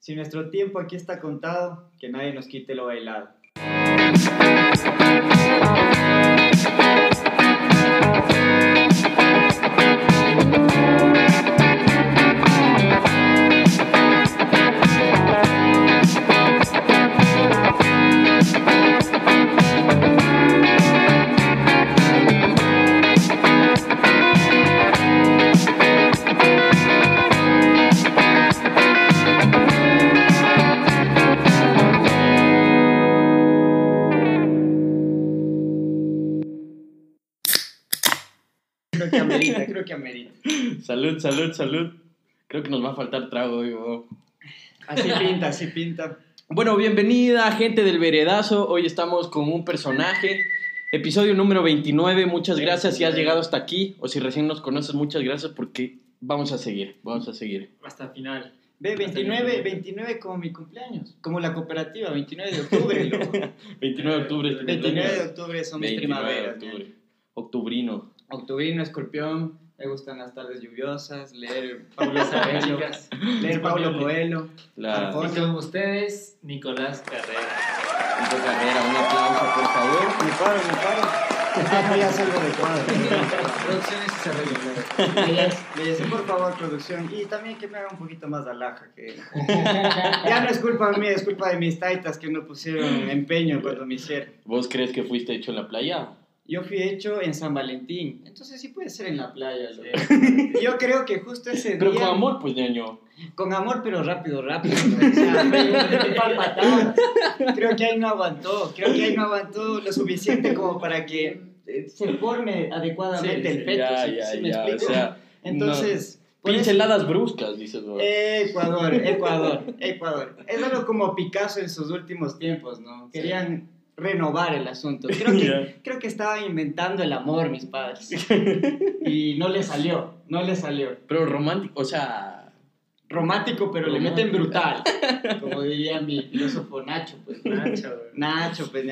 Si nuestro tiempo aquí está contado, que nadie nos quite lo bailado. Salud, salud, salud. Creo que nos va a faltar trago. Así pinta, así pinta. Bueno, bienvenida, gente del Veredazo. Hoy estamos con un personaje. Episodio número 29. Muchas gracias si has llegado hasta aquí. O si recién nos conoces, muchas gracias porque vamos a seguir. Vamos a seguir. Hasta el final. Ve, 29, 29 como mi cumpleaños. Como la cooperativa, 29 de octubre. loco. 29 de octubre. 29 de octubre son mis 29 de primaveras. octubre. Octubrino. Octubrino, escorpión. Me gustan las tardes lluviosas. Leer Saben, Coelho. Leer Paulo Coelho. La Alfonso. Y con ustedes, Nicolás Carrera. Tito Carrera. Un aplauso, por favor. Me paro, me paro. Ah, ya salgo de cuadro. Producciones y se por favor, producción. Y también que me haga un poquito más de alhaja. Que... ya no es culpa mía, es culpa de mis taitas que no pusieron empeño cuando me hicieron. ¿Vos crees que fuiste hecho en la playa? Yo fui hecho en San Valentín, entonces sí puede ser en la playa. loco. Yo creo que justo ese Pero día... con amor, pues, ñaño. Con amor, pero rápido, rápido. ¿no? O sea. Creo que ahí no aguantó. Creo que ahí no aguantó lo suficiente como para que eh, se forme adecuadamente Sí, el sí, feto. ya, ¿sí- ya, sí me ya. O explico? sea, Entonces. eso- pinceladas bruscas, dices vos. Ecuador, Ecuador, Ecuador. Es algo como Picasso en sus últimos tiempos, ¿no? Querían renovar el asunto. Creo que, Ya. creo que estaban inventando el amor, mis padres. Y no le salió, no le salió. Pero romántico, o sea. Romántico, pero le meten brutal. Como diría mi filósofo Nacho, pues. Nacho. Nacho, pues.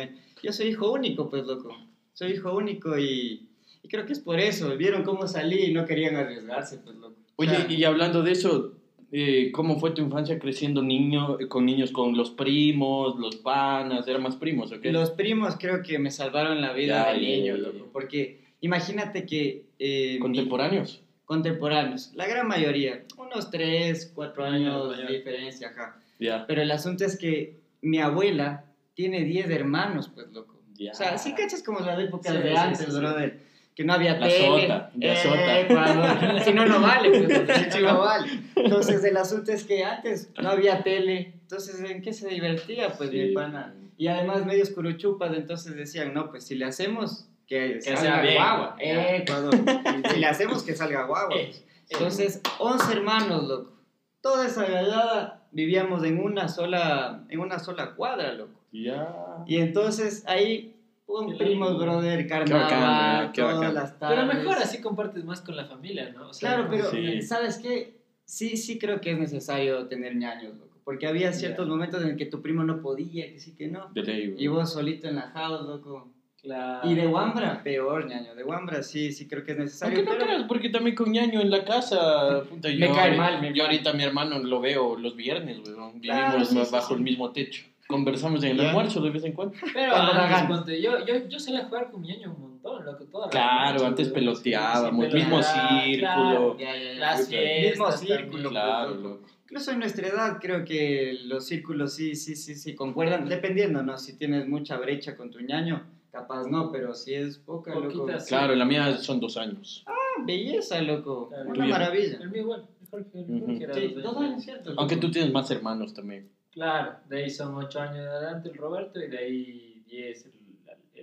Yo soy hijo único, pues, loco. Soy hijo único y, y creo que es por eso. Vieron cómo salí y no querían arriesgarse, pues, loco. O Oye, sea, y hablando de eso, eh, ¿cómo fue tu infancia creciendo niño, con niños, con los primos, los panas? ¿Eran más primos o qué? Los primos creo que me salvaron la vida Ya, de niño, ya, loco. ya. Porque imagínate que... eh, mi- ¿Contemporáneos? contemporáneos, la gran mayoría, unos 3, 4 años de diferencia, ajá. Ya. Pero el asunto es que mi abuela tiene 10 hermanos, pues, loco. O sea, sí cachas como la época Sí, de antes, sí, sí. brother. Que no había La tele. sota, la Eh, sota. Ecuador. Si no, no vale, pues. Si no vale. Entonces, el asunto es que antes no había tele. Entonces, ¿en qué se divertía? Pues, Sí. mi pana. Y además, medios curuchupas, entonces decían, no, pues, si le hacemos, que, Que salga bien. guagua. Ya. Eh, Ecuador. si le hacemos, que salga guagua. Eh, pues. Entonces, 11 hermanos, loco. Toda esa gallada vivíamos en una sola, en una sola cuadra, loco. Ya. Y entonces ahí, un primos, brother, bacán, carnaval, qué todas bacán. las tardes. Pero mejor así compartes más con la familia, ¿no? O sea, Claro, pero Sí. ¿sabes qué? Sí, sí creo que es necesario tener ñaños, loco. Porque había ciertos Ya. momentos en que tu primo no podía, que sí que no. De ley, güey. Y vos solito en la house, loco. Claro. Y de Wambra, peor, ñaño. De Wambra sí, sí creo que es necesario. Aunque no pero- creas, porque también con ñaño en la casa. puta, yo Me cae mal, me Yo ahorita a mi hermano lo veo los viernes, weón. Claro, Vivimos sí, bajo sí. el mismo techo. Conversamos en el Ya. almuerzo de vez en cuando. Pero antes, yo, yo, yo solía jugar con mi ñaño un montón, loco. Toda la Claro, noche, antes peloteábamos, Sí, sí, mismo círculo. claro. Ya, ya, ya. Las Mismo fiestas círculo, también. Claro, loco. Incluso en nuestra edad creo que los círculos sí, sí, sí, sí concuerdan, dependiendo, ¿no? Si tienes mucha brecha con tu ñaño, capaz no, pero si es poca, loco. Claro, la mía son dos años. Ah, belleza, loco. Claro. Una maravilla. El mío igual, mejor que el que era Sí, dos años, ¿cierto? loco? Aunque tú tienes más hermanos también. Claro, de ahí son ocho años de adelante el Roberto y de ahí diez el,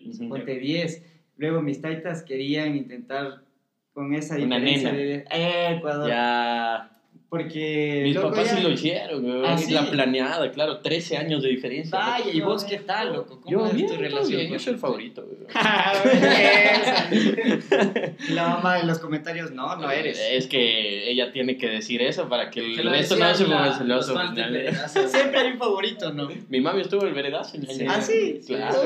el señor. Ponte 10. Luego mis taitas querían intentar con esa Una diferencia nena. de... Eh, Ecuador. Ya. Porque... Mis loco, papás ya- sí lo hicieron, weón. ¿Ah, sí? la planeada, claro. 13 años de diferencia. Vaya, ¿y vos qué tal, loco? ¿Cómo Yo es bien, tu todo relación? bien, yo soy el favorito. Ah. La mamá de los comentarios, no, no eres. Es que ella tiene que decir eso para que el Que resto no se ponga celoso. Siempre hay un favorito, ¿no? Mi mami estuvo en el veredazo. ñaño. Sí. Ah, sí. Claro,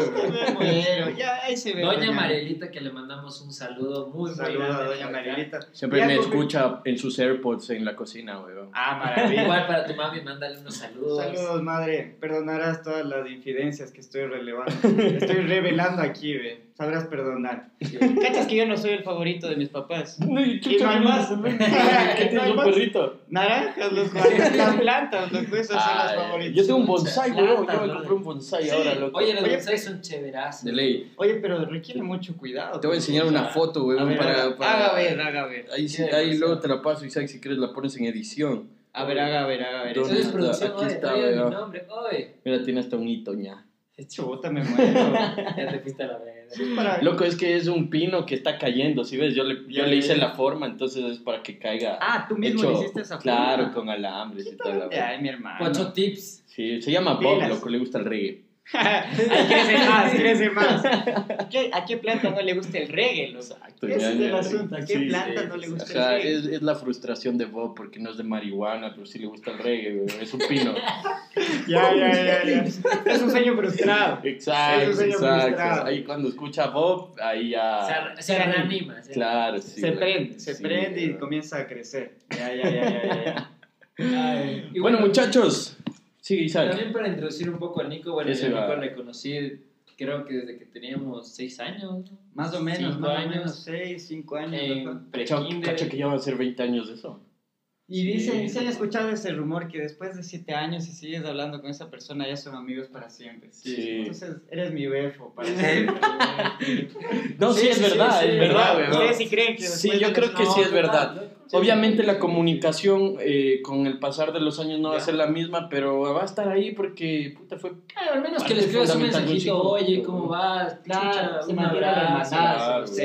güey. Ya, ahí se ve. Doña. Marielita, que le mandamos un saludo muy, saludo a Doña. Marielita. Siempre me escucha en sus AirPods en la cocina. Ah, maravilla. Igual para tu mami, mándale unos saludos. Saludos, madre. Perdonarás todas las infidencias que estoy relevando. Estoy revelando aquí, ve. Sabrás perdonar. ¿Cachas que yo no soy el favorito de mis papás? No, y no hay más. ¿Qué tienes un perrito? Naranjas, los cuales, las plantas, los esos son los Ay, favoritos. yo tengo un bonsai, weón. Yo me compré un bonsai Sí. ahora, loco. Oye, los Oye, bonsai son chéverazos. De ley. Oye, pero requiere mucho cuidado. Te voy a enseñar una foto, A weón, ver, para, haga, para- haga ver, haga ver. Ahí, sí- ahí luego te la paso, Isaac, si quieres la pones en edición. A ver, haga ver, haga ver. ¿Dónde Eso es producción, Aquí oye, está, mi nombre, oye. Mira, tiene hasta un hito ya. Este bota me muero. Ya te fuiste a la verga. Eso es para... Loco, es que es un pino que está cayendo, ¿sí ves? Yo le, yo le hice la forma, entonces es para que caiga. Ah, tú mismo hecho, le hiciste esa Claro, forma. con alambres y tal. la verdad. Ay, mi hermano. Ocho tips. Sí, se llama Bob, Pilas. loco, le gusta el reggae. Ahí crece más, crece más. ¿Qué- ¿A qué planta no le gusta el reggae? loco? Exacto. Ese ya, es el ya, asunto. ¿A qué sí, planta sí, no le gusta el reggae? es, es la frustración de Bob porque no es de marihuana, pero sí le gusta el reggae, es un pino. Ya, ya, ya, ya. Es un sueño frustrado. Exacto, Es un sueño frustrado. Ahí cuando escucha a Bob, ahí ya. Se, reanima. se Claro, sí. se prende, se Sí, prende y comienza a crecer. Ya, ya, ya, ya, ya, ya. Ay, y Bueno, muchachos, sigue Isaac. También para introducir un poco a Nico, bueno, Ese yo a Nico le conocí, creo que desde que teníamos 6 años. ¿no? Más o menos, Cinco más o años. menos 6, 5 años. En cacha que ya va a ser 20 años de eso. Y dicen, Sí. se han escuchado ese rumor que después de 7 años y sigues hablando con esa persona ya son amigos para siempre. Sí. Entonces eres mi befo para siempre. No, sí, es verdad, es verdad, weón. Ustedes sí creen que Sí, yo creo que No, sí es total, verdad. Obviamente la comunicación eh, con el pasar de los años no va a ser la misma, pero va a estar ahí porque puta fue Claro, al menos que le escribas un mensajito, oye, ¿cómo vas? Claro, Chucha, se un abrazo. Sí.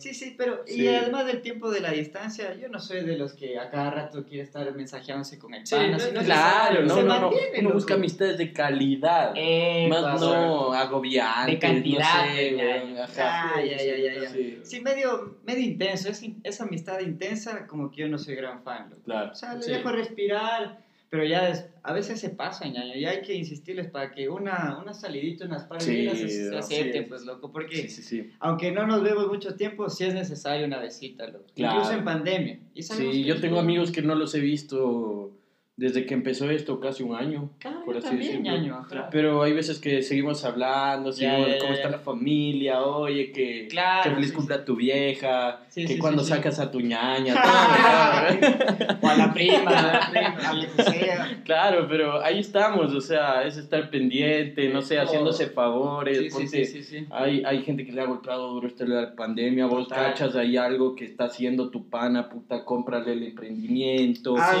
Sí, sí, pero y además del tiempo de la distancia, yo no soy de los que a cada rato quiere estar mensajeándose con el Sí, pana, no Claro, se- no, se no, no. Uno busca amistades de calidad. Eh, más pasa. no agobiantes, De cantidad, no sé, ya, weón, ya. ajá. Ah, ya, ya, ya, ya. Sí, Sí, medio, medio intenso, es, esa amistad intensa como que yo no soy gran fan, loco. claro. O sea, le Sí. dejo respirar, pero ya es- a veces se pasa, ñaño, y hay que insistirles para que una, una salidita, unas par de días se, acepten, pues, loco, porque Sí, aunque no nos vemos mucho tiempo, sí es necesario una visita, loco. Claro. Incluso en pandemia. Y Sí, yo tengo amigos que no los he visto desde que empezó esto, casi un año. Claro, por así decirlo. ajá. Pero hay veces que seguimos hablando, seguimos, ya, cómo está la familia, oye, que, Claro, que feliz sí, cumple a tu vieja, Sí, que cuando sacas a tu ñaña, todo, O a la prima, a la prima, a lo que sea. Claro, pero ahí estamos, o sea, es estar pendiente, no sé, haciéndose favores, ponte-. Hay, hay gente que le ha golpeado duro esta la pandemia, vos Total. cachas ahí algo que está haciendo tu pana, puta, cómprale el emprendimiento, Ah,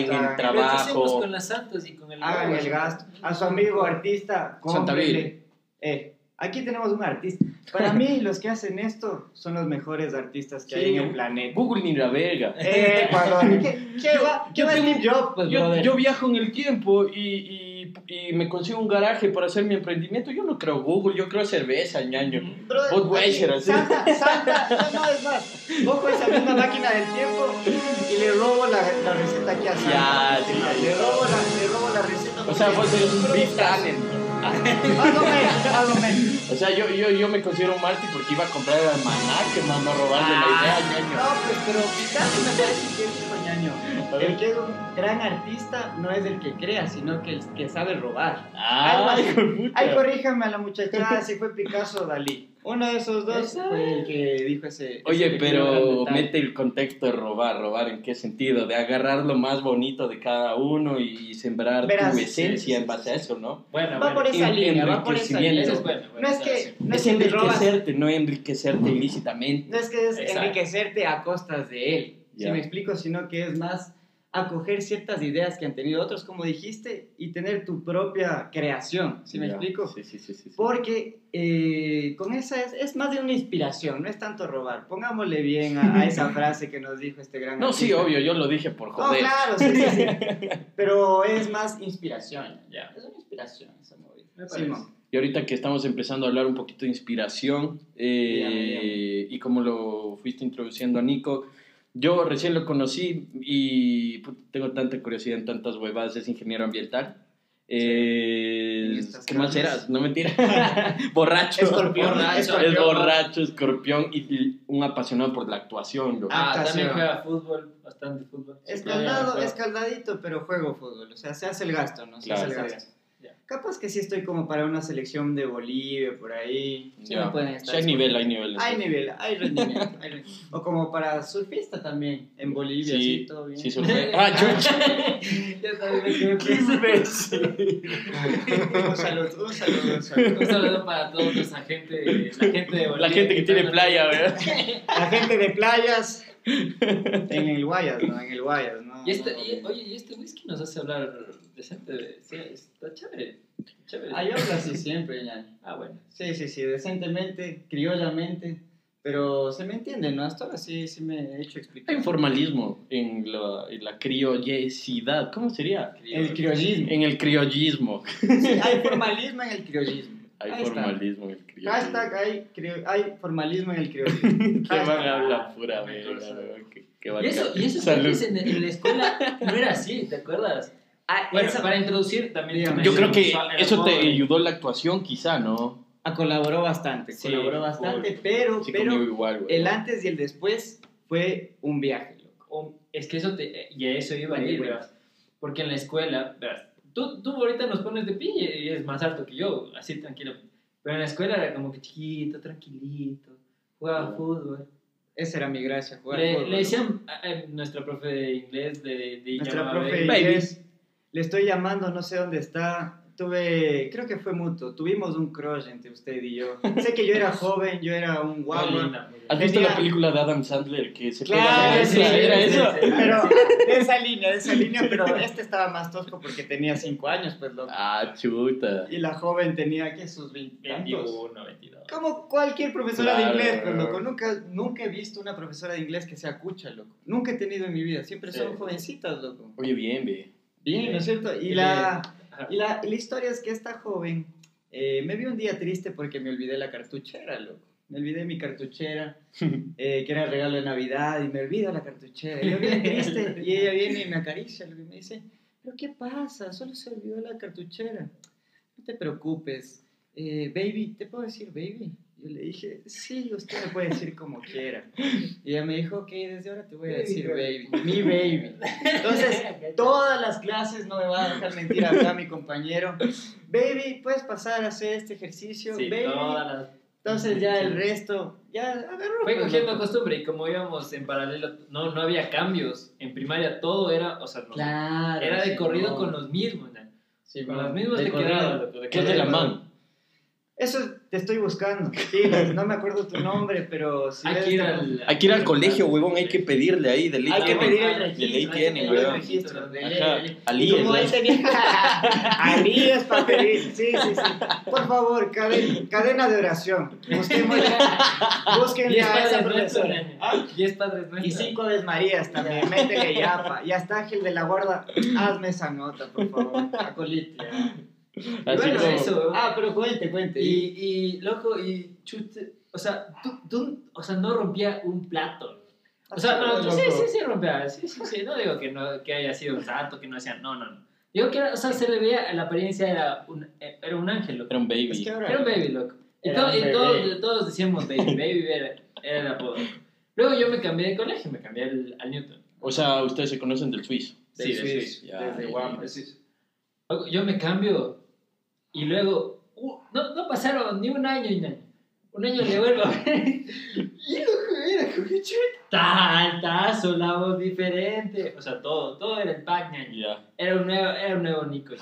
En gasto, el hagan- Pero ¿qué hacemos trabajo. con las santas y con el Hagan agua? el gasto. A su amigo artista, Santa cómprele. Eh, aquí tenemos un artista. Para mí, los que hacen esto son los mejores artistas que hay Sí. en el planeta. Google ni la verga. Eh, cuando... ¿Qué, qué va, qué yo va tengo- pues, Yo, yo viajo en el tiempo y, y, y me consigo un garaje para hacer mi emprendimiento. Yo no creo Google, yo creo cerveza, ñaño. Budweiser, así. Santa, Santa, no, no, es más. Cojo esa misma máquina del tiempo y le robo la, la receta aquí a Santa. Ya, sí, ya, le, robo la, le robo la receta. O sea, vos eres un Big. Más o sea, yo, yo, yo me considero un Marty porque iba a comprar el almanaque, más no robarle la idea, ñaño. No, pues, pero Picasso me parece que es ñaño. El que es un gran artista no es el que crea, sino que el que sabe robar. Algo Ay, corríjame a la muchacha, si fue Picasso o Dalí. Uno de esos dos Esa. fue el que dijo ese. Oye, ese pero mete el contexto de robar, robar en qué sentido, de agarrar lo más bonito de cada uno y sembrar Verás, tu sí, esencia sí, en sí, base sí. a eso, ¿no? Bueno, Va por bueno. esa en- línea, va por esa línea. Eso es bueno. No es bueno, que, sí. no Es es enriquecerte, no enriquecerte ilícitamente. no es que es Exacto. enriquecerte a costas de él, si Ya. me explico, sino que es más acoger ciertas ideas que han tenido otros, como dijiste, y tener tu propia creación, si me explico. Sí, sí, sí. sí, sí. Porque eh, con esa es, es más de una inspiración, no es tanto robar. Pongámosle bien a, a esa frase que nos dijo este gran No, sí, obvio, yo lo dije por No, joder. claro, sí, sí, sí. Pero es más inspiración. Ya. Es una inspiración esa movida. Me parece. Simón. Y ahorita que estamos empezando a hablar un poquito de inspiración, eh, y como lo fuiste introduciendo a Nico, yo recién lo conocí y put, tengo tanta curiosidad en tantas huevadas, es ingeniero ambiental. Eh, ¿Qué más eras? No mentira. borracho. Escorpión, Borracho. escorpión. Es borracho, escorpión y, y un apasionado por la actuación. Ah, también juega fútbol, bastante fútbol. Escaldado, Sí, escaldadito, pero juego fútbol. O sea, se hace el gasto, ¿no? Se Claro. hace el Sí, gasto. Ya. Capaz que sí estoy como para una selección de Bolivia, por ahí. Sí Ya. me pueden Sí, estar hay nivel, hay nivel. Hay nivel, hay rendimiento. hay rendimiento. O como para surfista también, en Bolivia, sí, Sí, todo bien. sí, surfe- Ah, chucha. Yo también me quedé ¿Qué imbécil? un saludo, un saludo, un saludo. Un saludo para toda esa gente, la gente de Bolivia. La gente que tiene playa, ¿verdad? La gente de playas en el Guayas, ¿no? En el Guayas, ¿no? Y este, No, y- oye, y este whisky nos hace hablar decente. Sí, está chévere. chévere. Ah, yo hablo así siempre, ñaño. Ah, bueno. Sí, sí, sí, decentemente, criollamente, pero se me entiende, ¿no? Hasta ahora sí, sí me he hecho Hay explicar. un formalismo en la, en la criollesidad. ¿Cómo sería? El criollismo. En el criollismo. Sí, hay formalismo en el criollismo. Hay Ahí está. formalismo en el criollismo. Hashtag hay, crio- hay formalismo en el criollismo. Qué van a hablar pura verga, torzo. Qué- Y eso, y eso Salud. antes en, en la escuela no era así, ¿te acuerdas? Ah, Bueno, esa- para introducir también. Yo creo que eso te pobre. ayudó la actuación, quizá, ¿no? ah, colaboró bastante, Sí, colaboró bastante, full. pero, Sí, pero igual, güey. el antes y el después fue un viaje, loco. O- es que eso te. Y a eso iba a ir, güey. verás. Porque en la escuela, verás, tú, tú ahorita nos pones de pie y es más alto que yo, así tranquilo. Pero en la escuela era como que chiquito, tranquilito, jugaba fútbol. Esa era mi gracia, jugar Le, fútbol, le decían a, a nuestra profe de inglés, de, de Nuestra profe de Baby. inglés, le estoy llamando, no sé dónde está. Tuve, creo que fue mutuo, tuvimos un crush entre usted y yo. sé que yo era joven, yo era un linda. ¿Has visto tenía- la película de Adam Sandler que se Claro, pega sí? ¿Era sí, eso? sí, sí. Pero de esa línea, de esa línea, pero este estaba más tosco porque tenía 5 años, pues loco. Ah, chuta. Y la joven tenía que sus 20 21, 22. Como cualquier profesora Claro. de inglés, pues loco. Nunca, nunca he visto una profesora de inglés que sea cucha, loco. Nunca he tenido en mi vida. Siempre Sí. son jovencitas, loco. Oye, bien, ve. Bien, ¿no es cierto? Y Bien. la, la, y la historia es que esta joven eh, me vio un día triste porque me olvidé la cartuchera, loco. Me olvidé mi cartuchera, eh, que era el regalo de Navidad, y me olvido la cartuchera. Y yo bien triste, y ella viene y me acaricia y me dice, ¿pero qué pasa? Solo se olvidó la cartuchera. No te preocupes. Eh, baby, ¿te puedo decir baby? Yo le dije, sí, usted me puede decir como quiera. Y ella me dijo, ok, desde ahora te voy a decir baby, mi baby. Entonces, todas las clases no me va a dejar mentir acá mi compañero. Baby, puedes pasar a hacer este ejercicio. Sí, baby. todas las- Entonces ya el resto, ya agarró. Fue cogiendo costumbre y como íbamos en paralelo, no, no había cambios. En primaria todo era, o sea, no, Claro. era de sí, corrido no. con los mismos. ¿no? Sí, Con los mismos de te de ¿Qué es de la corrido. man? Eso te estoy buscando. Sí, no me acuerdo tu nombre, pero si Hay que ir al, Hay que ir al colegio, huevón, hay que pedirle ahí, de ley Hay que pedir el De registro. ley tienen, weón. de ley, Ajá, de ley. al Y como IES, él tenía... al IES para pedir. Sí, sí, sí. Por favor, cadena, cadena de oración. Busquemos, busquen Diez a esa padres nuestros, profesora. ¿Ah? Diez padres Y nuestros. cinco Ave Marías también, métele yapa. Y hasta Ángel de la Guarda, hazme esa nota, por favor. Acolite. Así Bueno, como- eso. Ah, pero cuente, cuente. Y, y loco, y chute, o sea, tú, tú, o sea, no rompía un plato. O sea, no, sí, sí, sí rompía, sí, sí, sí, no digo que, no, que haya sido un santo, que no hacía, no, no, no. Digo que, era, o sea, se le veía, la apariencia era un, era un ángel, loco. Era un Es baby. que ahora... Era un baby, loco. Y, y todos, todos decíamos baby, baby era, era el apodo. Luego yo me cambié de colegio, me cambié al, al Newton. O sea, ustedes se conocen del suizo. Del Sí, de Swiss, Swiss. Ya, desde. Loco, Yo me cambio y luego, uh, no, no pasaron ni un año, ñaño. Un año le vuelvo a ver. Y loco, era como que tantazo, la voz diferente. O sea, todo, todo era el pack, ñaño. Ya. Era un nuevo, era un nuevo Nico.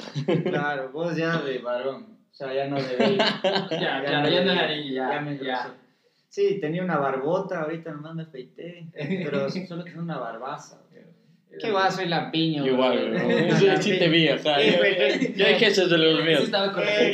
Claro, vos ya de varón. O sea, ya no de baby. Ya, claro, ya no era niño, ya. Ya me ya. Sí, tenía una barbota, ahorita nomás me afeité. Pero solo tenía una barbaza. ¿Qué va? Soy lampiño. Igual, bro. Eso sí te vi, ajá. Sí, Yo dije eso es de los míos.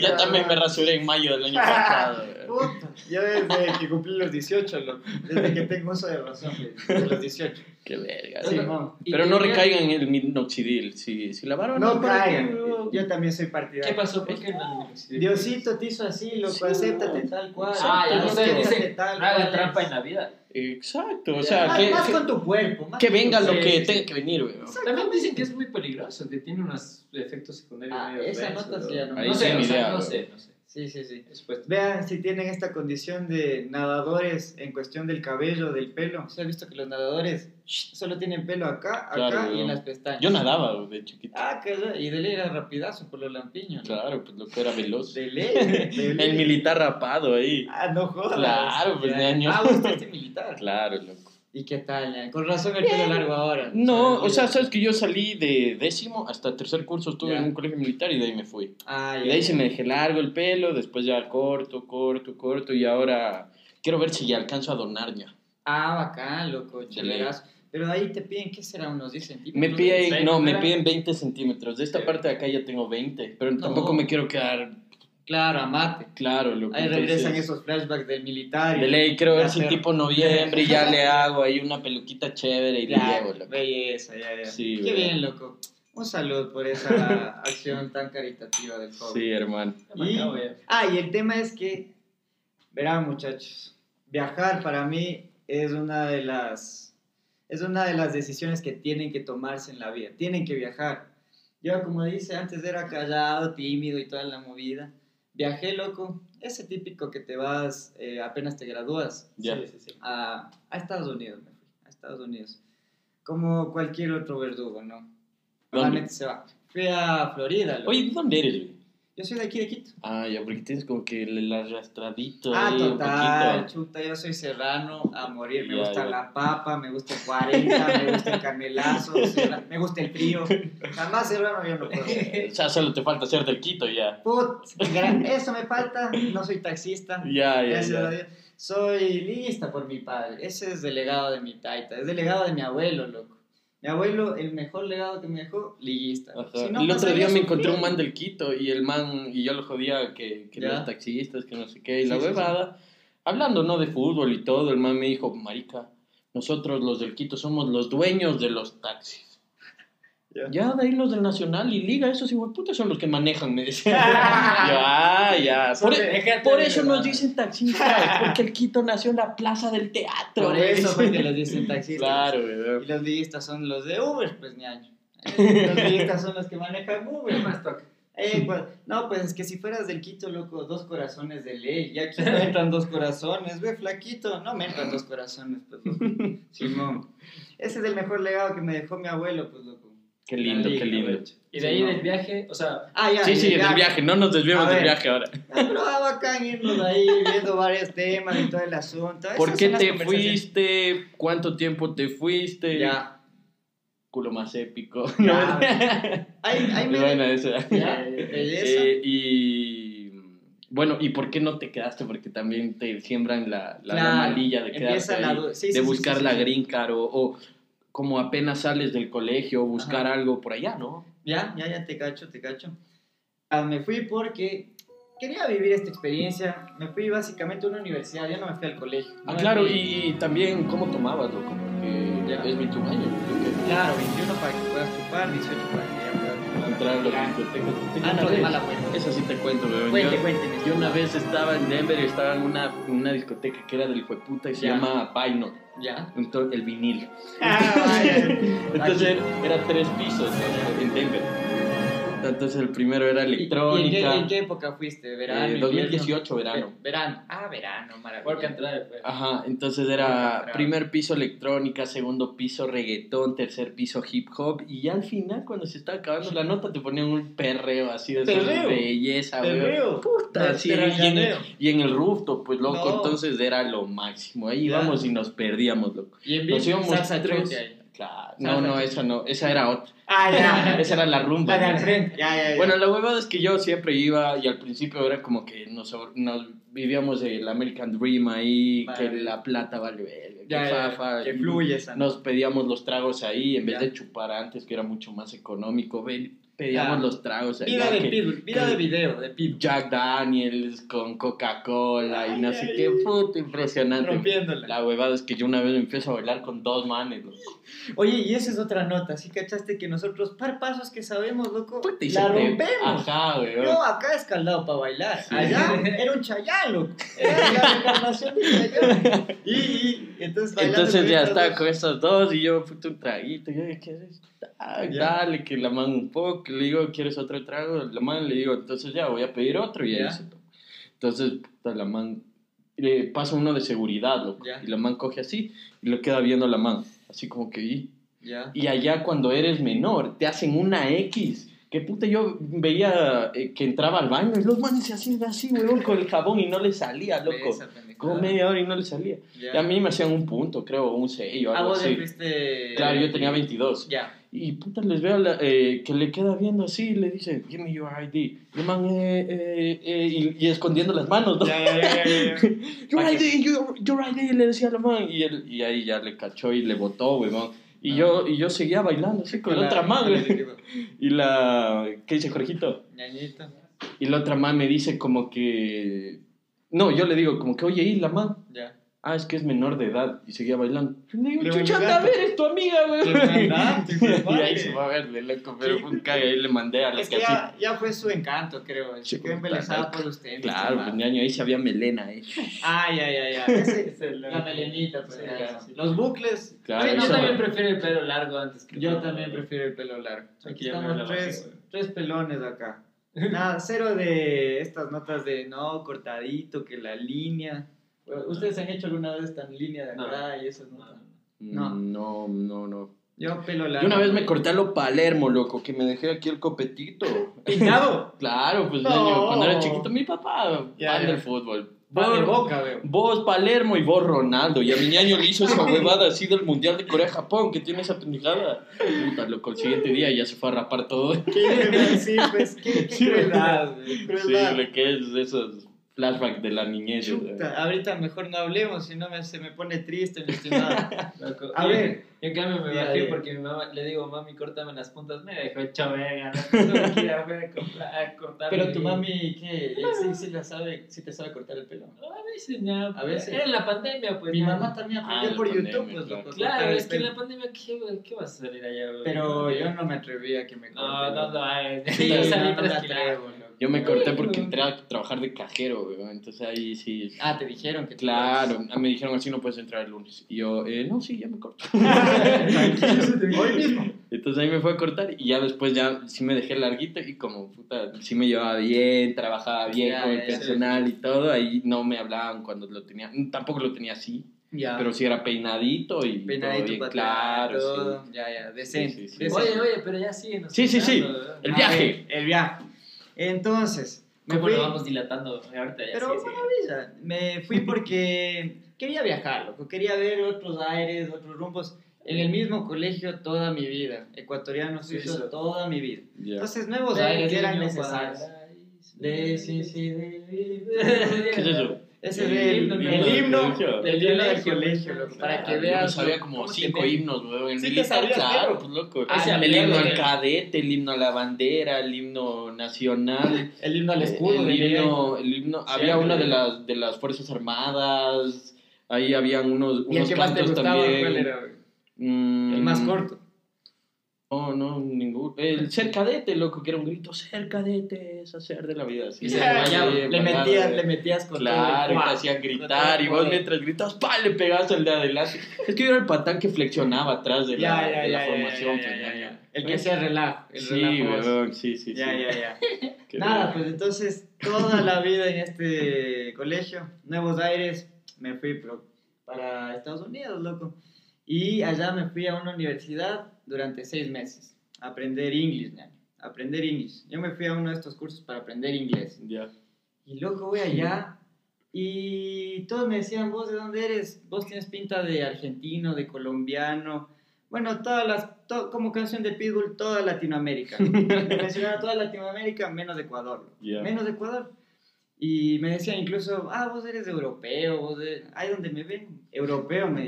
Yo también me rasuré en mayo del año pasado. yo desde que cumplí los 18, loco. Desde que tengo uso de razón, desde los 18. Qué verga. Sí, no. Pero no recaigan en el minoxidil. Si, si lavaron. No ¿para qué, caigan. Yo también soy ¿Qué partidario. pasó? ¿Por qué no? Diosito te hizo así, loco. Sí, acéptate no. tal cual. Ah, ya no hagan cual trampa es. en la vida. Exacto, o sea, más, que, más que- con tu cuerpo. más que venga lo que tenga que venir, güey. También dicen que es muy peligroso, que tiene unos efectos secundarios Ah, medio esa nota sí ¿no? ya no- sé, o sea, no sé, no sé. Sí, sí, sí. Es supuesto. Vean si tienen esta condición de nadadores en cuestión del cabello, del pelo. Se ha visto que los nadadores solo tienen pelo acá, acá Claro, y en las pestañas. Yo nadaba de chiquito. Ah, que y de ley era rapidazo por los lampiños. ¿no? Claro, pues lo que era veloz. De ley, de ley. El militar rapado ahí. Ah, no jodas. Claro, pues, Ya. ñaño. Ah, usted es militar. Claro, loco. ¿Y qué tal? ñaño? Con razón el pelo largo ahora. No, o sea, sabes que yo salí de décimo hasta tercer curso, estuve en un colegio militar y de ahí me fui. Ah, Y de ahí se me dejé largo el pelo, después ya corto, corto, corto y ahora quiero ver si ya alcanzo a donar ya. Ah, bacán, loco, chelerazo. Pero ahí te piden, ¿qué será? ¿Unos 10 centímetros? Me piden, no, me piden 20 centímetros. De esta Sí. parte de acá ya tengo 20, pero No. tampoco me quiero quedar Claro, amate. claro. Loco, Ahí regresan esos flashbacks del militar. De ley, quiero ver si tipo noviembre y ya le hago ahí una peluquita chévere y le llevo, loco. belleza, ya, ya. Sí, Qué bien, loco. Un saludo por esa acción tan caritativa del joven. Sí, hermano. Y-. Ah, y el tema es que, verán muchachos, viajar para mí es una de las, es una de las decisiones que tienen que tomarse en la vida. Tienen que viajar. Yo, como dice, antes era callado, tímido y toda la movida. Viajé, loco. Ese típico que te vas eh, apenas te gradúas Ya. Sí, sí, sí. a, a Estados Unidos, me fui, a Estados Unidos. Como cualquier otro verdugo, ¿no? Normalmente se va. Fui a Florida, loco. Oye, ¿de dónde eres, güey? Yo soy de aquí, de Quito. Ah, ya, porque tienes como que el arrastradito Ah, ahí total, chuta, yo soy serrano a morir. Me Ya, gusta ya. la papa, me gusta el 40, me gusta el canelazo, me gusta el frío. Jamás serrano yo no puedo. sea, solo te falta ser del Quito ya. Put, eso me falta, no soy taxista. Ya, ya, Gracias a ya. Dios. Soy lista por mi padre. Ese es el legado de mi taita. Es el legado de mi abuelo, loco. Mi abuelo, el mejor legado que me dejó, liguista. Ajá. Si no, el otro día me encontré un man del Quito y el man, y yo lo jodía que, que los taxistas, que no sé qué, y Sí, la sí, sí. huevada. Hablando, ¿no? De fútbol y todo, el man me dijo, marica, nosotros los del Quito somos los dueños de los taxis. Ya. Ya, de ahí los del Nacional y Liga, esos putas son los que manejan, me decía. Yo, ah, ya. Son Por, eso nos dicen taxistas, porque el Quito nació en la plaza del teatro. Por eso fue que les dicen taxistas. Claro, Y weón. los liguistas son los de Uber, pues ñaño. Los liguistas son los que manejan ¿Qué Uber. más toca? Eh, pues, no, pues es que si fueras del Quito, loco, dos corazones de ley. Y aquí no entran dos corazones, ve, flaquito. No me entran dos corazones, pues, loco. Simón. Ese es el mejor legado que me dejó mi abuelo, pues, loco. Qué lindo, qué lindo. Y de ahí del viaje, o sea, Ah, ya. Sí, sí, el del viaje, no nos desviemos del viaje ahora. Ah, Pero ah, bacán irnos ahí viendo varios temas y todo el asunto. ¿Por Esas qué te fuiste? ¿Cuánto tiempo te fuiste? Ya. Culo más épico. Ya. Ahí, ahí me. bueno, eso. Ya, belleza. Eh, y bueno, ¿y por qué no te quedaste? Porque también te siembran la, la, la Claro, malilla de quedarte ahí, sí, de sí, sí, buscar sí, la sí. green card o, o como apenas sales del colegio, buscar Ajá. algo por allá, ¿no? Ya, ya, ya te cacho, te cacho. Ah, me fui porque quería vivir esta experiencia. Me fui básicamente a una universidad, ya no me fui al colegio. Ah, No claro, me fui- y también cómo tomabas, loco, porque Ya. es 21 años. Claro, 21 para que puedas chupar, 18 para que Entrar a Ah, no, de mala cuenta. Eso sí te cuento, weón. Cuente, Yo- cuente. Yo una vez estaba en Denver y estaba en una, una discoteca que era del Jueputa y se Ya. llama Vinyl, Ya. entonces, el vinil. Ah. Entonces era tres pisos en Denver. Entonces el primero era ¿Y- ¿Y, electrónica. en, qué, en qué época fuiste? ¿Verano? eh, invierno? 2018, verano. Ve- Verano. Ah, verano, Drive, pues. Ajá, entonces era primer piso electrónica, segundo piso reggaetón, tercer piso hip hop y ya al final cuando se estaba acabando la nota te ponían un perreo así de Perreo. belleza, veo. Puta, Te- sí, te y, en el, y en el rooftop, pues loco, No. entonces era lo máximo. Ahí Ya. íbamos y nos perdíamos, loco. Y en Nos vivo, íbamos salsa tres. ahí. Claro. No, no, esa no, esa era otra. Ah, ya. Esa era la rumba. La de al ¿no? frente. Ya, ya, ya. Bueno, la huevada es que yo siempre iba y al principio era como que nos, nos vivíamos el American Dream ahí, Vale. que la plata vale que ya, fafa, que fluye esa. Nos pedíamos los tragos ahí en vez de chupar antes, que era mucho más económico. ve- Pedíamos Ya. los tragos ahí. Vida de que- Pitbull, vida que- de video, de Pitbull. Jack Daniels con Coca-Cola y no sé qué, puto impresionante. Rompiéndola. La huevada es que yo una vez me empiezo a bailar con dos manes. loco. Oye, y esa es otra nota. ¿Sí cachaste que nosotros, par pasos que sabemos, loco, Puta, y la te- rompemos. Ajá, weón. Yo acá escaldado para bailar. Allá era un chayán, loco. Era la reencarnación de chayán. Y, y entonces bailando Entonces con ya estaba dos. con estos dos y yo, puta, un traguito. Yo, ¿qué haces? Ah, Ya. dale, que la man un poco. Le digo, ¿quieres otro trago? La man le digo, entonces ya, voy a pedir otro y Ya. se toma. Entonces, la man le pasa uno de seguridad, loco. Ya. Y la man coge así y lo queda viendo la man. Así como que, "Y". Ya. Y allá cuando eres menor, te hacen una X. Que puta, yo veía eh, que entraba al baño y los manes se hacían así, weón, con el jabón y no le salía, loco. Como media hora y no le salía. Ya. Y a mí me hacían un punto, creo, un sello, Ah, algo vos así. fuiste... Claro, yo tenía 22. Ya. Y puta, les veo la- eh, que le queda viendo así y le dice, give me your ID. Y man, eh, eh, eh, y, y escondiendo las manos, ¿no? Ya, ya, ya. your ID, your, your ID, le decía la man. Y, él, y ahí ya le cachó y le botó, weón. Y, Ah. yo, y yo seguía bailando así con, la otra man, güey. Y la... ¿Qué dice Jorgito? Y la otra man me dice como que... No, yo le digo como que, oye, ¿y la man? Ya. Ah, es que es menor de edad. Y seguía bailando. Le digo, Le chucha, mandaste. anda a ver, es tu amiga, güey. De y ahí se fue a verle, loco, pero fue un cague. Ahí le mandé a la Es que ya, ya fue su encanto, creo. Sí, Se quedó embelesada por usted. Claro, pues ñaño, ahí se había melena, eh. Ah, ya, ya, ya. Es la melenita, pues. Sí, ya. sí. Los bucles. Claro, yo también prefiero el pelo largo antes que Yo también prefiero el pelo largo. Aquí Aquí estamos tres, tres pelones acá. Nada, cero de estas notas de no, cortadito, que la línea. ¿Ustedes han hecho alguna vez esta línea de No. acá y esas No, no. No. No, no, no. Yo pelo largo. Yo una vez me corté a lo Palermo, loco, que me dejé aquí el copetito. ¿Pintado? Claro, pues No. ñaño, cuando era chiquito, mi papá, Ya, fan ya. del fútbol. De Vos- boca, veo. Vos Palermo y vos Ronaldo. Y a mi ñaño le hizo esa huevada así del Mundial de Corea-Japón, que tiene esa pendejada. Puta, loco, el siguiente día ya se fue a rapar todo. ¿Qué iba a decir? Pues, qué, qué Sí, crueldad, güey, Sí, lo que es esos flashbacks de la niñez. Chuta, ahorita mejor no hablemos, si no me, se me pone triste, mi estimado. Loco. A Y- ver. Yo en cambio me bajé ya. porque mi mamá le digo, mami, córtame las puntas. Me dejó hecho vega. No tuve que ir a ver a comprar- a cortar. Pero tu mami, ¿qué? ¿Ella sí, sí, la sabe, sí te sabe cortar el pelo? A veces ya. A veces. Era en la pandemia, pues. Mi ya. mamá también Ah, aprendió la por pandemia, YouTube, pues, claro. loco, Claro, es que en la pandemia, ¿qué? ¿qué vas a salir allá, güey? Pero yo no me atreví a que me corte. No, no, no. ay, Sí, yo salí no me trasquilado. Yo me corté porque entré a trabajar de cajero, weón. Entonces ahí sí. Ah, te dijeron que te Claro, me dijeron así no puedes entrar el lunes. Y yo, eh, no, sí, ya me corto. Hoy mismo. Entonces ahí me fue a cortar y ya después ya sí me dejé larguito y como puta, sí me llevaba bien, trabajaba bien Ya, con el personal y todo, ahí no me hablaban cuando lo tenía, tampoco lo tenía así, Ya. pero sí era peinadito y todo Peinadito bien para claro, todo. sí. Ya, ya, decente. Sí, sí, sí. Oye, oye, pero ya sigue. Sí, sí, sí. El viaje. ver, el viaje. Entonces, me ¿Cómo fui. lo vamos dilatando? Ahorita ya Pero sigue, sigue. maravilla. Me fui porque quería viajar, loco. Quería ver otros aires, otros rumbos. En el mismo colegio toda mi vida. Ecuatoriano suizo Suizo. toda mi vida. Ya. Entonces, nuevos aires eran necesarios. De, sí, sí, de- ¿Qué es eso? Ese El es el, himno el del himno, colegio. el himno del Colegio, colegio, claro. loco, para que Ah, yo veas. sabía lo- como cinco te- himnos, weón. El Sí te militar, sabías, claro, pero- pues loco. Ah, sí, el himno al el- cadete, el himno a la bandera, el himno nacional. El himno al escudo. el himno, el himno- Sí, había el- una de las, de las Fuerzas Armadas, ahí habían unos, Y el unos que más te cantos gustaba, también. ¿cuál era? güey? Mm, El más corto. No, no, ningún. El ser cadete, loco, que era un grito, ser cadete es hacer de la vida. Sí, Y se sí, rayaba, sí, le, metías, le metías con Claro, y todo. te el- hacían Con gritar, todo y vos mientras gritabas, ¡pa! le pegabas al de adelante. Es que yo era el patán que flexionaba atrás de la, Ya, ya, de la ya, ya, formación. El que hacía relajo. El Sí, weón, sí, sí, Ya, sí. ya, ya. Nada, pues entonces toda la vida en este colegio, Nuevos Aires, me fui pro- para Estados Unidos, loco. Y allá me fui a una universidad durante seis meses a aprender inglés, a aprender inglés. Yo me fui a uno de estos cursos para aprender inglés. Ya. Y loco, voy allá y todos me decían, vos de dónde eres, vos tienes pinta de argentino, de colombiano. Bueno, todas las, to- como canción de Pitbull, toda Latinoamérica. me mencionaron toda Latinoamérica, menos Ecuador. loco. Ya. Menos de Ecuador. Y me decían incluso, ah, vos eres europeo, vos de... Ahí donde me ven, europeo, me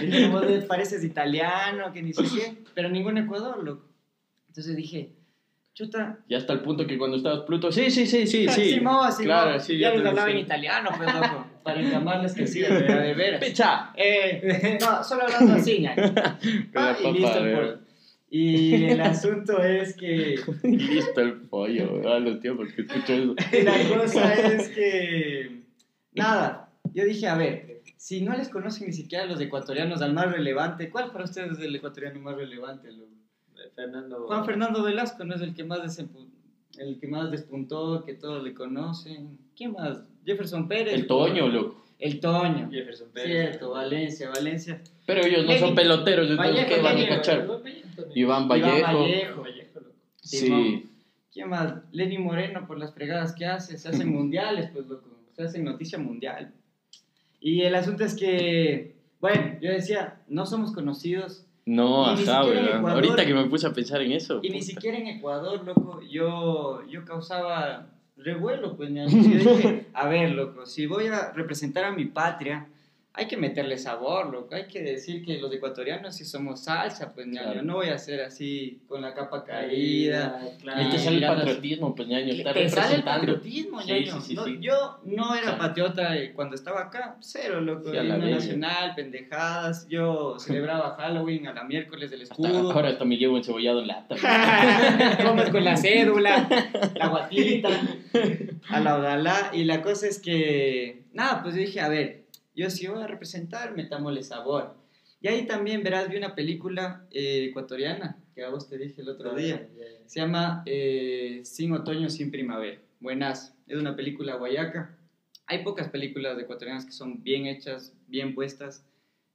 dijeron, vos pareces italiano, que ni sé qué, pero ningún Ecuador, loco. Entonces dije, chuta, Ya hasta el punto que cuando estabas Pluto, sí, sí, sí, sí, sí. Simón, Simón. Claro, sí, ya ya les hablaba en italiano, pues, loco. Para encamarles que sí, de de veras. ¡Pecha! Eh, no, solo hablando así, ñaño. Ah, y papá, listo el polvo. Y el asunto es que Listo el pollo, weón. A los tiempos que escucho eso. la cosa es que nada, yo dije, a ver, si no les conocen ni siquiera los ecuatorianos al más relevante, ¿cuál para ustedes es el ecuatoriano más relevante? loco? Fernando. Juan Fernando Velasco no es el que más desempu- el que más despuntó, que todos le conocen. ¿Quién más? Jefferson Pérez. El Toño, loco. El Toño. Jefferson Pérez. Cierto, Valencia, Valencia. Pero ellos no son peloteros, entonces ¿qué van a cachar? Iván Vallejo. Iván Vallejo. Sí. ¿Quién más? Lenny Moreno por las fregadas que hace. Se hacen mundiales, pues loco. Se hacen noticia mundial. Y el asunto es que, bueno, yo decía, no somos conocidos. No, ajá. Ecuador. Ahorita que me puse a pensar en eso. Y ni siquiera en Ecuador, loco, yo, yo causaba revuelo, pues. Yo dije, a ver, loco, si voy a representar a mi patria, hay que meterle sabor, loco, hay que decir que los ecuatorianos sí somos salsa, pues, ñaño. Claro. No voy a ser así, con la capa caída. claro. Ahí te sale el patriotismo, pues, ñaño. Está Te sale el representando. patriotismo, Sí, ñaño. sí, sí, No, sí. Yo no era Claro. patriota eh, cuando estaba acá, cero, loco. Sí, a la himno nacional, pendejadas. Yo celebraba Halloween a la miércoles del Hasta- escudo. ahora hasta me llevo encebollado en lata. Comes con la cédula, la guatita, a la odalá. Y la cosa es que, nada, pues dije, a ver, yo si voy a representar, metámosle sabor. Y ahí también verás, vi una película eh, ecuatoriana, que a vos te dije el otro día. Se llama eh, Sin Otoño, Sin Primavera. Buenas, es una película guayaca. Hay pocas películas ecuatorianas que son bien hechas, bien puestas.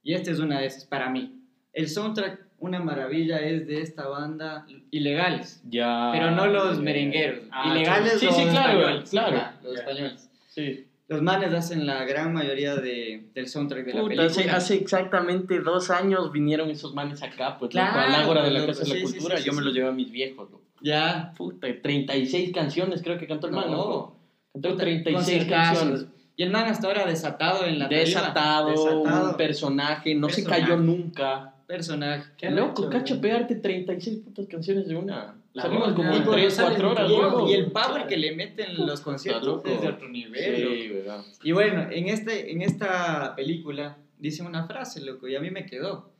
Y esta es una de esas para mí. El soundtrack, una maravilla, es de esta banda Ilegales. Ya. Pero no los merengueros. Ah, Ilegales sí, los sí, claro, españoles. claro. Los Ya. españoles. Sí. Los manes hacen la gran mayoría de, del soundtrack de la Puta, película. hace, hace exactamente dos años vinieron esos manes acá, pues, loco, Claro, al Ágora de la loco, Casa de la sí, Cultura. sí, sí, Yo me los llevé a mis viejos, loco. Ya. Puta, 36 canciones creo que cantó el man, loco. Cantó Puta, 36 conciertazos. canciones. Y el man hasta ahora desatado en la. Desatado, Desatado. un personaje, no se Personaje. cayó nunca. personaje. Qué Loco, cacho, pegarte 36 putas canciones de una. La Salimos como en cuando 3, salen 4 horas, Y el, loco. y el power que le meten los conciertos es de otro nivel. Sí, verdad. Y bueno, en, este, en esta película dice una frase, loco, y a mí me quedó.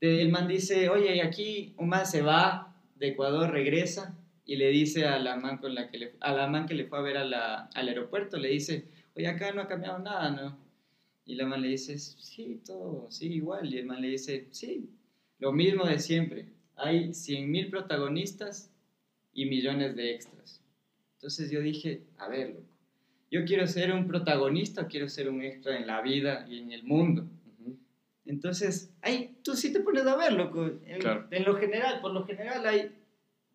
El man dice, oye, aquí un man se va de Ecuador, regresa, y le dice a la man, con la que, le, a la man que le fue a ver a la- al aeropuerto, le dice, oye, acá no ha cambiado nada, ¿no? Y la man le dice, sí, todo, sí, igual. Y el man le dice, sí, lo mismo de siempre. Hay 100.000 protagonistas y millones de extras. Entonces yo dije, a ver, loco, yo quiero ser un protagonista o quiero ser un extra en la vida y en el mundo. Entonces, ahí tú sí te pones a ver, loco. En, Claro. en lo general, por lo general hay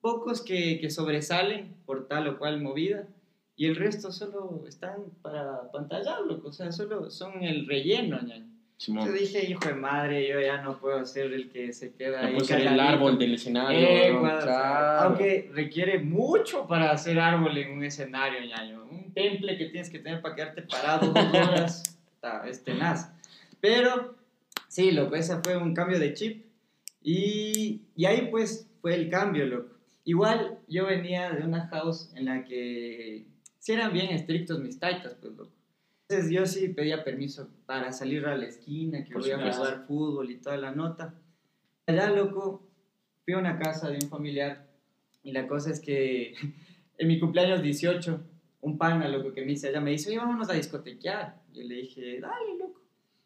pocos que, que sobresalen por tal o cual movida y el resto solo están para pantallar, loco. O sea, solo son el relleno, ñaño. Simón. Yo dije, hijo de madre, yo ya no puedo ser el que se queda No ahí. puede ser el árbol del escenario. Eh, ¿no? cuadro, Claro. Aunque requiere mucho para hacer árbol en un escenario, ñaño. Un temple que tienes que tener para quedarte parado dos horas, está, es tenaz. Pero, sí, loco, ese fue un cambio de chip. Y, y ahí, pues, fue el cambio, loco. Igual, yo venía de una house en la que sí eran bien estrictos mis taitas, pues, loco. Entonces, yo sí pedía permiso para salir a la esquina, que Por voy a jugar fútbol y toda la nota. Allá, loco, fui a una casa de un familiar y la cosa es que en mi cumpleaños 18, un pana, loco, que me dice allá, me dice, oye, vámonos a discotequear. Yo le dije, dale, loco,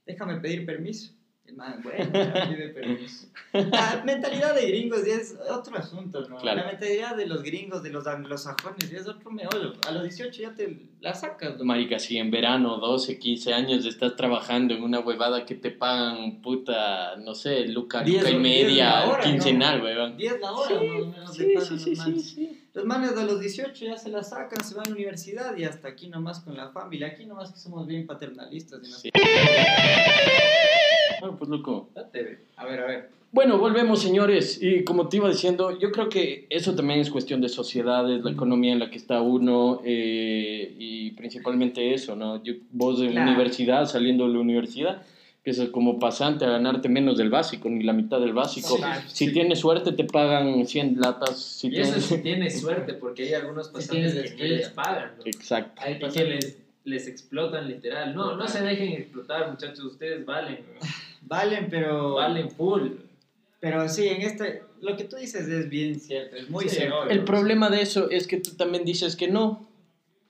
déjame pedir permiso. El man, ya pide permiso. La mentalidad de gringos ya es otro asunto, ¿no? Claro. La mentalidad de los gringos, de los anglosajones, ya es otro meollo. A los 18 ya te la sacas, loco. Marica, si en verano, 12, 15 años estás trabajando en una huevada que te pagan, puta, no sé, luca, Diez luca y media, hora, quincenal, ¿no? weón. 10 la hora, Sí, más o menos, sí, pagan sí, los sí, manes. sí, sí. Los manes de los 18 ya se la sacan, se van a la universidad y hasta aquí nomás con la familia. Aquí nomás que somos bien paternalistas. y no- Sí. Bueno, pues loco. Date. A ver, a ver. Bueno, volvemos, señores. Y como te iba diciendo, yo creo que eso también es cuestión de sociedades, la economía en la que está uno eh, y principalmente eso, ¿no? Yo- vos en Claro. universidad, saliendo de la universidad, empiezas como pasante a ganarte menos del básico, ni la mitad del básico. Sí, si sí. tienes suerte, te pagan 100 latas. Si Y eso tienes... sí tienes suerte, porque hay algunos Sí pasantes tienes que les pagan, ¿no? Exacto. Ahí Y pasa. que les, les explotan literal. No, no se dejen explotar, muchachos, ustedes valen, ¿no? Valen, pero. valen full. Pero sí, en este, lo que tú dices es bien cierto, es muy Sí, cierto. obvio. El problema de eso es que tú también dices que no.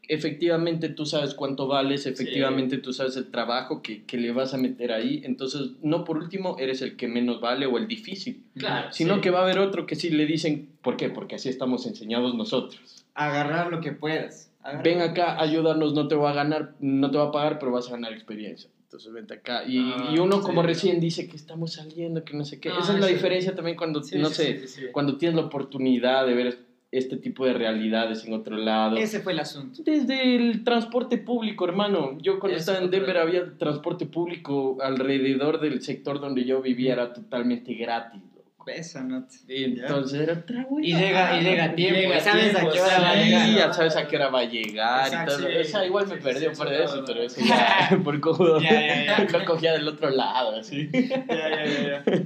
Efectivamente tú sabes cuánto vales, efectivamente tú sabes el trabajo que, que le vas a meter ahí, entonces no por último eres el que menos vale o el difícil, Claro. sino sí. que va a haber otro que sí le dicen, ¿por qué? Porque así estamos enseñados nosotros. Agarrar lo que puedas. agarrar Ven acá, ayúdanos, no te va a ganar, no te va a pagar, pero vas a ganar experiencia. Entonces vente acá. Y, Ah, y uno sí, como recién dice que estamos saliendo, que no sé qué. Ah, Esa es la sí. diferencia también cuando, Sí, no sí, sé, sí, sí, sí. cuando tienes la oportunidad de ver este tipo de realidades en otro lado. Ese fue el asunto. Desde el transporte público, hermano. Yo cuando estaba en Denver había transporte público alrededor del sector donde yo vivía, era totalmente gratis. Loco. Esa nota. Entonces era otra Y llega, y llega a tiempo. Llega a ¿Sabes a tiempo, qué hora va a llegar? Sí, ya sabes a qué hora va a llegar Exacto, y todo. sí. o sea, igual me Sí, perdí sí, un par sí, de sí, veces, no, pero no. eso ya, por cojudo. Ya, ya, ya. Lo cogía del otro lado, así. Ya, ya, ya, ya.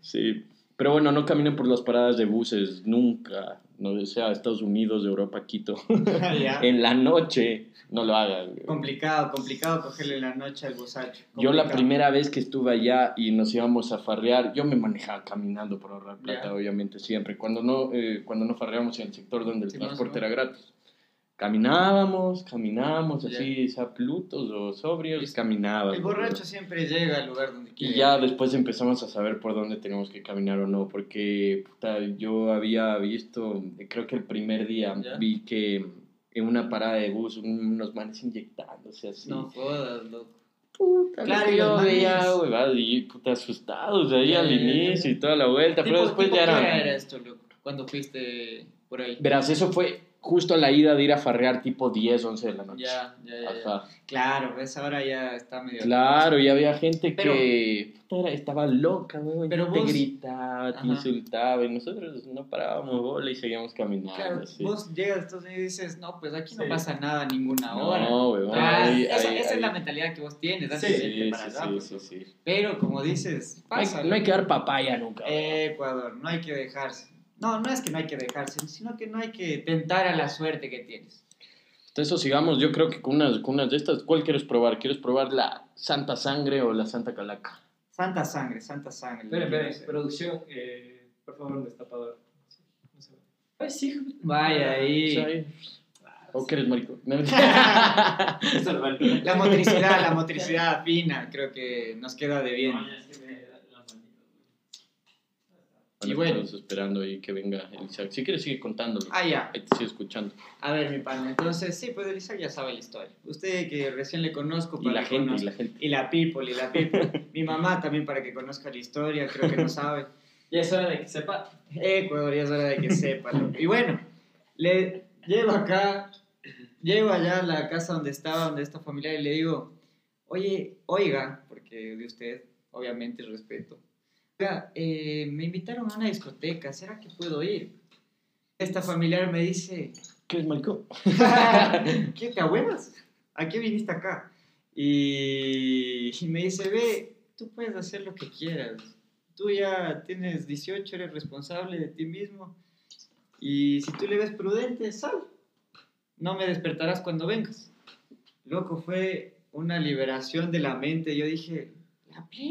Sí. Pero bueno, no caminen por las paradas de buses, nunca. No sea Estados Unidos, Europa, Quito. En la noche, no lo hagan. Complicado, complicado cogerle la noche al bosacho. Yo la primera vez que estuve allá y nos íbamos a farrear, yo me manejaba caminando para ahorrar plata, obviamente, siempre. Cuando no, eh, cuando no farreábamos en el sector donde el Sí, transporte era gratis. Caminábamos, caminábamos, así, sea plutos o sobrios, caminábamos. El borracho siempre llega al lugar donde quiere. Y ya después empezamos a saber por dónde teníamos que caminar o no, porque puta, yo había visto, creo que el primer día vi que en una parada de bus unos manes inyectándose así. No jodas, loco. Puta, Claro, yo veía, huevadas, y puta asustados ahí al ya, inicio y toda la vuelta, pero después ya ¿qué era... hora era esto, loco? Cuando fuiste por ahí. Verás, eso fue justo a la ida de ir a farrear tipo 10, 11 de la noche. Ya, ya, ya. ya. Ajá. Claro, pues ahora ya está medio. Claro, y había gente Pero- que puta, era- estaba loca, weón, Pero te vos- gritaba, te Ajá. insultaba, y nosotros no parábamos bola y seguíamos caminando. Claro, así. vos llegas a Estados Unidos y dices, no, pues aquí no Sí. pasa nada ninguna No, hora. weón, Ah, ahí- esa ahí- esa es ahí- la mentalidad que vos tienes, Sí, Sí, para sí, allá, sí, pues, sí, sí. Pero como dices, No hay, pasa. no hay que dar papaya nunca. Ecuador, no hay que dejarse. No, no es que no hay que dejarse, sino que no hay que tentar a la suerte que tienes. Entonces, sigamos, yo creo que con unas, con unas de estas, ¿cuál quieres probar? ¿Quieres probar la Santa Sangre o la Santa Calaca? Santa sangre, santa sangre. Espera, espera, producción, eh, por favor, un destapador. No sé. Ay, sí. Vaya ahí. O sea, ahí- ¿O que eres marico? No. La motricidad, la motricidad fina, creo que nos queda de bien. Bueno, Y bueno. estamos esperando ahí que venga el Isaac. Si quieres, sigue contándolo. Ah, ya. Ahí te sigo escuchando. A ver, mi pana, entonces, sí, pues Elisa ya sabe la historia. Usted que recién le conozco Y la que gente, y la gente. Y la people, y la people. Mi mamá también para que conozca la historia, creo que no sabe. Ya es hora de que sepa. Ecuador, ya es hora de que sepa. Y bueno, le llego acá, llego allá a la casa donde estaba, donde esta familia, y le digo, oye, oiga, porque de usted, obviamente, respeto. Oiga, eh, me invitaron a una discoteca, ¿será que puedo ir? Esta familiar me dice, ¿Qué eres marico? ¿qué te abuelas? ¿A qué viniste acá? Y, y me dice, ve, tú puedes hacer lo que quieras. Tú ya tienes 18, eres responsable de ti mismo. Y si tú le ves prudente, sal. No me despertarás cuando vengas. Loco, fue una liberación de la mente. Yo dije,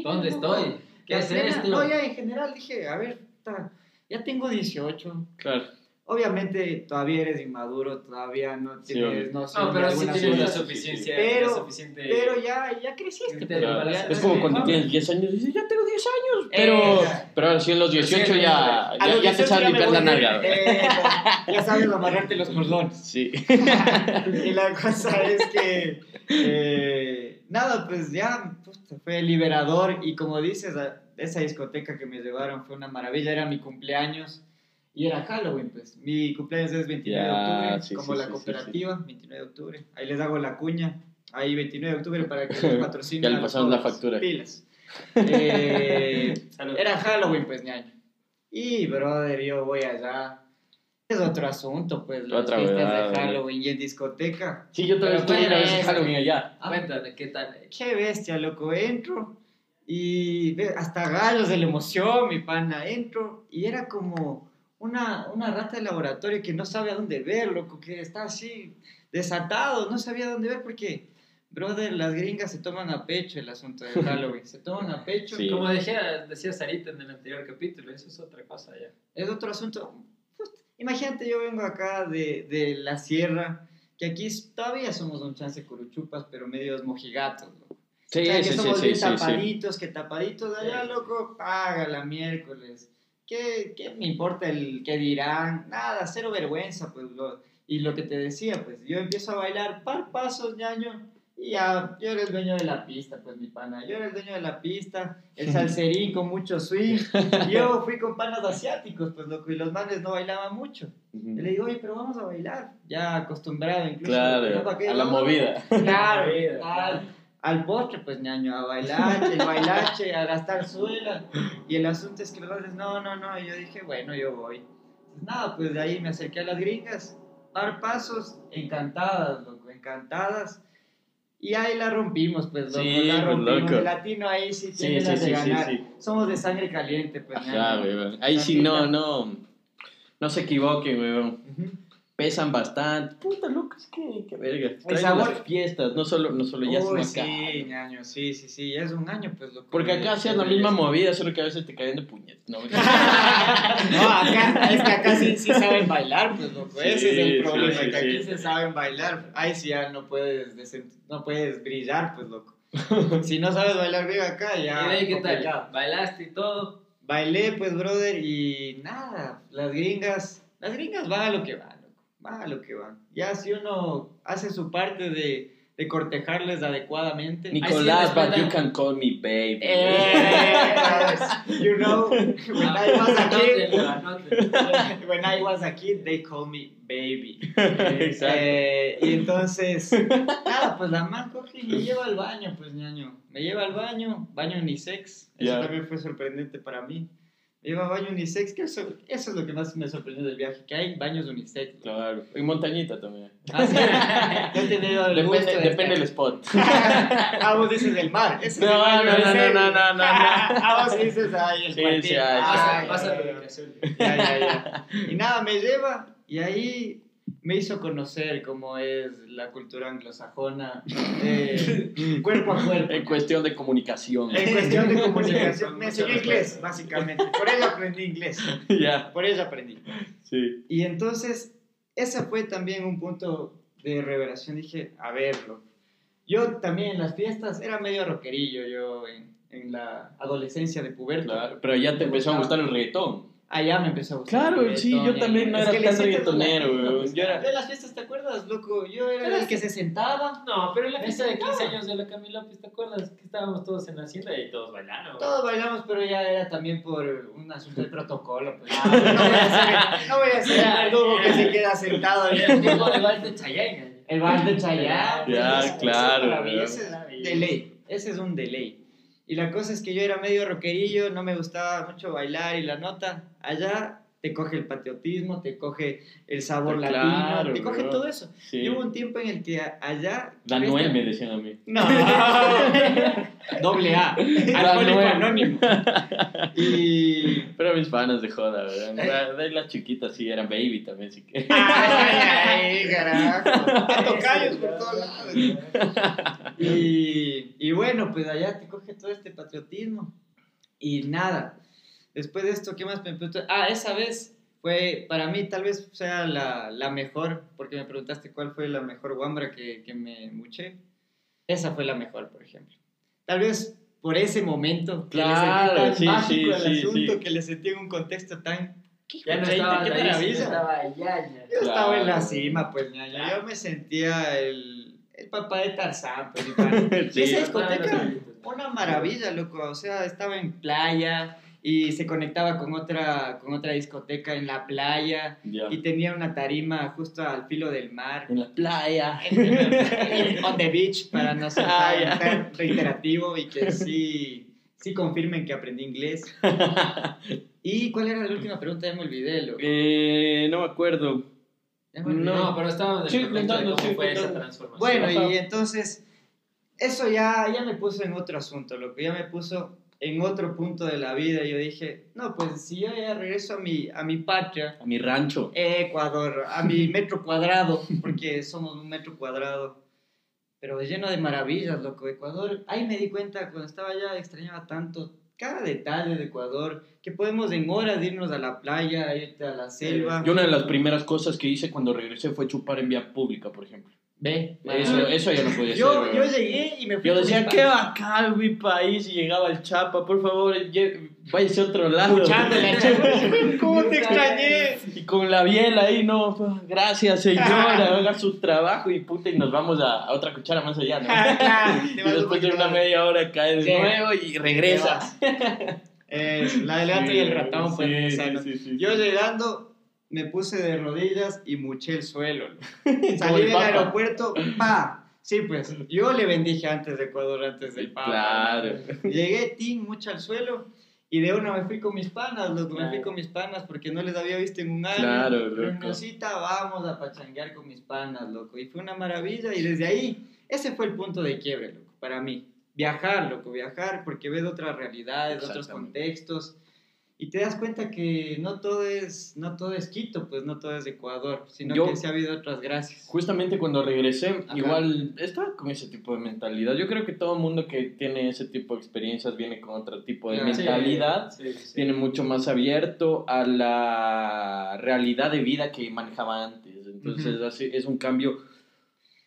¿Dónde estoy? ¿Qué es esto? No, ya en general dije, a ver, ta, ya tengo 18. Claro. Obviamente todavía eres inmaduro, todavía no Sí, tienes obvio. noción No, pero sí tienes la suficiencia. Pero- la suficiente Pero ya, ya creciste. para ya- Es como Sí, cuando tienes 10 años y dices, ya tengo 10 años. Pero, Eh, pero sí en los 18 Recién, ya, ya, los ya te 18 sabes limpiar la nalga. eh, ya sabes amarrarte los cordones. Sí. Y la cosa es que, eh, nada, pues ya puta, fue liberador. Y como dices, a- esa discoteca que me llevaron fue una maravilla. Era mi cumpleaños y era Halloween, pues. Mi cumpleaños es 29 de Ya, octubre, sí, como sí, la sí, sí, cooperativa, 29 de octubre. Ahí les hago la cuña. Ahí 29 de octubre para que los patrocinen. Ya le pasamos la factura. Pilas. Eh, era Halloween, pues, ñaño. Y, brother, yo voy allá. Es otro asunto, pues, las Otra fiestas verdad, de Halloween y en discoteca. Sí, yo también estuve una vez Halloween allá. Cuéntame, ¿qué tal? Qué bestia, loco. Entro y hasta gallos de la emoción, mi pana. Entro y era como una, una rata de laboratorio que no sabe a dónde ver, loco, que está así desatado, no sabía a dónde ver porque Brother, las gringas se toman a pecho el asunto del Halloween. Se toman a pecho. Sí. Como decía, decía Sarita en el anterior capítulo, eso es otra cosa ya. Es otro asunto. Imagínate, yo vengo acá de, de la sierra, que aquí todavía somos un chance curuchupas, pero medios mojigatos, loco. Sí, o sea, que sí, sí, somos sí, bien tapaditos, que tapaditos allá, loco, págala miércoles. ¿Qué, ¿Qué me importa el que dirán? Nada, cero vergüenza, pues. Lo, y lo que te decía, pues, yo empiezo a bailar par pasos, ñaño, y ya, yo era el dueño de la pista, pues, mi pana. Yo era el dueño de la pista, el salserín con mucho swing. Yo fui con panas asiáticos, pues, loco, y los manes no bailaban mucho. Y le digo, oye, pero vamos a bailar. Ya acostumbrado incluso. Claro, a la movida. Claro, al, al postre, pues ñaño, a bailache, bailache, a gastar suela. Y el asunto es que los hombres, no, no, no. Y yo dije, bueno, yo voy. Pues nada, pues de ahí me acerqué a las gringas, par pasos, encantadas, loco, encantadas. Y ahí la rompimos, pues, loco, Sí, la pues, rompimos. loco. El latino ahí sí tiene sí, de sí, sí, ganar. sí. Somos de sangre caliente, pues. Ajá. Ahí sí, no, no. No se equivoquen, weón. Ujú. Pesan bastante. Puta, loco, es que, qué verga. Traen sabor. las fiestas, no solo, no solo ya Uy, sino acá. sí, ñaño, sí, sí, sí, ya es un año, pues, loco. Porque acá hacías la misma movida, solo que a veces te caen de puñetas. No, No, acá, es que acá sí, sí saben bailar, pues loco, Sí, ese es el sí, problema, sí, que aquí sí. se saben bailar, ahí sí ya no puedes, desen- no puedes brillar, pues loco. Si no sabes bailar bien acá, ¿Y de ya ahí qué tal? ¿Bailaste y todo? Bailé, pues, brother, y nada, las gringas, las gringas van a lo que van, loco, van a lo que van. Ya si uno hace su parte de, de cortejarles adecuadamente. Nicolás, but you can call me baby. Yes, you know, when I was a kid, when I was a kid, they call me baby. Exacto. Eh, y entonces, nada, pues la man coge y me lleva al baño, pues ñaño. Me lleva al baño, baño unisex. Eso Ya. también fue sorprendente para mí. Lleva a baño unisex, que eso, eso es lo que más me sorprendió del viaje, que hay baños unisex. Claro. Y montañita también. Ah, sí. Yo he tenido el gusto Depende, de depende del estar- spot. ah, vos dices del mar. Ese es No, el no, no, no, no, no, no. ah, vos dices ahí el Sí, sí. Ah, ubicación. Ya, ya, ya. Y nada, me lleva y ahí me hizo conocer cómo es la cultura anglosajona, eh, cuerpo a cuerpo. En cuestión de comunicación. En cuestión de comunicación. Me enseñó inglés, básicamente. Por eso aprendí inglés. ya. Por eso aprendí. Sí. Y entonces, ese fue también un punto de revelación. Dije, a verlo. Yo también en las fiestas era medio rockerillo, yo en, en la adolescencia de puberto. Claro. Pero ya te empezó a gustar el reggaetón. Allá me empezó a gustar. Claro, el sí, yo también no era tan reggaetonero, la- weón. pues, Yo era- en las fiestas, ¿te acuerdas, loco? Yo era el que se sentaba. No, pero en la fiesta de Ese- 15 años de la Camila López, ¿te acuerdas? Que estábamos todos en la hacienda y todos bailando. Todos bailamos, pero ya era también por un asunto de protocolo. Pues, no, no voy a ser, no voy a ser el verdugo que se queda sentado. El tipo de de Chayanne. El bar de Chayanne. Ya, claro. Ese es de ley. Ese es un de ley. Y la cosa es que yo era medio rockerillo, no me gustaba mucho bailar y la nota. Allá te coge el patriotismo, te coge el sabor latino, te coge todo eso. Sí. Y hubo un tiempo en el que allá... La Noel me decían a mí. No. Doble A. Alcohólico anónimo. Y... Pero mis fanas de joda, ¿verdad? De las chiquitas sí eran baby también, sí que. Ay, ay, carajo. A tocayos por todos lados. Y, y bueno, pues allá te coge todo este patriotismo. Y nada. Después de esto, ¿qué más me preguntó? Ah, esa vez fue, para mí tal vez sea la, la mejor, porque me preguntaste cuál fue la mejor guambra que, que me muché. Esa fue la mejor, por ejemplo. Tal vez por ese momento, que le Claro, sentí sí, tan mágico sí, el sí, asunto, sí. que le sentí en un contexto tan... ¡Qué, Ya no estaba qué maravilla! estaba allá. ya. Yo estaba en la Claro. cima, pues, ñaña. Yo me sentía el, el papá de Tarzán, pues. Sí. Esa Ah, discoteca, no, no, una maravilla, loco. O sea, estaba en playa y se conectaba con otra, con otra discoteca en la playa Ya. y tenía una tarima justo al filo del mar. En la playa. On the beach, para no ser Ah, ya. tan reiterativo y que sí, sí confirmen que aprendí inglés. ¿Y cuál era la última pregunta? Ya me olvidé, loco. Eh, no me acuerdo. Ya me olvidé. No. No, pero estábamos Sí, de cómo sí, fue esa transformación. Bueno, y entonces, eso ya, ya me puso en otro asunto, loco. Ya me puso en otro punto de la vida. Yo dije, no, pues si yo ya regreso a mi, a mi patria, A mi rancho. Ecuador, a mi metro cuadrado, porque somos un metro cuadrado. pero lleno de maravillas, loco. Ecuador, ahí me di cuenta, cuando estaba allá, extrañaba tanto cada detalle de Ecuador, que podemos en horas irnos a la playa, irte a la selva. Yo una de las primeras cosas que hice cuando regresé fue chupar en vía pública, por ejemplo. Ve. Eso, eso ya no podía yo, ser. yo llegué y me fui Yo decía, qué bacán mi país y llegaba el Chapa, por favor, váyase a otro lado. Escuchándole al Chapa. ¿Cómo te extrañé? Y con la biela ahí, no, gracias señora, haga su trabajo y puta, y nos vamos a, a otra cuchara más allá, ¿no? Y después de un una media hora cae de Sí. nuevo y regresas. Eh, la del gato y el ratón Sí, sí, Yo llegando, me puse de rodillas y muché el suelo. Salí el del aeropuerto, pa. Sí, pues, yo le bendije antes de Ecuador, antes del Papa. Claro. Llegué, tin, mucho al suelo. Y de una me fui con mis panas, loco, me Claro. fui con mis panas porque no les había visto en un año. Claro, loco. Reunioncita, vamos a pachanguear con mis panas, loco. Y fue una maravilla. Y desde ahí, ese fue el punto de quiebre, loco, para mí. Viajar, loco, viajar, porque ves otras realidades, otros contextos. Y te das cuenta que no todo es, no todo es Quito, pues no todo es Ecuador, sino Yo- que sí ha habido otras gracias. Justamente cuando regresé, Ajá. igual estaba con ese tipo de mentalidad. Yo creo que todo mundo que tiene ese tipo de experiencias viene con otro tipo de mentalidad. Sí, sí, sí. Viene mucho más abierto a la realidad de vida que manejaba antes. Entonces así, es un cambio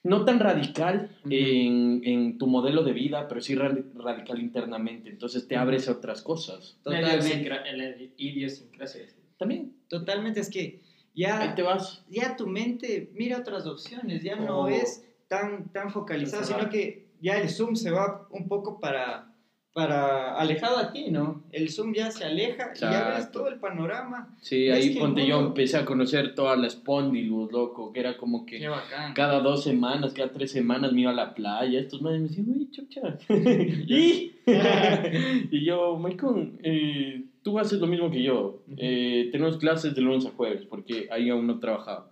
no tan radical en, en tu modelo de vida, pero sí ra- radical internamente. Entonces te abres a otras cosas. Totalmente, la idiosincrasia. También, totalmente, es que ahí ya, te vas. ya tu mente mira otras opciones, ya no Oh. es tan, tan focalizado, sino que ya el zoom se va un poco para, para alejado a ti, ¿no? El zoom ya se aleja y ya ves todo el panorama. Sí, ¿Ves ahí ponte yo empecé a conocer toda la Spondylus, loco, que era como que cada dos semanas, cada tres semanas me iba a la playa. Estos madres me decían, uy, chucha. y, y yo, Maicon, eh, tú haces lo mismo que yo. Eh, tenemos clases de lunes a jueves, porque ahí aún no trabajaba.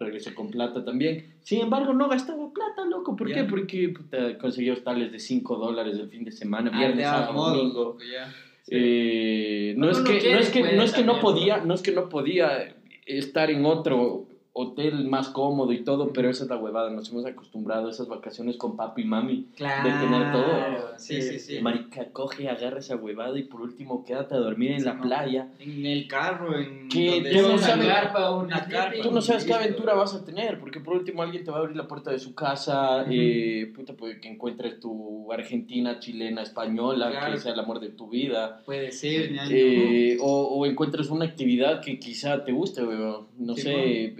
Regresé con plata también. Sin embargo, no gastaba plata, loco. ¿Por qué? Porque puta, conseguí hostales de 5 dólares el fin de semana, Ah, viernes, sábado, domingo. Eh, no, es que, no es que, no es que no también, podía, ¿no? no es que no podía estar en otro hotel más cómodo y todo, pero esa es la huevada, nos hemos acostumbrado a esas vacaciones con papi y mami. Claro. tener todo. Sí, sí, sí. Marica, coge, agarra esa huevada y por último quédate a dormir en Sí, la no. playa. En el carro, en. Tú no una sabes- carpa, una una carpa. Tú no sabes qué aventura vas a tener, porque por último alguien te va a abrir la puerta de su casa, eh, puta, puede que encuentres tu argentina, chilena, española, Claro. que sea el amor de tu vida. Puede ser. Eh, o, o encuentres una actividad que quizá te guste, weón. No Sí, sé, bueno. eh,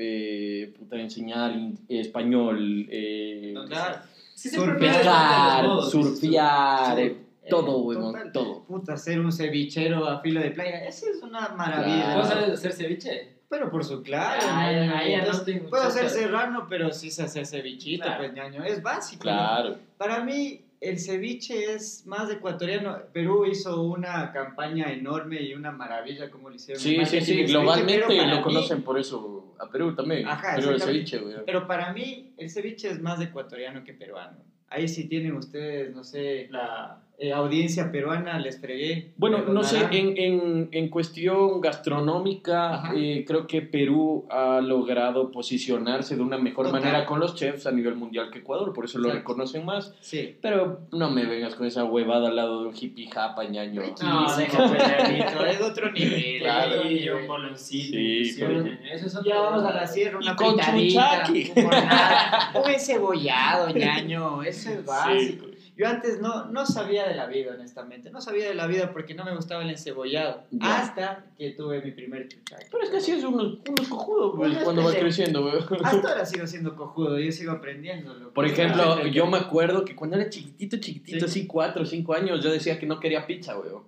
puta, enseñar español, eh, No, Claro. Sí, pescar, modos, surfear, sí. eh, todo, weón, Total. todo. Puta, hacer un cevichero a filo de playa, eso es una maravilla. Claro. ¿Vos sabes hacer ceviche? Pero por su claro. Ay, ñaño. ay, no tengo puedo hacer serrano, pero sí sé hacer cevichito, Claro. pues ñaño. Es básico. ¿no? Claro. Para mí, el ceviche es más ecuatoriano. Perú hizo una campaña enorme y una maravilla como lo hicieron. Sí, sí, sí, ceviche, globalmente lo mí- conocen por eso a Perú también. Ajá, Perú el ceviche. Pero para mí, el ceviche es más ecuatoriano que peruano. Ahí sí tienen ustedes, no sé, La... eh, audiencia peruana, les fregué. Bueno, no sé, en, en, en cuestión gastronómica, eh, creo que Perú ha logrado posicionarse de una mejor Total. manera con los chefs a nivel mundial que Ecuador, por eso lo Exacto. reconocen más. Sí. Pero no me vengas con esa huevada al lado de un hippie japa, ñaño. No, Sí, deja sí, pelearito. es otro nivel. Claro. Y un boloncito. Sí, Eso Ya vamos a la sierra, una Y con un un encebollado, ñaño, eso es básico. Sí. Yo antes no, no sabía de la vida, honestamente. No sabía de la vida porque no me gustaba el encebollado. Ya. Hasta que tuve mi primer chuchaco. Pero es que así es uno, uno es cojudo, pues, cuando va pendejo. creciendo, weón. Hasta ahora sigo siendo cojudo, yo sigo aprendiendo. loco. Por ejemplo, yo me acuerdo que cuando era chiquitito, chiquitito, Sí. así cuatro o cinco años, yo decía que no quería pizza, weón.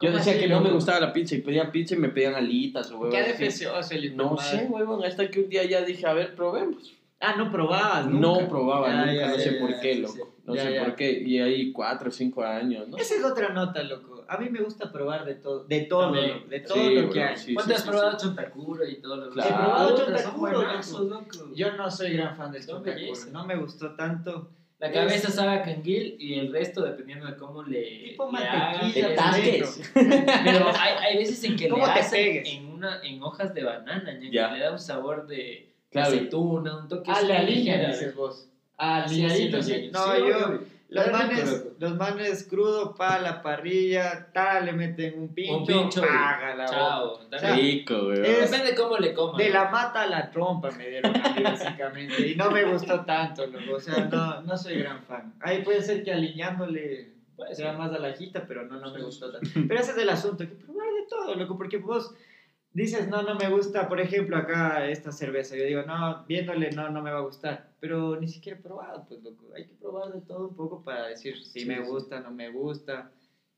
Yo ¿Cómo decía así, que no me loco? gustaba la pizza y pedía pizza y me pedían alitas weón. Qué defecioso el No sé, weón, hasta que un día ya dije, a ver, probemos. Ah, no probabas, nunca. No probaba nunca, no sé por qué, loco. No Ya, sé ya. por qué. Y ahí cuatro o cinco años, ¿no? Esa es otra nota, loco. A mí me gusta probar de todo. De todo, También. de Sí, todo lo que hay. sí, ¿Cuánto has sí, probado sí. chontacuro y todo lo Claro. He probado Puta, chontacuro, loco. Yo no soy gran fan del chontacuro. No me gustó tanto. La cabeza sabe a canguil y el resto dependiendo de cómo le, Tipo le hagan, mantequilla. Pero hay, hay veces en que ¿Cómo le hacen en, una, en hojas de banana, Ya. que le da un sabor de Claro. aceituna, un toque Ah, así la línea, dices vos. Ah, Sí, liñadito, sí, sí. sí, No, sí, yo, los manes, los manes crudo pa' la parrilla, tal, le meten un pincho, Un pincho. paga la boca. Chao. sea, Rico, güey. Depende de cómo le coman. De la mata a la trompa me dieron a mí, básicamente. Y no me gustó tanto, loco. O sea, no, no soy gran fan. Ahí puede ser que alineándole Puede sea más a la ajita, pero no, no me gustó tanto. Pero ese es el asunto, que probar de todo, loco, porque vos dices, no, no me gusta, por ejemplo, acá esta cerveza. Yo digo, no, viéndole, no, no me va a gustar. Pero ni siquiera he probado, pues, loco. Hay que probar de todo un poco para decir si Sí, me sí. gusta, no me gusta.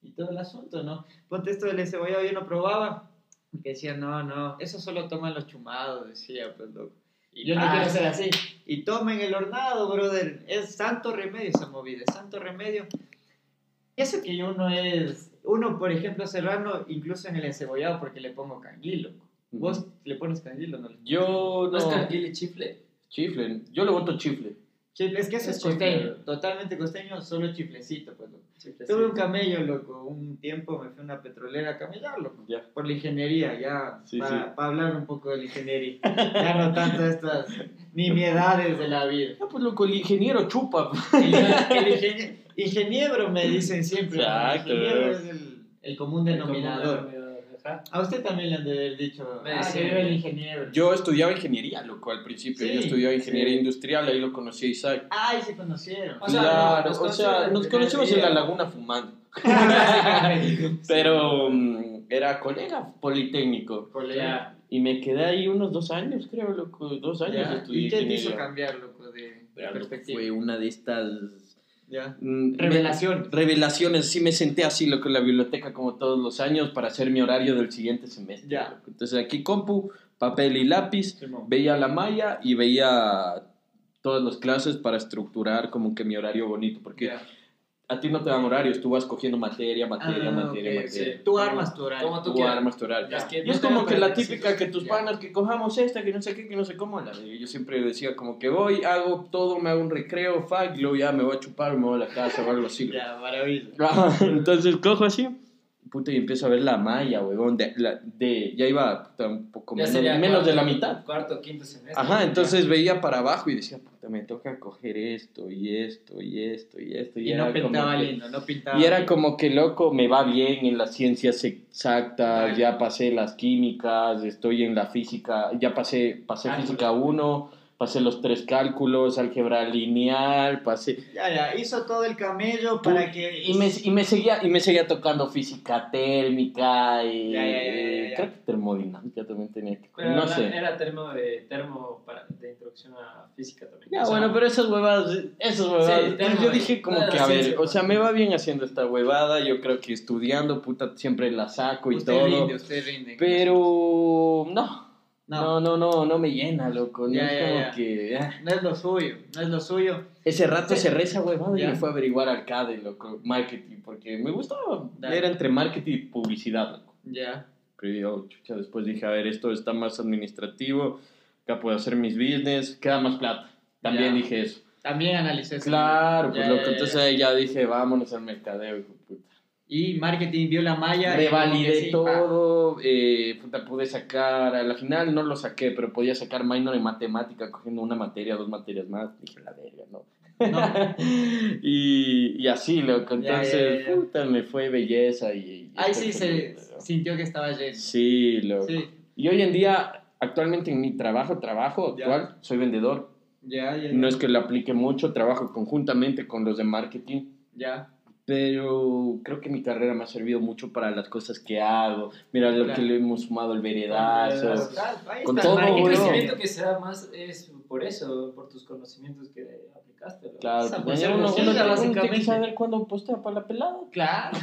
Y todo el asunto, ¿no? Ponte esto del encebollado, yo no probaba. Porque decía, no, no, eso solo toman los chumados, decía, pues, loco. Y yo no quiero ser así. Y tomen el hornado, brother. Es santo remedio esa movida, es santo remedio. Y eso que uno es, uno, por ejemplo, serrano, incluso en el encebollado, porque le pongo canguilo. ¿Vos le pones canguilo no? le- Yo ¿No es no. canguile chifle? Chifle. Yo le voto chifle. Chifle, es que eso es, Es chifle. costeño, totalmente costeño, solo chiflecito, pues, loco. Chifle, Tuve un camello, loco, un tiempo me fui a una petrolera a camellar, loco. Ya. Por la ingeniería, ya, Sí, para, sí. para hablar un poco de la ingeniería. ya no tanto estas nimiedades de la vida. Ah, pues loco, el ingeniero chupa. El, el ingenie- ingeniero me dicen siempre. ¿no? Exacto. Ingeniero es el, el común denominador. A usted también le han de haber dicho, Me ah, el ingeniero. Yo estudiaba ingeniería, loco, al principio. Sí, Yo estudiaba ingeniería sí. industrial, ahí lo conocí a Isaac. Ay, se conocieron. O sea, claro, nos o sea, conocimos nos conocimos en la laguna fumando. Pero mm, era colega politécnico. Colega. Y me quedé ahí unos dos años, creo, loco. Dos años Ya. estudié ¿Y qué te hizo cambiar, loco, de Pero, perspectiva? fue una de estas Ya. mm, Revelación. revelaciones. Sí me senté así, loco, en la biblioteca como todos los años para hacer mi horario del siguiente semestre. Ya. loco. Entonces aquí compu, papel y lápiz, veía la malla y veía todas las clases para estructurar como que mi horario bonito, porque. A ti no te dan horarios, tú vas cogiendo materia, materia, Ah, materia, ok, materia. sí. Tú armas tu horario. Como tú Tú quieras. armas tu horario. Es que Y es como que la típica que tus panas que cojamos esta, que no sé qué, que no sé cómo. La de- yo siempre decía como que voy, hago todo, me hago un recreo, fuck, y luego ya me voy a chupar, me voy a la casa o algo así. Ya, maravilla. Entonces cojo así, puta, y empiezo a ver la malla, huevón, de, la- de, ya iba puta, un poco menos, de la mitad. Cuarto, quinto semestre. Ajá, entonces veía para abajo y decía, puta, me toca coger esto y esto y esto y esto. Y era no pintaba lindo, no pintaba y era lindo. como que loco, me va bien en las ciencias exactas, ya pasé las químicas, estoy en la física, ya pasé, pasé Cálculo. física 1, pasé los tres cálculos, álgebra lineal, pasé... Ya, ya, hizo todo el camello para que... Y me, y me seguía y me seguía tocando física térmica y Ya, ya, ya, ya, ya. creo que termodinámica también tenía que Pero no la- sé era termo de, termo para, de introducción a física también. ya O sea, bueno pero esas huevadas esas huevadas Sí, entonces termo- yo dije como que a ver o sea me va bien haciendo esta huevada yo creo que estudiando puta siempre la saco y usted todo rinde, usted rinde. Pero no, No. no, no, no, no me llena, loco. No Ya, es como ya. que. ah. No es lo suyo, no es lo suyo. Ese rato Sí. cerré esa huevada y me fue a averiguar al CADE, loco, marketing, porque me gustaba. Dale. Era entre marketing y publicidad, loco. Ya. Pero yo, chucha, después dije, a ver, esto está más administrativo, acá puedo hacer mis business, queda más plata. También dije eso. También analicé eso. Claro, pues loco, entonces ahí ya dije, vámonos al mercadeo, hijo. Y marketing vio la malla. Revalidé sí, todo, eh, puta, pude sacar, a la final no lo saqué, pero podía sacar minor en matemática cogiendo una materia, dos materias más. Dije, la verga, ¿no? y, y así, loco, entonces, ya, ya. puta, me fue belleza y... y Ahí sí se sintió que estaba lleno. Sí, loco. Sí. Y hoy en día, actualmente en mi trabajo, trabajo actual, soy vendedor. Ya, ya. No es que lo aplique mucho, trabajo conjuntamente con los de marketing. Ya. Pero creo que mi carrera me ha servido mucho para las cosas que hago. Mira lo Claro. que le hemos sumado el veredazo. Claro. Claro, ahí Con todo, El crecimiento que se da más es por eso, por tus conocimientos que aplicaste. ¿no? Claro, pues, pues, uno, uno, uno tiene que saber cuándo postea para la pelada. Claro.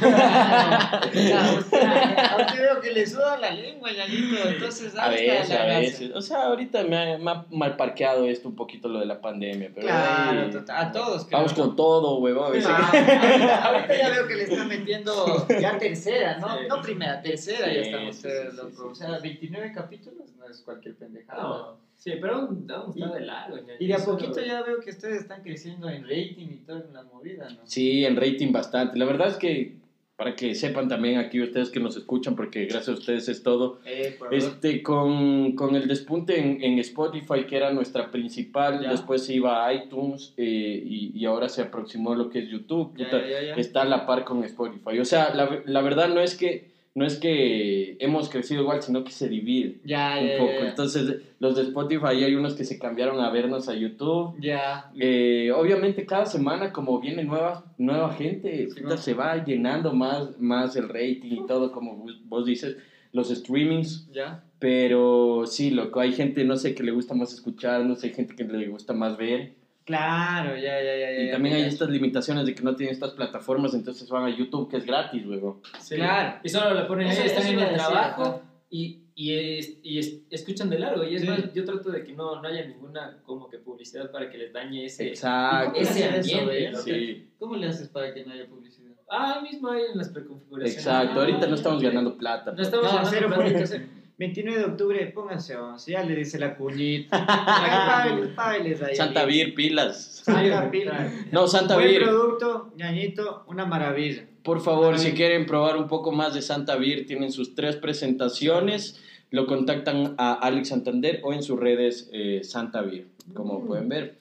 Claro, usted veo que le suda la lengua, Yanito. Entonces, A veces, a veces. O sea, ahorita me ha, me ha mal parqueado esto un poquito lo de la pandemia. Pero Claro, ahí- total, a todos, creo. Vamos con todo, huevón. Ah, ahorita, ahorita ya veo que le están metiendo ya tercera, ¿no? Sí. No primera, tercera Sí, ya están sí, ustedes, sí, loco. sí, O sea, 29 capítulos no es cualquier pendejada. No, sí, pero aún, aún está Y- de largo. ñaño. Y de a poquito ya veo que ustedes están creciendo en rating y todo en la movida, ¿no? Sí, en rating bastante. La verdad es que para que sepan también aquí ustedes que nos escuchan, porque gracias a ustedes es todo. Eh, por favor. Este, con, con el despunte en, en Spotify, que era nuestra principal, Ya. después se iba a iTunes eh, y, y ahora se aproximó lo que es YouTube. Ya, ya, ya, ya. Está a la par con Spotify. O sea, la, la verdad no es que no es que hemos crecido igual, sino que se divide Ya, un ya, poco. ya. Entonces, los de Spotify hay unos que se cambiaron a vernos a YouTube. Ya. Eh, obviamente cada semana como viene nueva, nueva gente, Sí, puta, ¿no? se va llenando más, más el rating y todo, como vos- vos dices, los streamings. Ya. Pero sí, loco, hay gente, no sé, que le gusta más escuchar, no sé, hay gente que le gusta más ver. Claro, ya, ya, ya. ya, Y ya, también ya. hay estas limitaciones de que no tienen estas plataformas, entonces van a YouTube, que es gratis, luego. Sí. Claro. Y solo lo ponen ahí, Eso- están en el trabajo y, y, es- y es- escuchan de largo. Y es Sí. más, yo trato de que no, no haya ninguna como que publicidad para que les dañe ese, Exacto. ese ¿Cómo haces eso, ambiente. eh? Sí, ¿Cómo le haces para que no haya publicidad? Ah, mismo ahí en las preconfiguraciones. exacto. Ah, Ahorita no estamos ya. ganando plata. No estamos No, ganando plata. Publicación. 29 de octubre, pónganse 11, ya le dice la cuñita. Págueles ahí. Santa Vir, pilas. Santa Pila. No, Santa Buen Vir, producto, ñañito, una maravilla. Por favor, si Maravilla. quieren probar un poco más de Santa Vir, tienen sus tres presentaciones. Lo contactan a Alex Santander o en sus redes eh, Santa Vir. Como Mm. pueden ver,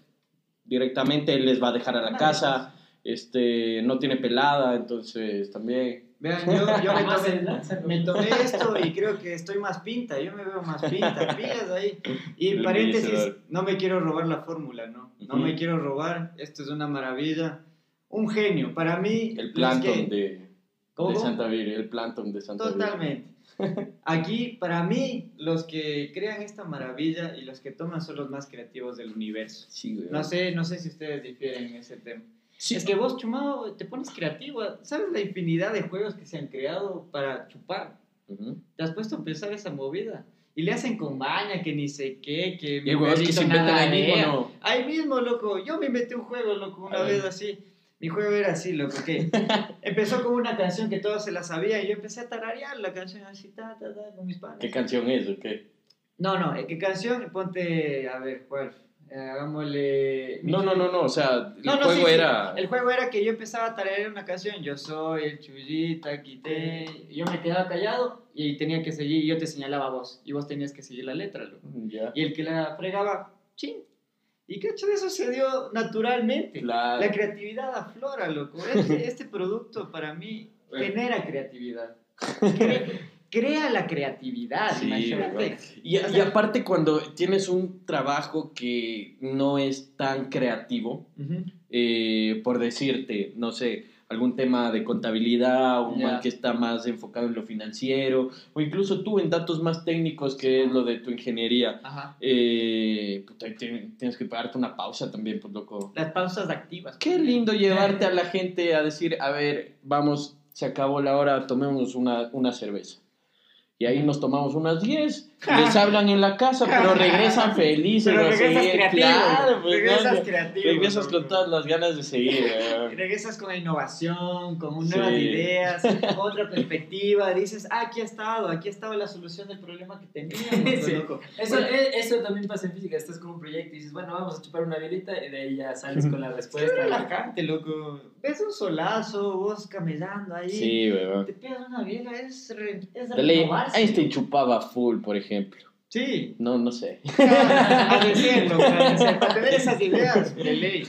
directamente él les va a dejar a la casa. Este, no tiene pelada, entonces también. Vean, yo, yo me, tomé, me tomé esto y creo que estoy más pinta. Yo me veo más pinta, pilas ahí. Y El paréntesis, no me quiero robar la fórmula, ¿no? No me quiero robar. Esto es una maravilla. Un genio. Para mí, El plancton que- de, de Santa Vir, el plancton de Santa Vir. Totalmente. Aquí, para mí, los que crean esta maravilla y los que toman son los más creativos del universo. Sí, güey. No sé, no sé si ustedes difieren en ese tema. Sí. Es que vos, Chumado, te pones creativo. ¿Sabes la infinidad de juegos que se han creado para chupar? ¿Te has puesto a pensar esa movida? Y le hacen con baña, que ni sé qué, que... Y huevos que se inventan ahí mismo. Ahí mismo, loco. Yo me inventé un juego, loco, una vez así. Mi juego era así, loco, que empezó con una canción que todos se la sabían y yo empecé a tararear la canción así, ta, ta, ta, con mis panas. ¿Qué canción es o qué? No, no, eh, ¿qué canción? Ponte, a ver, ¿cuál? Eh, hagámosle... No, no, no, no, o sea, el No, no, juego sí, sí. era... El juego era que yo empezaba a tararear una canción. Yo soy el chullita, quité. Yo me quedaba callado y tenía que seguir. y Yo te señalaba a vos y vos tenías que seguir la letra, loco. Ya. Y el que la fregaba, ching. Y cacho, eso se dio naturalmente. Claro. La creatividad aflora, loco. Este, este producto para mí Bueno. genera creatividad. Cre- crea la creatividad, Sí, imagínate. Y, y aparte cuando tienes un trabajo que no es tan creativo, eh, por decirte, no sé, algún tema de contabilidad, un Ya. man que está más enfocado en lo financiero, o incluso tú en datos más técnicos que es lo de tu ingeniería, Ajá. eh, tienes que pagarte una pausa también, pues loco. Las pausas activas. Qué lindo llevarte a la gente a decir, a ver, vamos, se acabó la hora, tomemos una, una cerveza. Y ahí nos tomamos unas 10, les hablan en la casa, pero regresan felices. Pero regresas seguir. creativo. Claro, pues, regresas ¿no? creativo. Regresas con todas las ganas de seguir. Regresas con innovación, con Sí. nuevas ideas, otra perspectiva. Dices, ah, aquí ha estado, aquí ha estado la solución del problema que teníamos. Sí. loco. Eso, e- eso también pasa en física. Estás con un proyecto y dices, bueno, vamos a chupar una velita y de ahí ya sales con la Es respuesta. relajante, loco. Ves un solazo, vos camellando ahí. Sí, weón. Te pegas una biela, es, re, es renovarse. Einstein chupaba full, por ejemplo. Sí. No, no sé. A para tener esas ideas, de ley.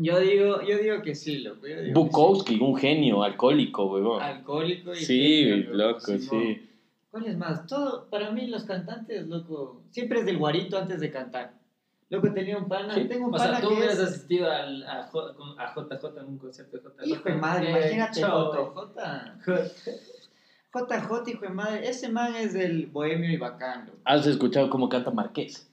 Yo digo, yo digo que sí, loco. Bukowski, un genio alcohólico, weón. Alcohólico y Sí, genio, loco, sí. ¿Cuál es más? Todo, para mí los cantantes, loco, siempre es del guarito antes de cantar. Loco, tenía un pana, Sí. tengo un O sea, pana tú que hubieras es... asistido al, a, J, a JJ en un concierto de JJ. Hijo de madre, imagínate. JJ. JJ, hijo de madre, ese man es del bohemio y bacán, loco. ¿Has escuchado cómo canta Marqués?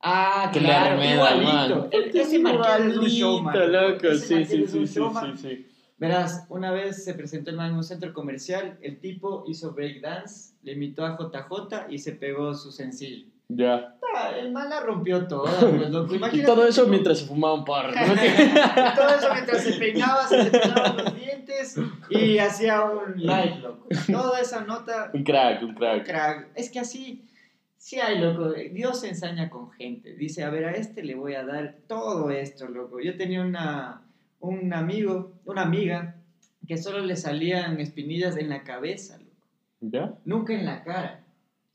Ah, Que claro, igualito. Ese Marqués es un showman. loco. Ese Sí, sí, es un sí, sí, sí. Verás, una vez se presentó el man en un centro comercial, el tipo hizo breakdance, le imitó a JJ y se pegó su sencillo. Ya. Ah, El man la rompió toda, pues, loco. Y Imagínate todo eso mientras se fumaba un. ¿no? todo eso mientras se peinaba, se peinaba los dientes y hacía un live, loco. Toda esa nota, un crack, un crack. crack. Es que así, sí hay, loco. Dios se ensaña con gente. Dice, a ver, a este le voy a dar todo esto, loco. Yo tenía una, un amigo, una amiga que solo le salían espinillas en la cabeza, loco. ¿Ya? Nunca en la cara.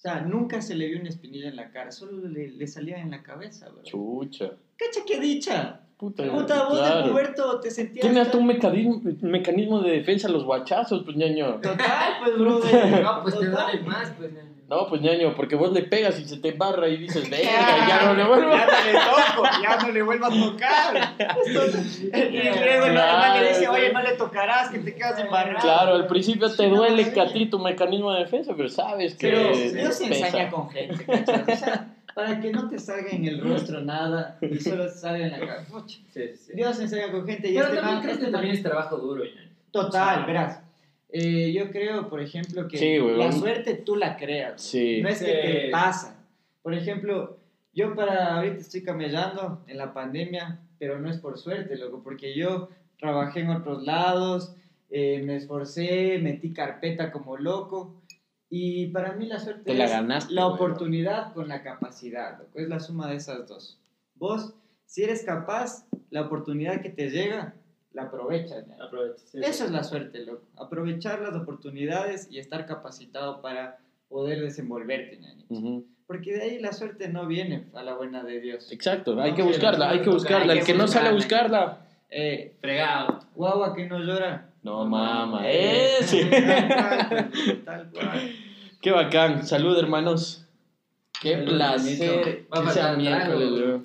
O sea, nunca se le vio una espinilla en la cara, solo le, le salía en la cabeza, bro. Chucha. ¡Cacha qué dicha! Puta, Puta, vos de claro. puberto te sentías... Tiene hasta un mecanismo, mecanismo de defensa a los guachazos, pues ñaño. Total, pues, brother. No, pues te Total. duele más, pues. ñaño. No, pues ñaño, porque vos le pegas y se te embarra y dices, venga, ya no le vuelvo. Ya no le toco, ya no le vuelvo a tocar. Y luego el hermano le dice, oye, no le tocarás, que te quedas embarrado. Claro, al principio te duele que a ti tu mecanismo de defensa, pero sabes que Pero. Dios se ensaña con gente, ¿cachai? O sea, para que no te salga en el rostro nada y solo te salga en la cara. Sí, sí. Dios se ensaña con gente y Pero este también man, crees este que man- también es trabajo duro, ñaño. Total, verás. Eh, yo creo, por ejemplo, que Sí, la suerte tú la creas. Sí. No es Sí. que te pasa. Por ejemplo, yo para ahorita estoy camellando en la pandemia, pero no es por suerte, loco, porque yo trabajé en otros lados, eh, me esforcé, metí carpeta como loco. Y para mí la suerte Te la es ganaste, la oportunidad con la capacidad, loco. Es la suma de esas dos. Vos, si eres capaz, la oportunidad que te llega, la aprovechas. ¿ya? Aprovecha. sí, Eso sí. es la suerte, loco. Aprovechar las oportunidades y estar capacitado para poder desenvolverte, ñañito. Ujú. Porque de ahí la suerte no viene a la buena de Dios. Exacto, hay No, que sí, buscarla, la hay que buscarla. hay El que que no sale a buscarla. Eh, Fregado. guagua que no llora. No, mama, Eh, ese. Tal cual. Qué bacán. Salud, hermanos. Qué Salud, placer que sea miércoles.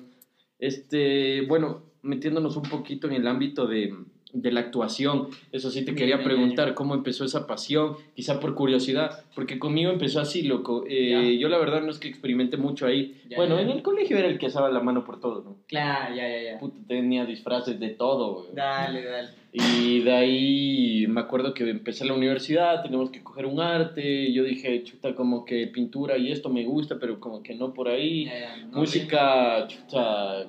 Este, bueno, metiéndonos un poquito en el ámbito de, de la actuación, eso sí te Bien, quería bien, preguntar cómo empezó esa pasión, quizá por curiosidad, porque conmigo empezó así, loco. Eh, Ya. yo la verdad no es que experimenté mucho ahí. Ya, bueno, ya. en el colegio era el que asaba la mano por todo, ¿no? Claro, ya, ya, ya. Puta, tenía disfraces de todo, güey. Dale, dale. Y de ahí me acuerdo que empecé la universidad, tenemos que coger un arte, yo dije, chuta, como que pintura y esto me gusta, pero como que no por ahí. Ya, ya, no, Música, chuta,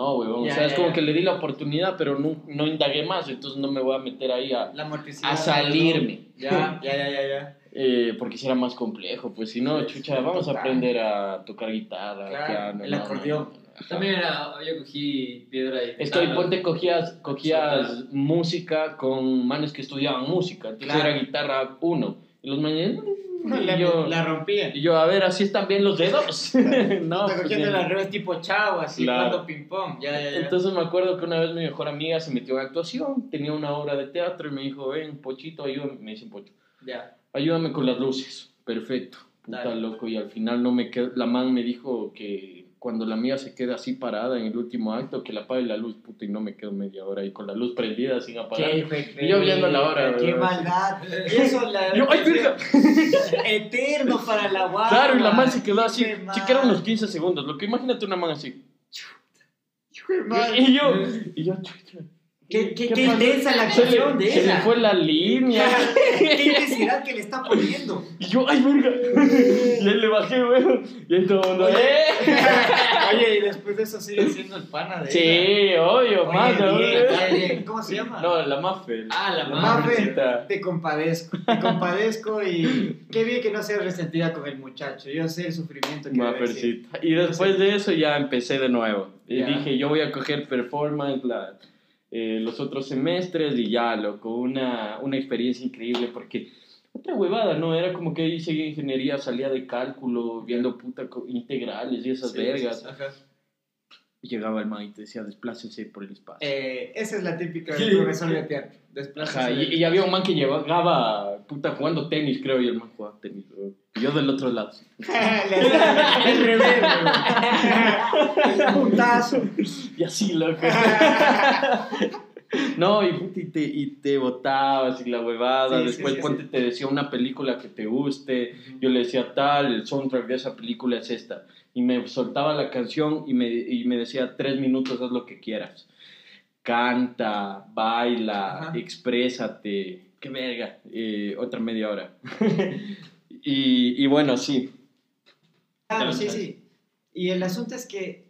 no, Ya, o sea, es como ya. que le di la oportunidad, pero no, no indagué más, entonces no me voy a meter ahí a, La a salirme. Ya, ya, ya, ya, ya. Eh, porque si era más complejo, pues si no, Sí, chucha, sí, vamos a aprender a tocar guitarra, Claro, piano. el acordeón. También era, yo cogí piedra y Es que hoy guitarra. ponte cogías, cogías música con manes que estudiaban música, entonces Claro. era guitarra uno. Y los manes, La, yo, la rompía. y yo, a ver, así están bien los dedos. no, Está pues, cogiendo ya. las redes tipo chavo, así, Claro. ping-pong. Ya, ya, ya. Entonces me acuerdo que una vez mi mejor amiga se metió en actuación, tenía una obra de teatro y me dijo, ven, Pochito, ayúdame, me dicen Pocho, ya. ayúdame con las luces. Perfecto, puta Dale. loco. Y al final no me quedó, la man me dijo que cuando la amiga se queda así parada en el último acto, que la apague la luz, puta, y no me quedo media hora ahí con la luz prendida sin apagar. Y yo viendo la hora, Qué bro. maldad. Eso la. Yo, ¡ay, verga! Eterno para la guagua. Claro, y la man se quedó así, sí que eran unos 15 segundos, lo que imagínate una man así. Y yo, y yo, chucha. Qué, qué, ¿Qué qué intensa la Se actuación le, de se le ella. fue la línea. qué intensidad que le está poniendo. Y yo, ¡ay, verga! Ahí le bajé, weón. Y ahí todo el mundo, Oye. ¡eh! Oye, y después de eso sigue siendo el pana de ella. Sí, obvio, Oye, más, ¿no? bien. ¿Cómo se llama? No, la Maffer. Ah, la La madre. Mafe, Mafercita. te compadezco, te compadezco y qué bien que no seas resentida con el muchacho. Yo sé el sufrimiento que. Maffercita. Y después de eso ya empecé de nuevo. Y Ya. dije, yo voy a coger performance la, eh, los otros semestres y ya, loco, una, una experiencia increíble porque otra huevada, ¿no? Era como que ahí seguía ingeniería, salía de cálculo, viendo puta integrales y esas Sí, vergas. sí, sí. Ajá. Y llegaba el man y te decía, desplácense por el espacio. Eh, esa es la típica del profesor de teatro. Desplaza Ajá, y, y había un man que llevaba, puta, jugando tenis, creo, y el man jugaba tenis. weón. Yo del otro lado. el revés, güey. Putazo. Y así, loco. No, y, te, y te botabas y la huevada. Sí, Después sí, ponte, te decía una película que te guste. Yo le decía tal, el soundtrack de esa película es esta. Y me soltaba la canción y me, y me decía tres minutos, haz lo que quieras. Canta, baila, Ajá. exprésate. Qué verga. Eh, otra media hora. y, y bueno, sí. Claro, sí, sí. Y el asunto es que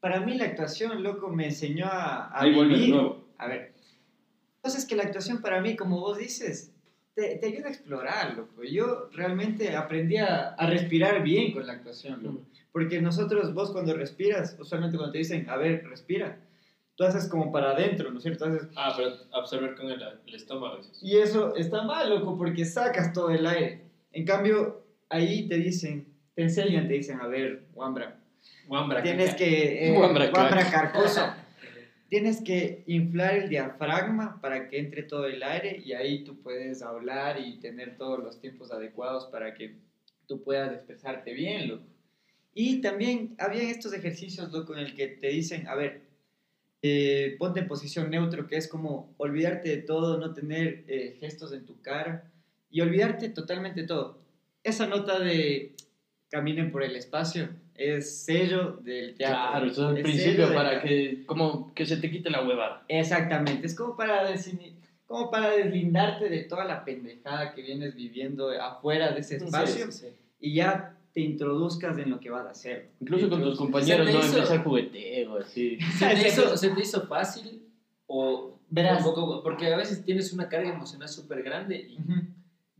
para mí la actuación, loco, me enseñó a, a Ahí vuelve de vivir. nuevo. A ver. Entonces que la actuación para mí, como vos dices, te, te ayuda a explorar, loco. Yo realmente aprendí a, a respirar bien con la actuación, loco. Porque nosotros, vos cuando respiras, usualmente cuando te dicen, a ver, respira, tú haces como para adentro, ¿no es cierto? Haces- Ah, pero absorber con el, el estómago. y eso está mal, loco, porque sacas todo el aire. En cambio, ahí te dicen, te enseñan, te dicen, a ver, Wambra, Wambra, tienes que... eh, Wambra Wambra carcoso. Tienes que inflar el diafragma para que entre todo el aire y ahí tú puedes hablar y tener todos los tiempos adecuados para que tú puedas expresarte bien, loco. Y también había estos ejercicios, loco, en el que te dicen, a ver, eh, ponte en posición neutro, que es como olvidarte de todo, no tener eh, gestos en tu cara y olvidarte totalmente de todo. Esa nota de caminen por el espacio es sello del teatro. Claro, eso es el Es principio para que, como, que se te quite la huevada. Exactamente, es como para, como para deslindarte de toda la pendejada que vienes viviendo afuera de ese espacio Sí, sí, sí. y ya te introduzcas en lo que vas a hacer. Incluso con tus compañeros, ¿no? hizo- Empieza jugueteo, así. ¿Se te, hizo, ¿Se te hizo fácil o Verás. un poco? Porque a veces tienes una carga emocional súper grande y Ujú.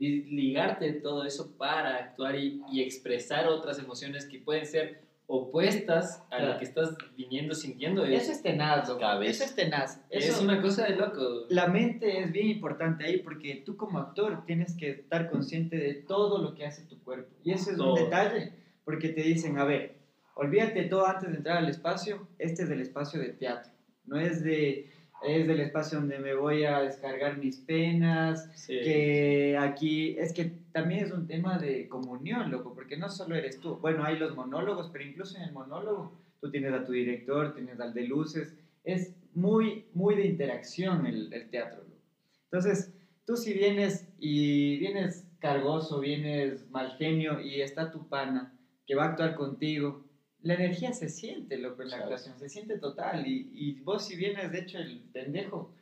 Ligarte de todo eso para actuar y, y expresar otras emociones que pueden ser opuestas a Claro. lo que estás viniendo sintiendo. Eso Es, es tenaz. Eso es tenaz. es Eso, una cosa de loco. La mente es bien importante ahí porque tú como actor tienes que estar consciente de todo lo que hace tu cuerpo. Y eso es Todo. un detalle porque te dicen, a ver, olvídate todo antes de entrar al espacio. Este es el espacio de teatro. No es de es del espacio donde me voy a descargar mis penas, Sí. que aquí es que también es un tema de comunión, loco, porque no solo eres tú. Bueno, hay los monólogos, pero incluso en el monólogo tú tienes a tu director, tienes al de luces. Es muy, muy de interacción el, el teatro, loco. Entonces, tú si vienes y vienes cargoso, vienes mal genio y está tu pana que va a actuar contigo, la energía se siente, loco, en la Claro. actuación, se siente total. Y, y vos si vienes, de hecho, el pendejo,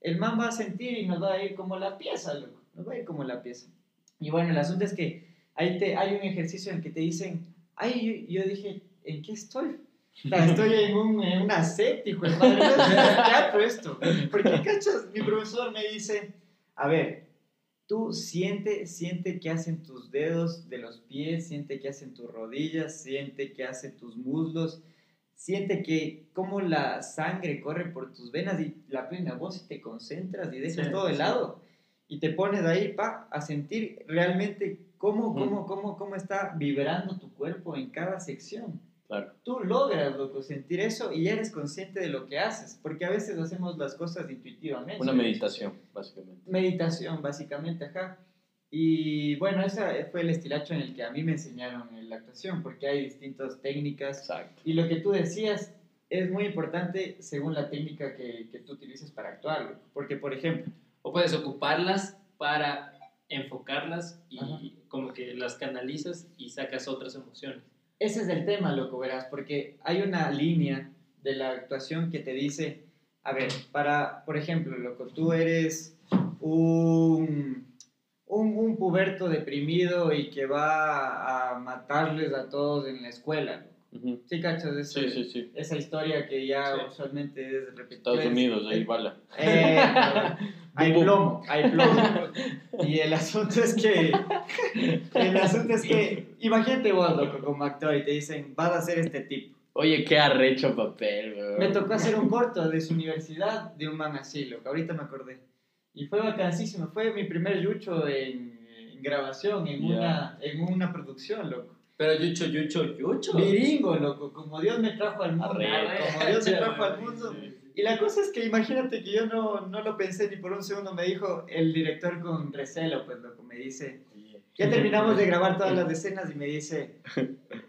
el man va a sentir y nos va a ir como la pieza, loco. Nos va a ir como la pieza. Y bueno, el asunto es que ahí te, hay un ejercicio en el que te dicen, ay, yo, yo dije, ¿en qué estoy? Estoy en, un, en una madre. No es teatro esto. Porque, cachas, mi profesor me dice, a ver, tú siente, siente qué hacen tus dedos de los pies, siente qué hacen tus rodillas, siente qué hacen tus muslos, siente que cómo la sangre corre por tus venas y la plena voz y te concentras y dejas Sí, todo de sí. lado y te pones ahí pa, a sentir realmente cómo, Ujú. cómo, cómo, cómo está vibrando tu cuerpo en cada sección. Claro. Tú logras, loco, sentir eso y ya eres consciente de lo que haces, porque a veces hacemos las cosas intuitivamente. Una meditación, básicamente. Meditación, básicamente, ajá. Y bueno, ese fue el estilacho en el que a mí me enseñaron en la actuación, porque hay distintas técnicas. Exacto. Y lo que tú decías es muy importante según la técnica que, que tú utilices para actuar. loco. Porque, por ejemplo, O puedes ocuparlas para enfocarlas y Ajá. como que las canalizas y sacas otras emociones. Ese es el tema, loco, verás, porque hay una línea de la actuación que te dice, a ver, para, por ejemplo, loco, tú eres un, un, un puberto deprimido y que va a matarles a todos en la escuela, loco. Ujú. ¿Sí cachas ese- Sí, sí, sí. esa historia que ya Sí. usualmente es repetida? Estados Unidos, ahí Eh, bala. eh, hay Bum, bum. plomo, hay plomo. Y el asunto es que, el asunto es que, imagínate vos, loco, como actor, y te dicen, vas a hacer este tipo. Oye, qué arrecho papel, weón. Me tocó hacer un corto de su universidad de un man así, loco, ahorita me acordé. Y fue vacancísimo, fue mi primer yucho en, en grabación, en, Ya. una, en una producción, loco. Pero Yucho, Yucho, Yucho. Viringo, loco, como Dios me trajo al mundo, como Dios me trajo al mundo. Y la cosa es que imagínate que yo no, no lo pensé ni por un segundo, me dijo el director con recelo, pues loco, me dice, ya terminamos de grabar todas las escenas y me dice,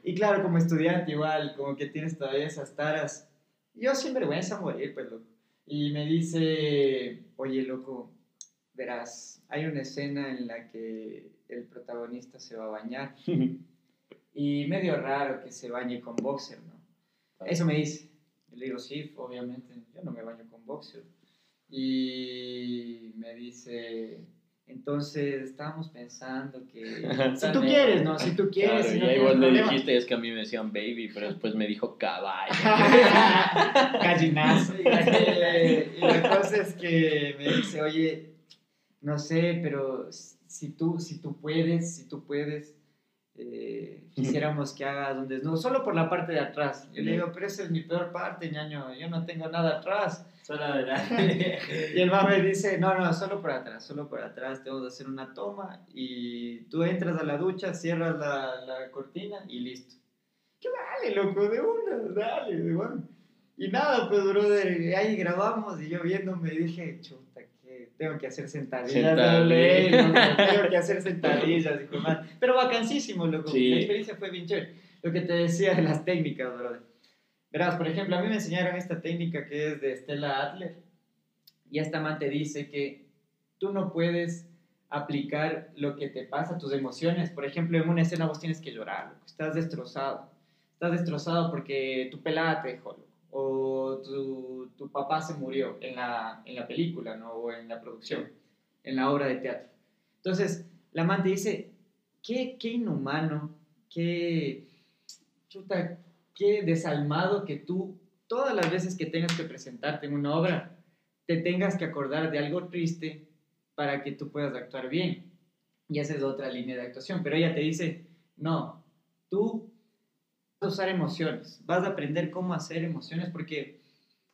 y claro, como estudiante igual, como que tienes todavía esas taras, yo sin vergüenza a morir, pues loco. Y me dice, oye loco, verás, hay una escena en la que el protagonista se va a bañar y medio raro que se bañe con boxer, ¿no? Eso me dice. Y le digo, sí, obviamente, yo no me baño con boxer. Y me dice, entonces estábamos pensando que... si tú quieres, ¿no? Si tú quieres, Claro, si y no ahí tienes vos le dijiste, es que a mí me decían baby, pero después me dijo caballo. Gallinazo. Eh, y la cosa es que me dice, oye, no sé, pero si tú, si tú puedes, si tú puedes, eh, quisiéramos que hagas un desnudo, solo por la parte de atrás. Yo le digo, pero esa es mi peor parte, ñaño, yo no tengo nada atrás. Solo adelante. Y el man me dice, no, no, solo por atrás, solo por atrás, te vamos a hacer una toma y tú entras a la ducha, cierras la, la cortina y listo. ¿Qué vale, loco? De una, dale, de una. Y nada, pues, brother, ahí grabamos y yo viéndome dije, chuta, tengo que hacer sentadillas, dale, loco, tengo que hacer sentadillas, hijo madre. Pero vacancísimo, loco. Sí. La experiencia fue bien chévere. Lo que te decía de las técnicas, brother. Verás, por ejemplo, a mí me enseñaron esta técnica que es de Stella Adler. Y esta man te dice que tú no puedes aplicar lo que te pasa, tus emociones. Por ejemplo, en una escena vos tienes que llorar, loco. estás destrozado. Estás destrozado porque tu pelada te dejó, loco. O tu, papá se murió en la, en la película, ¿no? O en la producción, en la obra de teatro. Entonces, la man te dice, qué, qué inhumano, qué, chuta, qué desalmado que tú, todas las veces que tengas que presentarte en una obra, te tengas que acordar de algo triste para que tú puedas actuar bien. Y esa es otra línea de actuación. Pero ella te dice, no, tú a usar emociones, vas a aprender cómo hacer emociones porque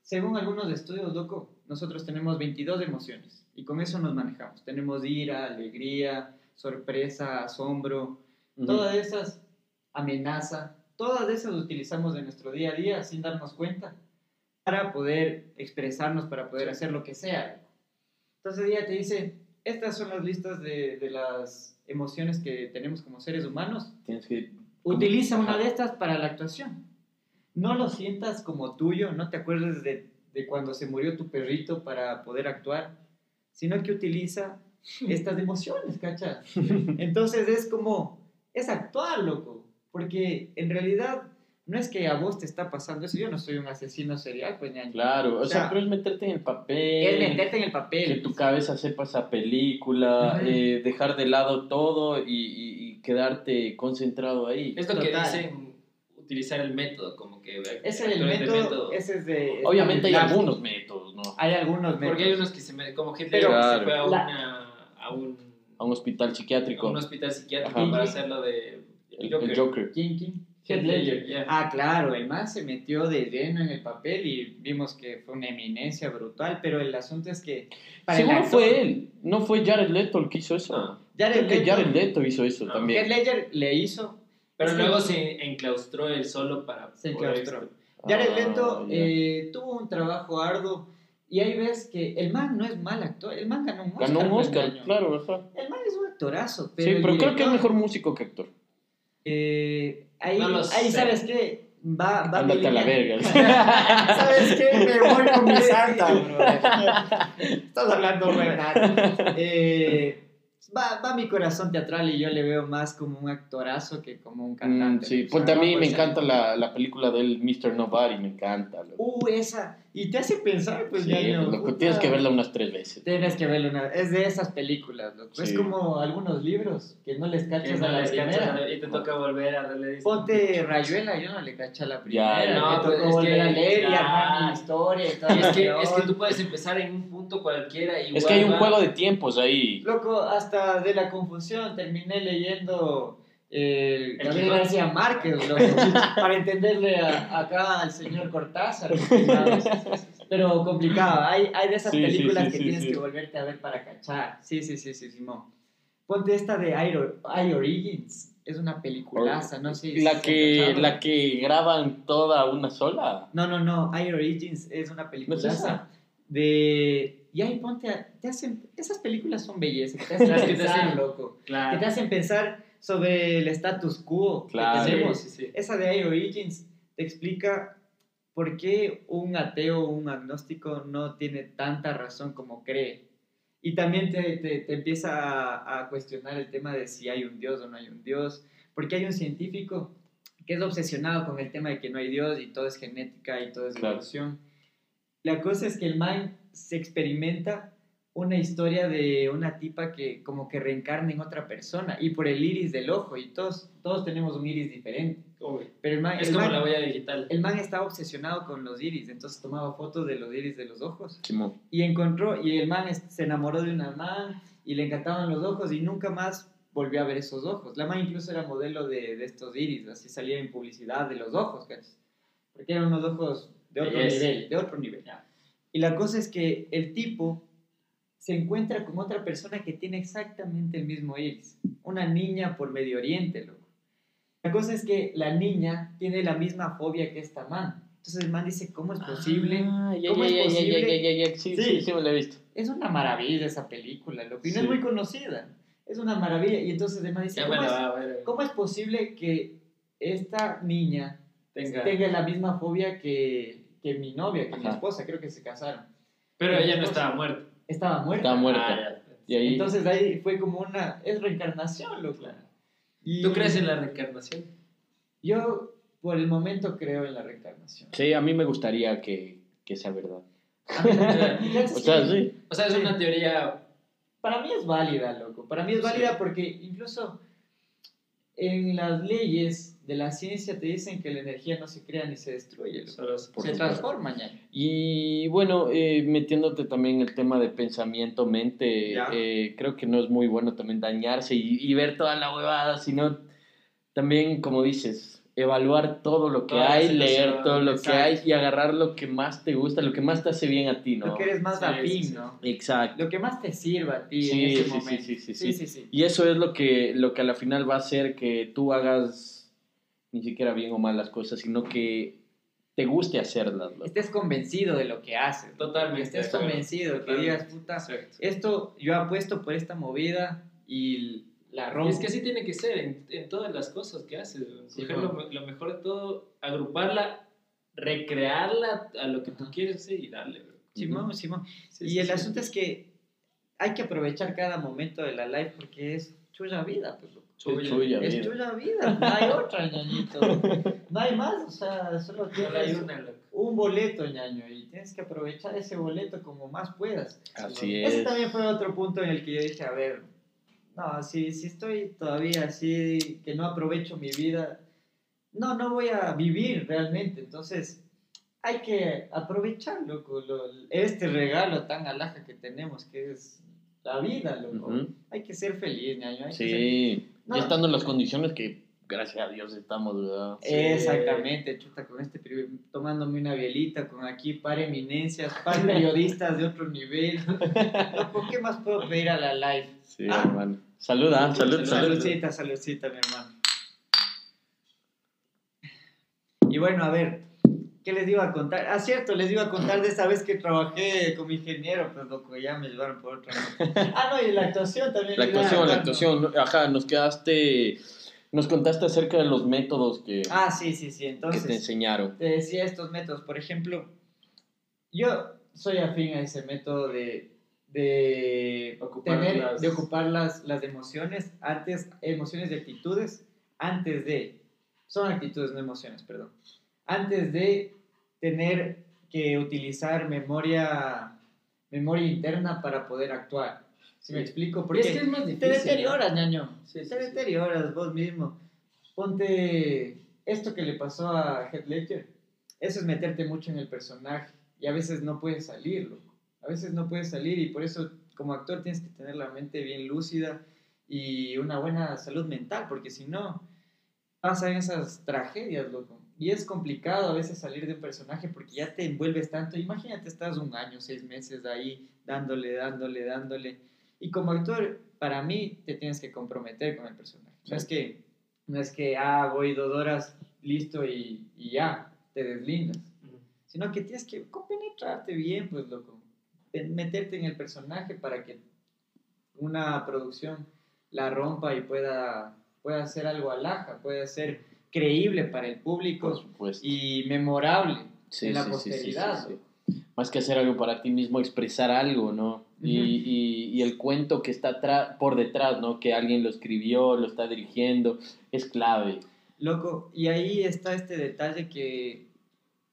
según algunos estudios, loco, nosotros tenemos 22 emociones y con eso nos manejamos. Tenemos ira, alegría, sorpresa, asombro, Ujú. todas esas, amenaza, todas esas utilizamos en nuestro día a día sin darnos cuenta para poder expresarnos, para poder hacer lo que sea. Entonces ella te dice, estas son las listas de, de las emociones que tenemos como seres humanos. Tienes que... Utiliza una de estas para la actuación. No lo sientas como tuyo, no te acuerdes de, de cuando se murió tu perrito para poder actuar, sino que utiliza estas emociones, ¿cachai? Entonces es como, es actuar, loco, porque en realidad no es que a vos te está pasando eso, yo no soy un asesino serial, pues ñaño. Claro, o, O sea, sea, pero es meterte en el papel. Es meterte en el papel. Que tu cabeza sepa esa película, eh, dejar de lado todo y, y- y quedarte concentrado ahí. Es lo que Total. dicen, utilizar el método, como que... Ese es el de método, ese es de... Obviamente hay algunos métodos, ¿no? Hay algunos métodos. Porque hay unos que se me... Como Hitler Pero- que se Claro. fue a, una, a un, A un hospital a psiquiátrico. un hospital psiquiátrico Ajá. para hacerlo de... el, Joker. el Joker. ¿Quién, quién? Ledger. Yeah. Ah, claro, el man se metió de lleno en el papel y vimos que fue una eminencia brutal, pero el asunto es que... para el Seguro actor- fue él, no fue Jared Leto el que hizo eso. No. Jared Creo que Leto- Jared Leto hizo eso No. también. Heath Ledger le hizo... Pero luego se enclaustró él solo para... Se enclaustró. Jared Ah, Leto eh, tuvo un trabajo arduo y ahí ves que el man no es mal actor, el man ganó un Oscar. Ganó un Oscar, claro, ajá. El man es un actorazo, pero Sí, pero creo que es mejor músico que actor. eh, ahí, No ahí. ¿sabes qué? Va, va Ándate a la verga. ¿Sabes qué? Me voy con mi santa, bro. Estás hablando, verdad. Eh, va, va mi corazón teatral y yo le veo más como un actorazo que como un Mm, cantante. sí, O sea, ponte a mí me encanta la, la película del Mr. Nobody, me encanta. loco. Uh, esa. Y te hace pensar, pues, Sí, ñaño, loco, puta. tienes que verla unas tres veces. Tienes que verla una Es de esas películas, loco. Es Sí. como algunos libros que no les cachas no a la les primera. cachas y te toca volver a releer. Ponte Rayuela, yo no le caché a la primera. Ya, no, me tocó pues, es volver que- a leer y armar mi historia y todo. Y es que, es que tú puedes empezar en un punto cualquiera y Es que hay un juego de tiempos ahí. Loco, hasta de la confusión terminé leyendo eh, El Gabriel. García Márquez, loco, para entenderle a- acá al señor Cortázar. Pero complicado, hay, hay de esas Sí, películas sí, que sí, tienes sí. que volverte a ver para cachar. Sí, sí, sí, sí, Simón. Ponte esta de I, I Origins, es una peliculaza, no sé si La que, la que graban toda una sola. No, no, no, I Origins es una ¿No es peliculaza esa? de... Y ahí ponte, a- te hacen, esas películas son bellezas, que te hacen que te pensar, hacen- loco. Claro. que te hacen pensar sobre el status quo Claro. que tenemos. Sí, sí. Esa de I Origins te explica por qué un ateo o un agnóstico no tiene tanta razón como cree. Y también te, te- te empieza a, a cuestionar el tema de si hay un Dios o no hay un Dios. Porque hay un científico que es obsesionado con el tema de que no hay Dios y todo es genética y todo es Claro. evolución. La cosa es que el man se experimenta una historia de una tipa que como que reencarna en otra persona y por el iris del ojo y todos, todos tenemos un iris diferente. Uy, Pero el man, Es el como man- la huella digital. el man estaba obsesionado con los iris, entonces tomaba fotos de los iris de los ojos Simón. y encontró, y el man se enamoró de una man y le encantaban los ojos y nunca más volvió a ver esos ojos. La mamá incluso era modelo de, de estos iris, así salía en publicidad de los ojos, ¿cachas? Porque eran unos ojos de otro Belleza. nivel, de otro nivel. Ya. Y la cosa es que el tipo se encuentra con otra persona que tiene exactamente el mismo iris. Una niña por Medio Oriente, loco. La cosa es que la niña tiene la misma fobia que esta man. Entonces el man dice, ¿cómo es posible? Ah, ya, ¿Cómo ya, es ya, ya, posible? ya, Sí, Sí. sí, sí, me lo he visto. Es una maravilla esa película, loco. Y no Sí. es muy conocida. Es una maravilla. Y entonces el man dice, ¿cómo la es, va cómo es posible que esta niña Tenga. tenga la misma fobia que, que mi novia, que mi Ajá. esposa? Creo que se casaron. Pero ella no estaba muerta. Estaba muerta. Estaba muerta. Ah. Y ahí, Entonces ahí fue como una... Es reencarnación, loco. Y ¿Tú crees en la reencarnación? Yo por el momento creo en la reencarnación. sí, a mí me gustaría que, que sea verdad. O sea, sí. O sea, es Sí. una teoría. Para mí es válida, loco. Para mí es válida Sí. porque incluso en las leyes de la ciencia te dicen que la energía no se crea ni se destruye. Solo se supuesto. transforma, ya. Y bueno, eh, metiéndote también en el tema de pensamiento, mente, eh, creo que no es muy bueno también dañarse y, y ver toda la huevada, sino también, como dices, evaluar todo lo que Toda hay, leer todo lo que hay y agarrar lo que más te gusta, lo que más te hace bien a ti, ¿no? Lo que eres más Sí, afín, sí. ¿no? Exacto. Lo que más te sirva a ti Sí, en ese sí, sí, momento. sí, sí, sí, sí. sí. Y eso es lo que, lo que a la final va a hacer que tú hagas ni siquiera bien o mal las cosas, sino que te guste hacerlas. loco. Estés convencido de lo que haces. Totalmente. Estés acuerdo. convencido, que Totalmente. digas, puta, Exacto. esto yo apuesto por esta movida y la Y rompo. es que así tiene que ser en, en todas las cosas que haces. Sí, Coger bueno. lo, lo mejor de todo, agruparla, recrearla a lo que tú Ajá. quieres hacer y darle. bro. Simón, Simón. Sí, y sí, el sí. asunto es que hay que aprovechar cada momento de la live porque es chulla vida, pues. Es tuya Es vida. chulla vida, no hay otra, ñañito. No hay más, o sea, solo Solo hay tienes un boleto, ñaño, y tienes que aprovechar ese boleto como más puedas. Así Ese es. también fue otro punto en el que yo dije, a ver, no, si, si estoy todavía así, que no aprovecho mi vida, no, no voy a vivir realmente. Entonces, hay que aprovechar, loco, lo- este regalo tan alhaja que tenemos, que es la vida, loco. Ujú. Hay que ser feliz, ñaño. hay que ser- Sí, No. ya estando en las condiciones que, gracias a Dios, estamos, ¿verdad? Sí. Exactamente, chuta, con este tomándome una bielita, con aquí par eminencias, par periodistas de otro nivel. Loco, ¿qué más puedo pedir a la live? Sí, Ah. hermano. Saluda, salud, Salud. salud. Saludcita, saludcita, mi hermano. Y bueno, a ver, ¿qué les iba a contar? Ah, cierto, les iba a contar de esa vez que trabajé como ingeniero, pues loco, ya me llevaron por otra. Ah, no, y la actuación también. La actuación, la actuación. Ajá, nos quedaste, nos contaste acerca de los métodos que, Ah, sí, sí, sí. que te Entonces, enseñaron. te decía estos métodos. Por ejemplo, yo soy afín a ese método de, de, Ocupar tener, las- de ocupar las, las emociones antes, emociones y actitudes, antes de, son actitudes, no emociones, perdón, antes de tener que utilizar memoria, memoria interna para poder actuar. ¿Sí, me Sí. explico? Y Porque es que es más te difícil. deterioras, ñaño. Sí, te deterioras vos mismo. Ponte esto que le pasó a Heath Ledger. Eso es meterte mucho en el personaje y a veces no puedes salir, loco. A veces no puedes salir y por eso como actor tienes que tener la mente bien lúcida y una buena salud mental, porque si no pasan esas tragedias, loco. Y es complicado a veces salir de un personaje porque ya te envuelves tanto. Imagínate, estás un año, seis meses ahí dándole, dándole, dándole. Y como actor, para mí, te tienes que comprometer con el personaje. No es que, no es que, ah, voy dos horas, listo y, y ya, te deslindas. Ujú. Sino que tienes que compenetrarte bien, pues, loco. Meterte en el personaje para que una producción la rompa y pueda, pueda hacer algo alhaja, pueda ser creíble para el público y memorable Sí, en la sí, posteridad. sí. Más que hacer algo para ti mismo, expresar algo, ¿no? y, y, y el cuento que está por detrás, ¿no? Que alguien lo escribió, lo está dirigiendo, es clave. Loco, y ahí está este detalle que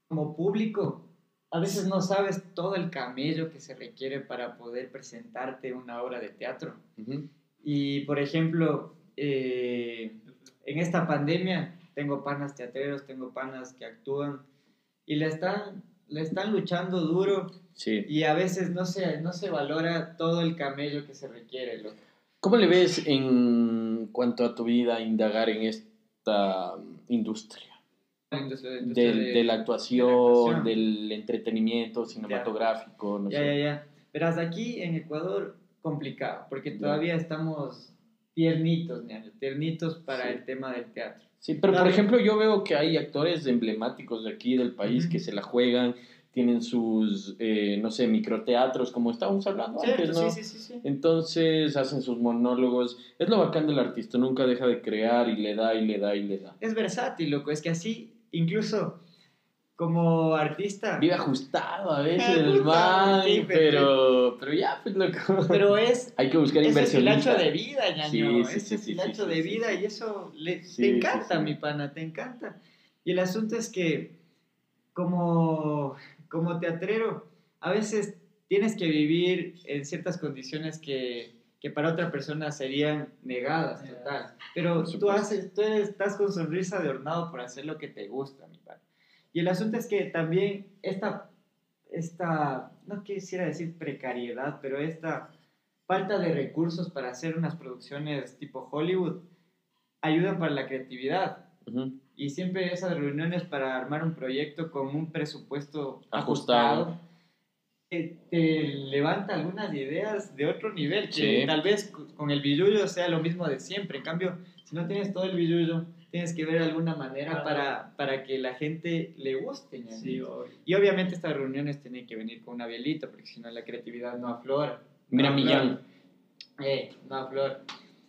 como público a veces no sabes todo el camello que se requiere para poder presentarte una obra de teatro. Y por ejemplo, eh, en esta pandemia tengo panas teatreros, tengo panas que actúan y le están, le están luchando duro Sí. y a veces no se, no se valora todo el camello que se requiere. loco. ¿Cómo le ves en cuanto a tu vida indagar en esta industria? La industria- la industria de- de, la de la actuación, actuación. del entretenimiento cinematográfico, no Ya, sé. ya, ya. Verás, aquí en Ecuador, complicado, porque todavía estamos tiernitos, ñaño, tiernitos para Sí. el tema del teatro. Sí, pero por ejemplo yo veo que hay actores emblemáticos de aquí del país que se la juegan, tienen sus, eh, no sé, microteatros, como estábamos hablando Cierto, antes, ¿no? sí, sí, sí, sí. Entonces hacen sus monólogos. Es lo bacán del artista, nunca deja de crear y le da y le da y le da. Es versátil, loco, es que así, incluso como artista, Vive ajustado a veces el man, sí, pero, pero ya, pues loco. pero es Hay que buscar ese inversionistas. hilacho de vida, ñaño. Sí, sí, ese sí, sí, hilacho sí, de sí, vida sí. y eso le, Sí, te encanta, sí. mi pana, te encanta. Y el asunto es que como, como teatrero, a veces tienes que vivir en ciertas condiciones que, que para otra persona serían negadas, total. Pero tú, haces, tú estás con sonrisa de hornado por hacer lo que te gusta, mi pana. Y el asunto es que también esta, esta, no quisiera decir precariedad, pero esta falta de recursos para hacer unas producciones tipo Hollywood ayudan para la creatividad. Y siempre esas reuniones para armar un proyecto con un presupuesto Ajustado. ajustado, eh, te levanta algunas ideas de otro nivel, que Sí. tal vez con el billullo sea lo mismo de siempre. En cambio, si no tienes todo el billullo, tienes que ver alguna manera para, para que la gente le guste. ñaño. Sí. Y obviamente estas reuniones tienen que venir con una bielita, porque si no la creatividad no aflora. Mira No Millán. Eh, no aflora.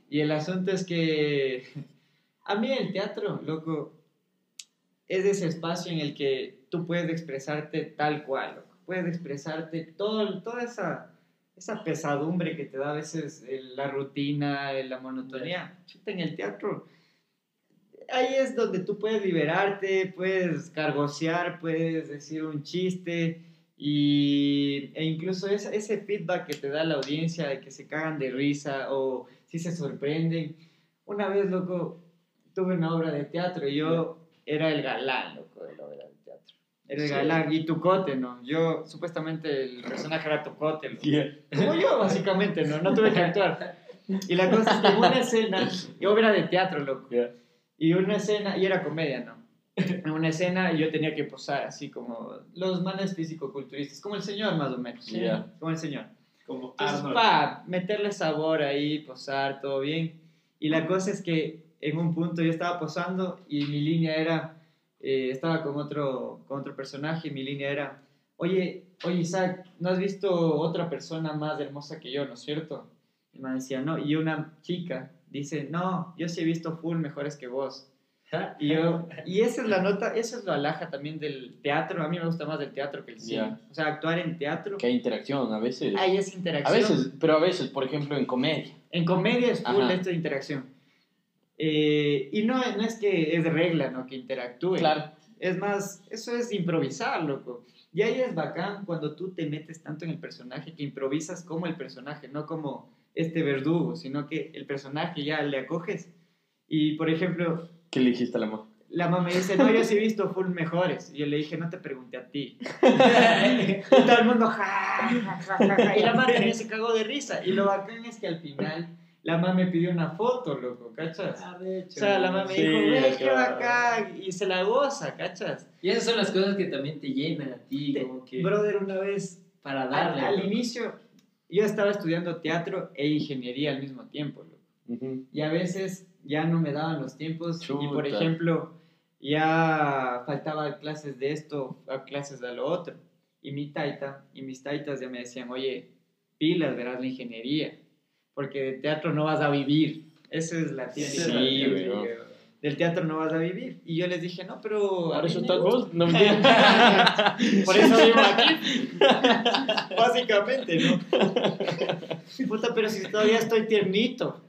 Y el asunto es que a mí el teatro, loco, es ese espacio en el que tú puedes expresarte tal cual, loco. Puedes expresarte todo, toda esa, esa pesadumbre que te da a veces el- la rutina, el- la monotonía. Chuta, en el teatro, ahí es donde tú puedes liberarte, puedes cargosear, puedes decir un chiste y, e incluso esa- ese feedback que te da la audiencia de que se cagan de risa o si se sorprenden. Una vez, loco, tuve una obra de teatro y yo era el galán, loco, de la obra de teatro. Era el Sí. galán y Tucote, ¿no? Yo, supuestamente, el personaje era Tucote, loco. Yeah. Como yo, básicamente, ¿no? No tuve que actuar. Y la cosa es que en una escena, y obra de teatro, loco. Yeah. Y una escena, y era comedia, ¿no? En una escena yo tenía que posar así como los manes físico-culturistas, como el señor más o menos. ¿sí? Como el señor. Como Entonces, pa, meterle sabor ahí, posar, todo bien. Y la cosa es que en un punto yo estaba posando y mi línea era, eh, estaba con otro, con otro personaje y mi línea era, oye, oye Isaac, ¿no has visto otra persona más hermosa que yo, no es cierto? Y me decía, no, y una chica dice, no, yo sí he visto full mejores que vos. Y yo, y esa es la nota, eso es lo alhaja también del teatro, a mí me gusta más del teatro que el cine. O sea, actuar en teatro, Que hay interacción a veces. ahí es A interacción. veces, pero a veces, por ejemplo, en comedia. En comedia es full Ajá. esto de interacción. Eh, y no, no es que es regla, ¿no? Que interactúen. Claro. Es más, eso es improvisar, loco. Y ahí es bacán cuando tú te metes tanto en el personaje que improvisas como el personaje, no como este verdugo, sino que el personaje ya le acoges. Y, por ejemplo, ¿Qué le dijiste a la mamá? la mamá me dice, no, yo sí he visto full mejores. Y yo le dije, no te pregunté a ti. y todo el mundo, ja, ja, ja, ja, ja. Y la mamá también se cagó de risa. Y lo bacán es que al final la mamá me pidió una foto, loco, ¿cachas? Ah, de O hecho. sea, la mamá me Sí, dijo, ve, qué claro. bacán. Y se la goza, ¿cachas? Y esas son las cosas que también te llenan a ti, Te- como que Brother, una vez, para al, darle. al loco. inicio, yo estaba estudiando teatro e ingeniería al mismo tiempo, loco. Y a veces ya no me daban los tiempos. Y por ejemplo, ya faltaba clases de esto, a clases de lo otro. Y mi taita y mis taitas ya me decían, oye, pilas, verás la ingeniería. Porque de teatro no vas a vivir. Esa es la típica. Sí, del- teatro no vas a vivir. Y yo les dije, no, pero... Por eso estás gusta". vos. No me. Por eso vivo aquí. Básicamente, ¿no? Puta, pero si todavía estoy tiernito.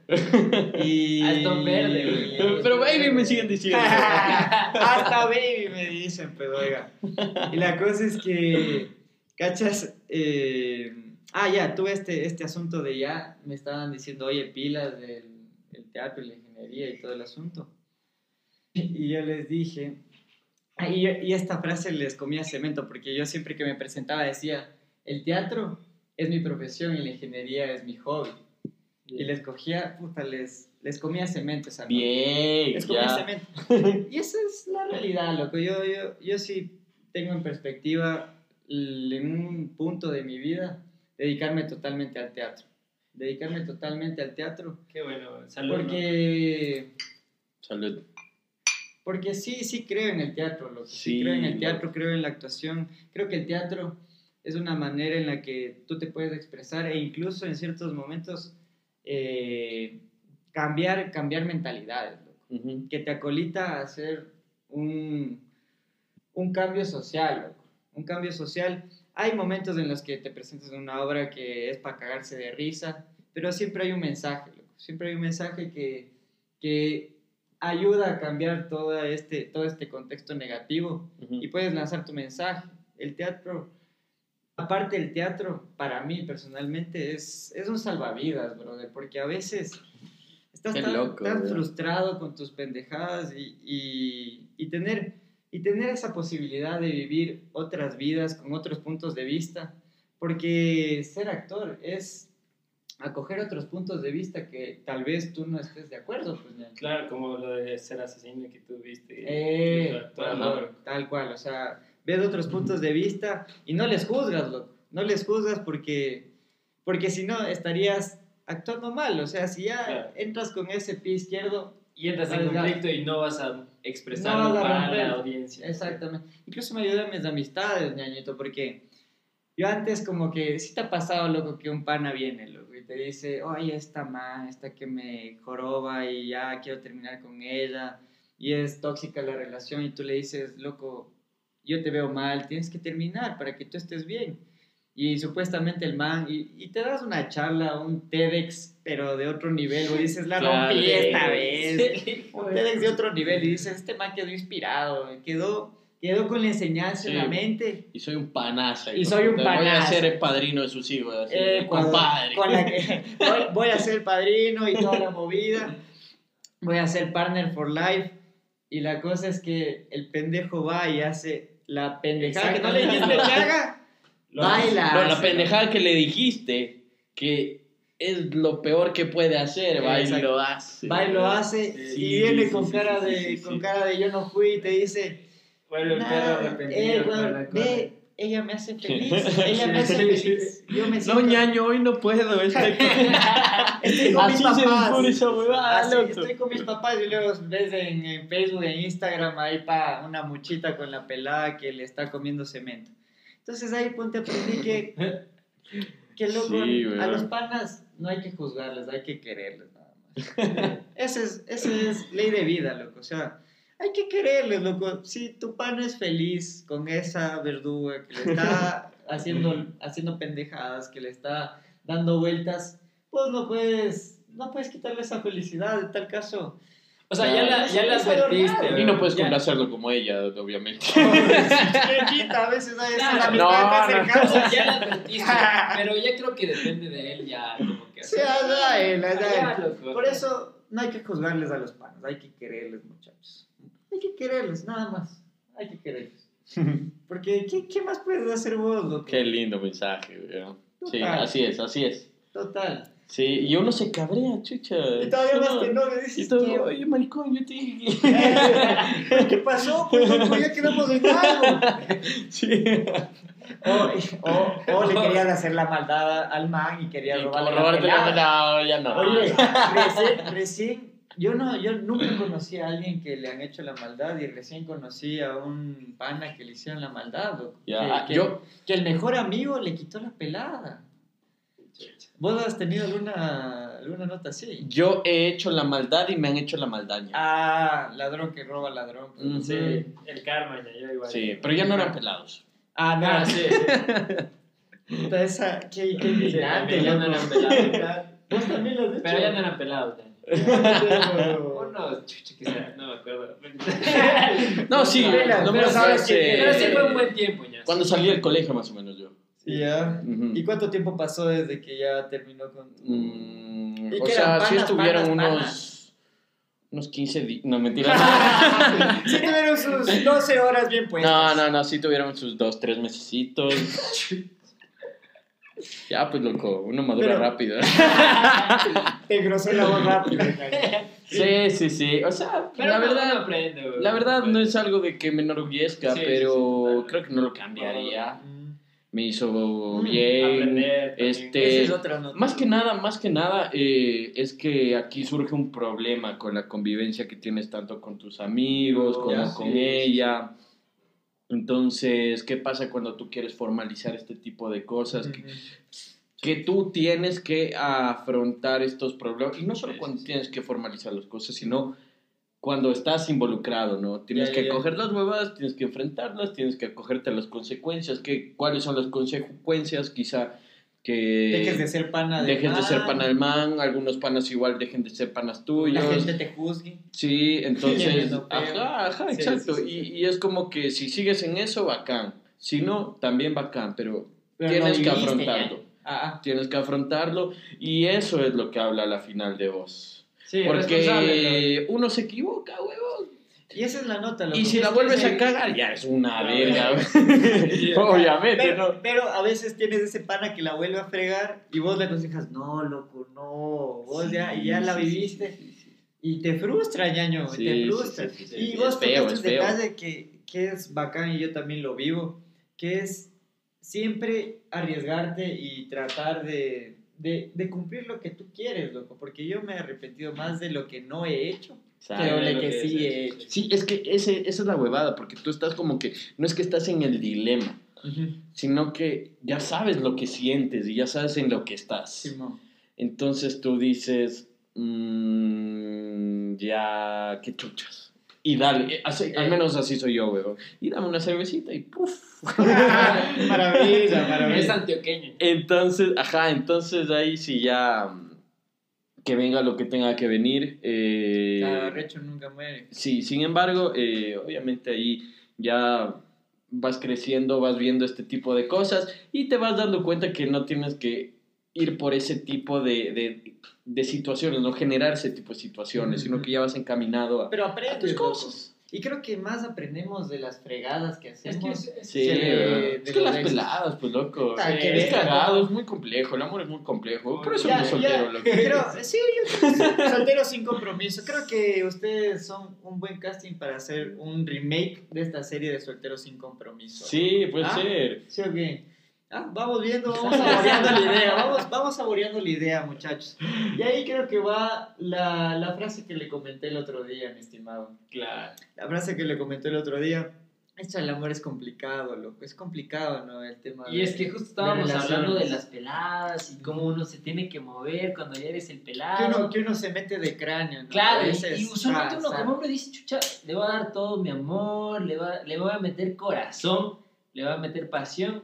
Y... Alto verde, güey. Pero baby me siguen diciendo. Hasta baby me dicen, pero oiga. Y la cosa es que, ¿cachas? Eh, ah, ya, tuve este, este asunto de ya, me estaban diciendo, oye, pilas del, del teatro y la ingeniería y todo el asunto. Y yo les dije, y, y esta frase les comía cemento, porque yo siempre que me presentaba decía, el teatro es mi profesión y la ingeniería es mi hobby. y les cogía, puta, les, les comía cemento esa. Bien, Les comía ya. cemento. Y esa es la realidad, loco. Yo, yo, yo sí tengo en perspectiva, en un punto de mi vida, dedicarme totalmente al teatro. Dedicarme totalmente al teatro. Qué bueno, salud. Porque, Salud. Porque sí, sí creo en el teatro, loco. Sí, Sí, creo en el teatro, creo en la actuación. Creo que el teatro es una manera en la que tú te puedes expresar e incluso en ciertos momentos eh, cambiar, cambiar mentalidades, loco. Ujú. que te acolita a hacer un, un cambio social, loco. Un cambio social. Hay momentos en los que te presentas en una obra que es para cagarse de risa, pero siempre hay un mensaje, loco. Siempre hay un mensaje que, que ayuda a cambiar todo este, todo este contexto negativo y puedes lanzar tu mensaje. El teatro, aparte del teatro, para mí personalmente es, es un salvavidas, brother, porque a veces estás Qué tan, loco, tan ¿verdad? frustrado con tus pendejadas y, y, y tener, y tener esa posibilidad de vivir otras vidas con otros puntos de vista, porque ser actor es acoger otros puntos de vista que tal vez tú no estés de acuerdo, pues, ñaño. Claro, como lo de ser asesino que tú viste. Eh, que tú actuabas, ajá, ¿no? tal cual, o sea, ves otros puntos de vista y no les juzgas, loco. No les juzgas porque, porque si no estarías actuando mal, o sea, si ya Claro. entras con ese pie izquierdo, Y entras en ya. conflicto y no vas a expresarlo No para la audiencia. exactamente. Incluso me ayudan mis amistades, ñañito, porque yo antes como que, sí te ha pasado, loco, que un pana viene, loco, y te dice, oye, esta man, esta que me joroba y ya quiero terminar con ella, y es tóxica la relación, y tú le dices, loco, yo te veo mal, tienes que terminar para que tú estés bien. Y supuestamente el man, y, y te das una charla, un TEDx, pero de otro nivel, y dices, la rompí esta vez. Sí, Un TEDx de otro nivel, y dices, este man quedó inspirado, quedó, quedó con la enseñanza en Sí. la mente. Y soy un panaza. Y soy un Voy a panaza. ser el padrino de sus hijos. Así, Eh, compadre. con la que- voy, voy a ser padrino y toda la movida. Voy a ser partner for life. Y la cosa es que el pendejo va y hace la pendejada que no le dijiste que haga. Baila. No, la pendejada que le dijiste que es lo peor que puede hacer, va y lo hace. Va y lo hace Sí, y viene sí, con cara de con cara de yo no fui y te dice Vuelve el perro "Nah, arrepentido. eh, cosa. ve, ella me hace feliz ella me hace feliz yo me No, siento ñaño, hoy no puedo. Estoy Estoy con Así mis se papás. esa huevada, Así, loco. estoy con mis papás y luego ves en, en Facebook, en Instagram, ahí pa una muchita con la pelada que le está comiendo cemento. Entonces ahí ponte a aprendí que, que loco, Sí, a los panas no hay que juzgarles, hay que quererles nada más. Esa es, esa es ley de vida, loco. O sea, hay que quererles, loco. Si tu pana es feliz con esa verduga que le está haciendo, haciendo pendejadas, que le está dando vueltas, pues no puedes, no puedes quitarle esa felicidad. En tal caso, O sea, ya la, ya la advertiste. Y no puedes Ya- complacerlo como ella, obviamente. quita, a veces no, más O sea, cercanas. ya la advertiste. pero ya creo que depende de él ya como que Sí, allá él, Ya, él. Por eso no hay que juzgarles a los panos, hay que quererles, muchachos. Hay que quererles, nada más. Hay que quererles. Porque, ¿qué, qué más puedes hacer vos, loco? Qué lindo mensaje, weón. Sí, así es, así es. Total. Sí, y uno se cabrea, chucha. Y todavía más que no le Y dices, todo, ¿qué, oye, maricón, yo te dije que... ¿Qué pasó? Pues loco, ya quedamos en algo. Sí. O, o, o le querías hacer la maldad al man y querías robarle la robarte la pelada. no, ya no. Oye, recién, recién, yo no, yo nunca conocí a alguien que le han hecho la maldad y recién conocí a un pana que le hicieron la maldad, loco. Ya, que, que- yo- que el mejor amigo le quitó la pelada. ¿Vos has tenido alguna, alguna nota así? Yo he hecho la maldad y me han hecho la maldad. ya. Ah, ladrón que roba ladrón. pues. Ujú. Sí, el karma ya, yo igual. Sí, pero ya no eran pelados. Ah, no, Ah, sí. Esa, qué, qué Sí, indignante, ya no eran pelados. Vos también lo has hecho. Pero ya no eran pelados. ya. Pero- Uno, chucha, quizá, no me acuerdo. No, sí, Pero- no me pero sabes que- Pero sí fue un buen tiempo ya. Cuando salí del colegio, más o menos yo. Sí, ya. Ujú. ¿Y cuánto tiempo pasó desde que ya terminó con tu... Mm, ¿Y o sea, eran sí panas, estuvieron panas, unos. panas? Unos 15 días. No, mentira. sí tuvieron sus 12 horas bien puestas. No, no, no, sí tuvieron sus dos, tres mesecitos. Ya, pues loco, uno madura Pero- rápido. Te engrosó la voz rápido. Sí, sí, sí. O sea, Pero la no, verdad, uno aprende, güey. la verdad no es algo de que me enorgullezca, Sí, pero sí, creo que no lo cambiaría. Me hizo Mm, bien. aprender. Este, Esa es otra nota. Más que nada, más que nada, eh, es que aquí surge un problema con la convivencia que tienes tanto con tus amigos, Oh, como ya, con sí, ella. Entonces, ¿qué pasa cuando tú quieres formalizar este tipo de cosas? Que, que tú tienes que afrontar estos problemas. Y no solo cuando tienes que formalizar las cosas, sino cuando estás involucrado, ¿no? Tienes Ya, que ya, ya. acoger las huevas, tienes que enfrentarlas, tienes que acogerte a las consecuencias. ¿Qué, ¿Cuáles son las consecuencias? Quizá que Dejes de ser pana de dejes de ser pana del man, algunos panas igual dejen de ser panas tuyos. La gente te juzgue. Sí, entonces, ajá, ajá, Sí, exacto. sí, sí, y, y es como que si sigues en eso, bacán. Si no, también bacán, pero, Pero tienes no que afrontarlo. Ah, Tienes que afrontarlo y eso es lo que habla la final de vos. Porque uno se equivoca, huevón. Y esa es la nota. loco. Y si la vuelves a cagar, ya es una Ah, verga. Sí, Obviamente, Pero, ¿no? pero a veces tienes ese pana que la vuelve a fregar y vos le aconsejas, no, loco, no, vos ya, y ya la Sí, sí, viviste. sí, sí, sí. Y te frustra, ñaño, Sí, te sí, frustra. sí, sí, sí, y sí, vos feo, es feo. detalle que, que es bacán y yo también lo vivo, que es siempre arriesgarte y tratar de, de, de cumplir lo que tú quieres, loco, porque yo me he arrepentido más de lo que no he hecho que que sí es, he hecho. Sí, es que ese, esa es la huevada, porque tú estás como que, no es que estás en el dilema, sino que ya sabes lo que sientes y ya sabes en lo que estás. Entonces tú dices, mm, ya, qué chuchas. Y dale, eh, así- al menos así soy yo, weón. Y dame una cervecita y puff. maravilla, Es maravilla. antioqueño. Entonces, ajá, entonces ahí sí ya que venga lo que tenga que venir. eh, Cada recho nunca muere. Sí, sin embargo, eh, obviamente ahí ya vas creciendo, vas viendo este tipo de cosas y te vas dando cuenta que no tienes que ir por ese tipo de, de, de situaciones, no generar ese tipo de situaciones, sino que ya vas encaminado a, Pero a aprendes tus loco. cosas. Y creo que más aprendemos de las fregadas que Es que hacemos. es- es- Sí, de- es que las peladas, pues loco, sí, que es cagado, ¿no? es muy complejo, el amor es muy complejo, por eso Ya, ando soltero, ya, loco. Pero, sí, yo soltero sin compromiso. Creo que ustedes son un buen casting para hacer un remake de esta serie de Solteros sin compromiso. Sí, puede Ah. ser. ¿Sí o qué? Ah, vamos viendo, vamos saboreando la idea, vamos, vamos saboreando la idea, muchachos. Y ahí creo que va la, la frase que le comenté el otro día, mi estimado. Claro. La frase que le comenté el otro día. Esto del amor es complicado, loco. Es complicado, ¿no? El tema Y de- es que justo estábamos de hablando de las peladas y cómo uno se tiene que mover cuando ya eres el Que pelado. uno, que uno se mete de cráneo, ¿no? Claro, y, veces, y usualmente ah, uno como hombre dice, chucha, le voy a dar todo mi amor, le, va, le voy a meter corazón, le voy a meter pasión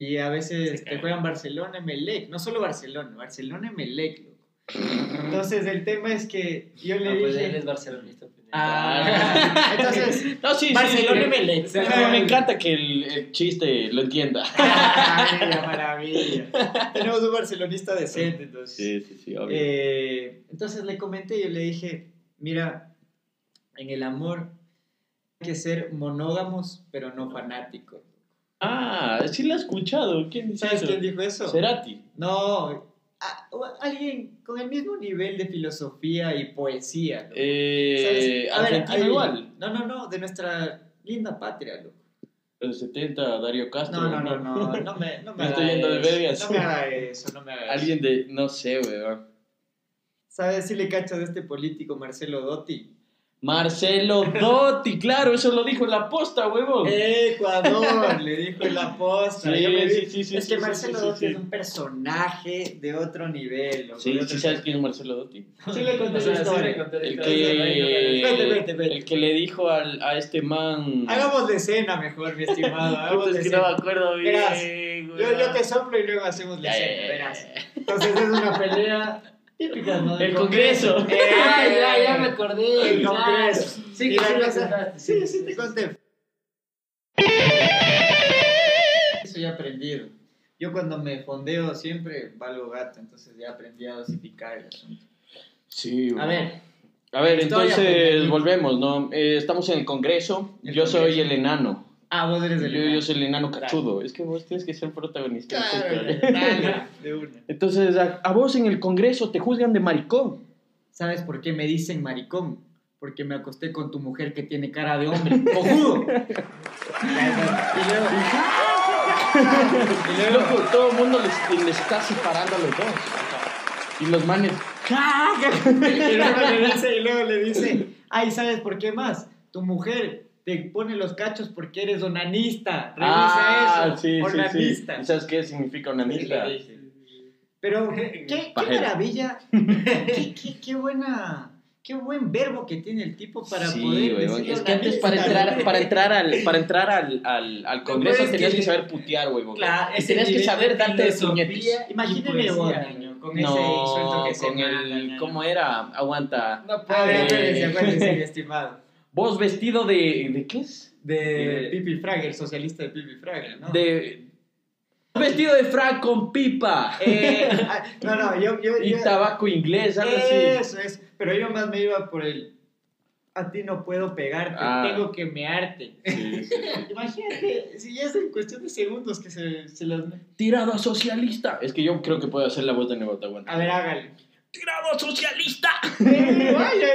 y... A veces te juegan Barcelona, Emelec. No solo Barcelona, Barcelona, Emelec, loco. Entonces el tema es que yo le No, pues dije... él es barcelonista. pues. Ah, entonces... No, sí, sí, Barcelona, sí. Emelec. Sí, Me, me encanta que el, el chiste lo entienda. Maravilla, maravilla. Tenemos un barcelonista decente, entonces. Sí, sí, sí, obvio. Eh, entonces le comenté, yo le dije, mira, en el amor hay que ser monógamos, pero no fanáticos. Ah, sí lo he escuchado. ¿Quién ¿Sabes quién dijo eso? Cerati. No, a- alguien con el mismo nivel de filosofía y poesía. loco. Eh, ¿Sabes? A ver, hay- igual. No, no, no, de nuestra linda patria, loco. Los 70, Darío Castro. No, no, no, no, no me, no me Me estoy yendo de vergas. No me haga eso, no me haga eso. Alguien de, no sé, weón. ¿Sabes si le cachas de este político Marcelo Dotti? Marcelo Dotti, claro, eso lo dijo en la posta, huevón. Ecuador, le dijo en la posta. Sí, Yo me sí, sí, sí, es que sí, Marcelo sí, Dotti sí. es un personaje de otro nivel. Sí, sí sabes quién es Marcelo Dotti. Sí le conté su historia. le conté la El que, Vete, vete, vete. el que le dijo al, a este man... Hagamos de escena mejor, mi estimado. Hagamos Puta, de es que no me acuerdo bien. Verás. Yo, yo te soplo y luego hacemos la escena, verás. Entonces es una pelea El Congreso. Eh, Ah, ya, ya me acordé. El claro. Congreso. Sí, que sí. Sí, sí, te conté. Eso ya aprendido. Yo cuando me fondeo siempre valgo gato, entonces ya aprendí a dosificar el asunto. Sí, A ver, A ver, entonces volvemos, ¿no? Eh, estamos en el Congreso. El Yo soy el enano. Ah, vos eres el Yo, enano. yo soy el enano cachudo. Es que vos tienes que ser protagonista. Claro, Disculpa. dale, de una. Entonces, a, a vos en el Congreso te juzgan de maricón. ¿Sabes por qué me dicen maricón? Porque me acosté con tu mujer que tiene cara de hombre. ¡Cojudo! y luego... y luego... Loco, todo el mundo les, les está separando a los dos. Y los manes. y, luego le dice, y luego le dice, ay, ¿sabes por qué más? Tu mujer te pone los cachos porque eres onanista. Revisa eso. Ah, sí, sí, onanista. sí. ¿Y sabes qué significa Sí, onanista? Pero qué, qué maravilla, qué, qué, qué buena, qué buen verbo que tiene el tipo para sí, poder decir Es que antes para entrar, ¿no? para entrar al, para entrar al, al, al Congreso tenías que que- saber putear, weón. Claro, y ese tenías que saber darte de puñetes. Imagínense y vos, con ese sueldo No, que se con el. ¿cómo era? Aguanta. No puede. acuérdense, acuérdense, mi estimado. Vos vestido de, ¿de qué es? De Pipi Frager, socialista de Pipi Frager, ¿no? De vestido de frac con pipa Eh, no, no, yo... yo, y yo tabaco inglés, algo así. Eso es, pero yo más me iba por el... A ti no puedo pegarte, Ah. tengo que mearte. Sí, sí, sí. Imagínate, si ya es en cuestión de segundos que se, se las... Tirado socialista. Es que yo creo que puedo hacer la voz de Nebota, aguanta. A ver, hágale. Tirado socialista. Eh, vaya.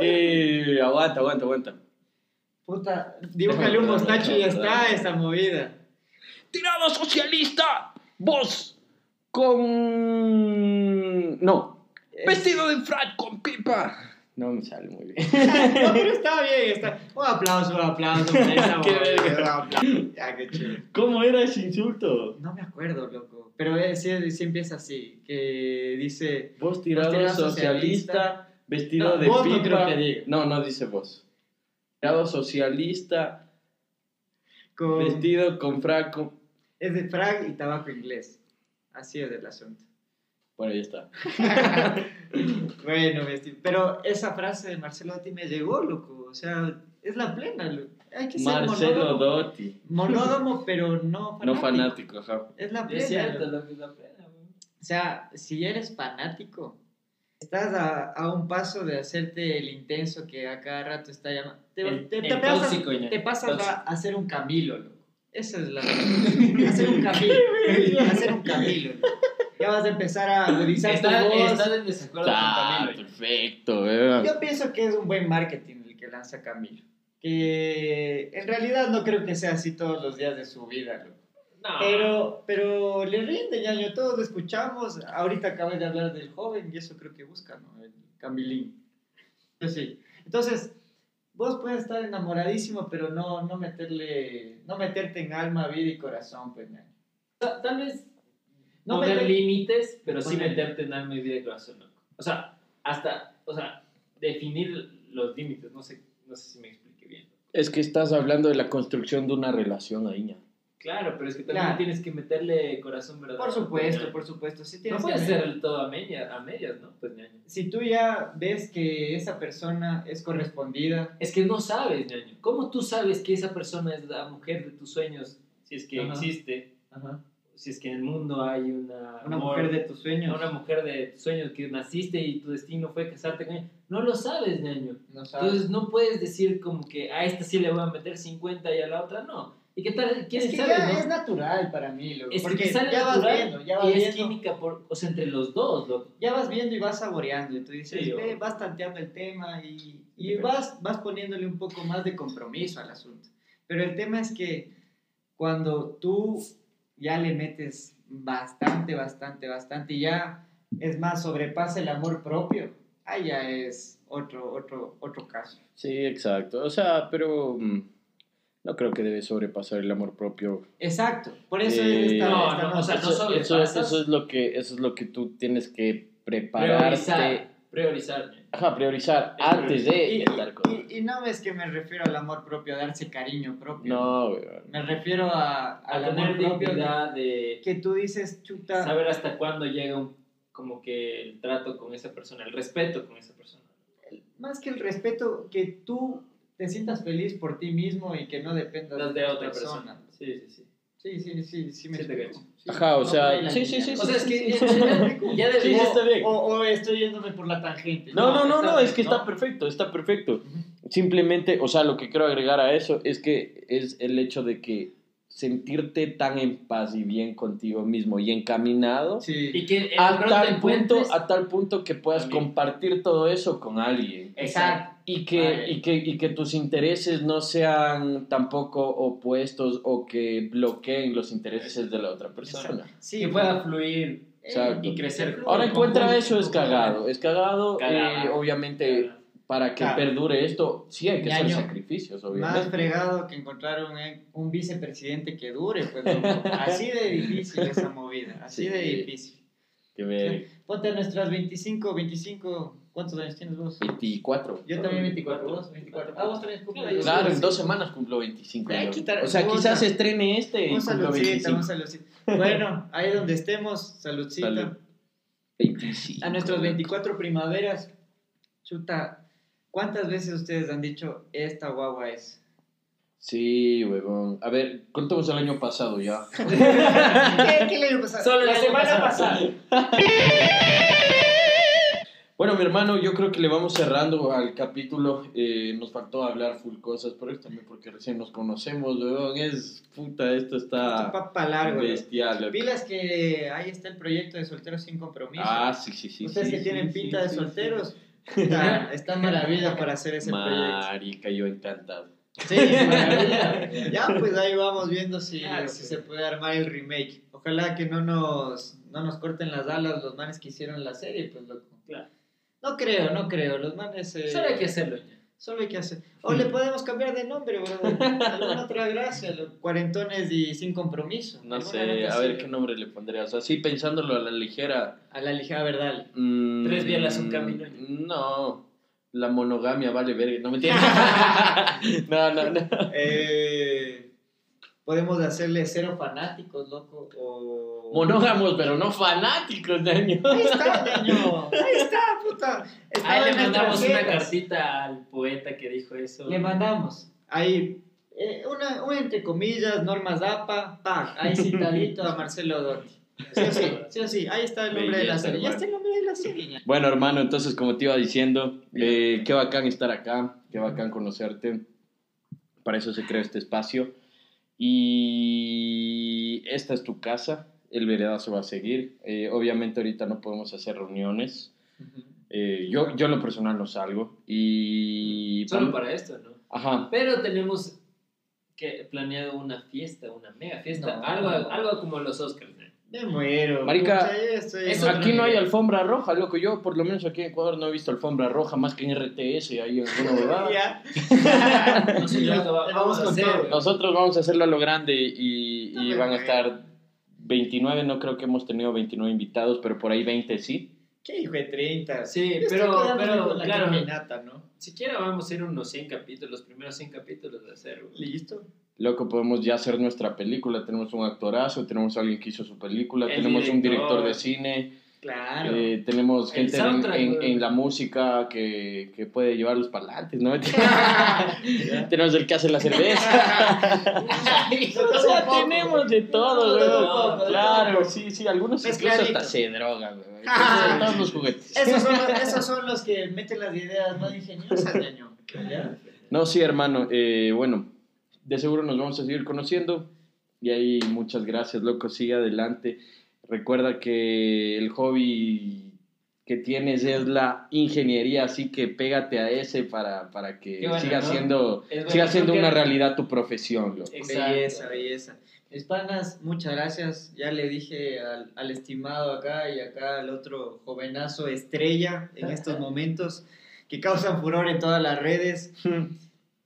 Eh, aguanta, aguanta, aguanta. Puta, dibújale un mostacho y ya está esa movida. Tirado socialista. Vos con... No. Vestido de frac con pipa. No me sale muy bien. No, pero está bien, está. Un aplauso, un aplauso por esa Qué verga. Ya, qué chido. ¿Cómo era ese insulto? No me acuerdo, loco. Pero eh, sí, sí empieza así, que dice... Vos tirado Vos tirado socialista, vestido No, de vos no pipa. creo que diga. No, no dice vos. Tirado socialista, Con... vestido con frac con... Es de frag y tabaco inglés. Así es el asunto. Bueno, ahí está. bueno, pero esa frase de Marcelo Dotti me llegó, loco. O sea, es la plena. loco. Hay que ser Marcelo monógamo. Dotti. Monógamo, pero no fanático. No fanático, ajá. Es la plena. Es cierto, lo que es la pena, weón. O sea, si eres fanático, estás a, a un paso de hacerte el intenso que a cada rato está llamando. Te, El- te- el te pasas, tóxico, te pasas Tóxico. a hacer un Camilo, loco. Esa es la. hacer un Camilo. hacer un Camilo. loco. Ya vas a empezar a agudizar tu voz. Estás en desacuerdo con Ah, Camilo. ña. perfecto, eh. Yo pienso que es un buen marketing el que lanza Camilo. Que en realidad no creo que sea así todos los días de su vida, loco. No. Pero, pero le rinde, ñaño, todos lo escuchamos. Ahorita acabé de hablar del joven y eso creo que busca, ¿no? El Camilín. Yo sí. Entonces, vos puedes estar enamoradísimo, pero no, no meterle, no meterte en alma, vida y corazón, pues, ñaño. Ta- Tal vez No poner meter- límites, pero sí meterte en alma y vida y corazón. loco. O sea, hasta, o sea, definir los límites, no sé, no sé si me bien. Es que estás hablando de la construcción de una relación ahí, ña. Claro, pero es que también Claro. tienes que meterle corazón verdadero. Por supuesto, ña. por supuesto. Sí No tienes puedes que- hacer el todo a, media, a medias, ¿no? Pues ñaño. Si tú ya ves que esa persona es correspondida, Es que no sabes, ñaño. ¿Cómo tú sabes que esa persona es la mujer de tus sueños? Si es que Ajá. existe, si es que en el mundo hay una, una amor- mujer de tus sueños, una mujer de tus sueños que naciste y tu destino fue casarte con ella. No lo sabes, no sabes. Entonces no puedes decir como que a esta sí le voy a meter 50 y a la otra no. ¿Y qué tal? ¿Quién es que sabe, ya no? es natural para mí, loco. Es que porque sale ya vas viendo, ya vas y es viendo, química por, o sea, entre los dos, loco. ya vas viendo y vas saboreando. Y tú dices, Sí, ve, o- vas tanteando el tema y, y vas, vas poniéndole un poco más de compromiso al asunto. Pero el tema es que cuando tú ya le metes bastante, bastante, bastante, y ya es más, sobrepasa el amor propio, ahí ya es otro, otro, otro caso. Sí, exacto. O sea, pero mm, no creo que debe sobrepasar el amor propio. Exacto, por eso Eh, esta- no, esta no, o sea, nota. no Eso, sobrepasas. eso, eso es lo que eso es lo que tú tienes que prepararte. Priorizar. Ajá, priorizar Es antes de Y, estar con- y- y no es que me refiero al amor propio, a darse cariño propio. No, güey. Me refiero a, A tener dignidad de que tú dices, chuta, saber hasta cuándo llega un, como que el trato con esa persona, el respeto con esa persona. más que el respeto, que tú te sientas feliz por ti mismo y que no dependas Las de otra persona. Sí, sí, sí. Sí, sí, sí, sí me Sí Ajá, o no sea, sí, sí, sí, ¿no? O sea, es que Sí, ya, ya Sí, debería está bien. O, o estoy yéndome por la tangente. No, no, no, no, bien, es que ¿no? está perfecto, está perfecto. Simplemente, o sea, lo que quiero agregar a eso es que es el hecho de que sentirte tan en paz y bien contigo mismo y encaminado Sí. Y que de a tal punto a tal punto que puedas También. compartir todo eso con alguien Exacto. y que, Vale. y, que, y que tus intereses no sean tampoco opuestos o que bloqueen los intereses de la otra persona. Sí, que pueda fluir Exacto. y crecer. Ahora en encuentra eso es cagado, es cagado, Cagado. eh, obviamente para que Claro. perdure esto sí hay que hacer sacrificios, Más obviamente. fregado que encontrar un, un vicepresidente que dure, pues. Así de difícil esa movida, así Sí. de difícil. Que ver, Ponte a nuestras 25, 25, ¿cuántos años tienes vos? 24. Yo también 24, vos 24. Ah, vos también cumples. Claro, en dos semanas cumplo 25. Hay yo. que quitar- o sea, quizás se estrene este Un saludcita, 25. un saludcita. Bueno, ahí donde estemos, saludcita. Salud. 25. A nuestros 24 primaveras, chuta, ¿cuántas veces ustedes han dicho esta guagua es? Sí, huevón. A ver, contamos el año pasado ya. ¿Qué, qué le iba a pasar? Solo la el año semana pasado. pasada. Bueno, mi hermano, yo creo que le vamos cerrando al capítulo. Eh, nos faltó hablar full cosas, pero es también porque recién nos conocemos, huevón. Es puta, esto está Papa largo. bestial. Pilas que ahí está el proyecto de solteros sin compromiso. Ah, sí, sí, sí. Ustedes sí, que sí, tienen sí, pinta de sí, solteros, está, está maravilla para hacer ese proyecto. Marica, yo encantado. Sí, maravilla. Ya, pues ahí vamos viendo si, Claro, si se puede armar el remake. Ojalá que no nos, no nos corten las alas los manes que hicieron la serie, pues loco. Claro. No creo, no creo. Los manes. eh, Solo hay que hacerlo ya. Solo hay que hacer. O le podemos cambiar de nombre, brother. Alguna otra gracia. los Cuarentones y sin compromiso. No sé, a ver qué nombre le pondrías. Así pensándolo a la ligera. A la ligera verdad. mm, Tres bielas, un camino. No, la monogamia vale verga. No me entiendes. no, no, no. Eh, podemos hacerle cero fanáticos, loco. O... Monógamos, pero no fanáticos, niño. Ahí está, niño. Ahí está, puta. Estaba Ahí le mandamos una cartita al poeta que dijo eso. Le mandamos. Ahí, eh, una, una entre comillas, normas APA, pa, ahí citadito a Marcelo Dotti. Sí o sí, sí o sí, ahí está el nombre de la serie. Ya está el nombre de la serie. Bueno, hermano, entonces, como te iba diciendo, eh, qué bacán estar acá, qué bacán conocerte. Para eso se creó este espacio. Y esta es tu casa, el veredazo va a seguir. Eh, obviamente, ahorita no podemos hacer reuniones. Eh, yo, yo, en lo personal, no salgo. Y. Solo para esto, ¿no? Ajá. Pero tenemos que planeado una fiesta, una mega fiesta. No. algo, algo como los Oscars. Me muero. Marica, pucha, eso Aquí no hay alfombra roja, loco. Yo, por lo menos aquí en Ecuador, no he visto alfombra roja más que en RTS, ahí en alguna huevada. Nosotros vamos vamos a hacer. Nosotros vamos a hacerlo a lo grande y, van a estar 29, no creo que hemos tenido 29 invitados, pero por ahí 20 sí. Qué hijo de 30. Sí, Yo pero- pero, la claro. caminata, ¿no? Siquiera vamos a hacer unos 100 capítulos, los primeros 100 capítulos de hacer. Listo. Loco, podemos ya hacer nuestra película. Tenemos un actorazo, tenemos a alguien que hizo su película, El tenemos un director. de cine, Claro. eh, tenemos gente en, en- la música que, que puede llevar los parlantes, ¿no? tenemos el que hace la cerveza. o sea, tenemos de todo, De güey. de Claro, sí, sí, algunos incluso Mezcladito. hasta se drogan, güey. Todos los juguetes. Esos son, los, esos son los que meten las ideas más ingeniosas, ñaño. ¿Ya? No, sí, hermano. eh, bueno, de seguro nos vamos a seguir conociendo. Y ahí muchas gracias, loco. Sigue adelante. Recuerda que el hobby que tienes es la ingeniería, así que pégate a ese para, para que bueno, siga ¿no? siendo, bueno, siga siendo una que- realidad tu profesión, loco. Belleza, belleza. Mis panas, muchas gracias. Ya le dije al, al estimado acá y acá al otro jovenazo estrella en estos momentos que causan furor en todas las redes.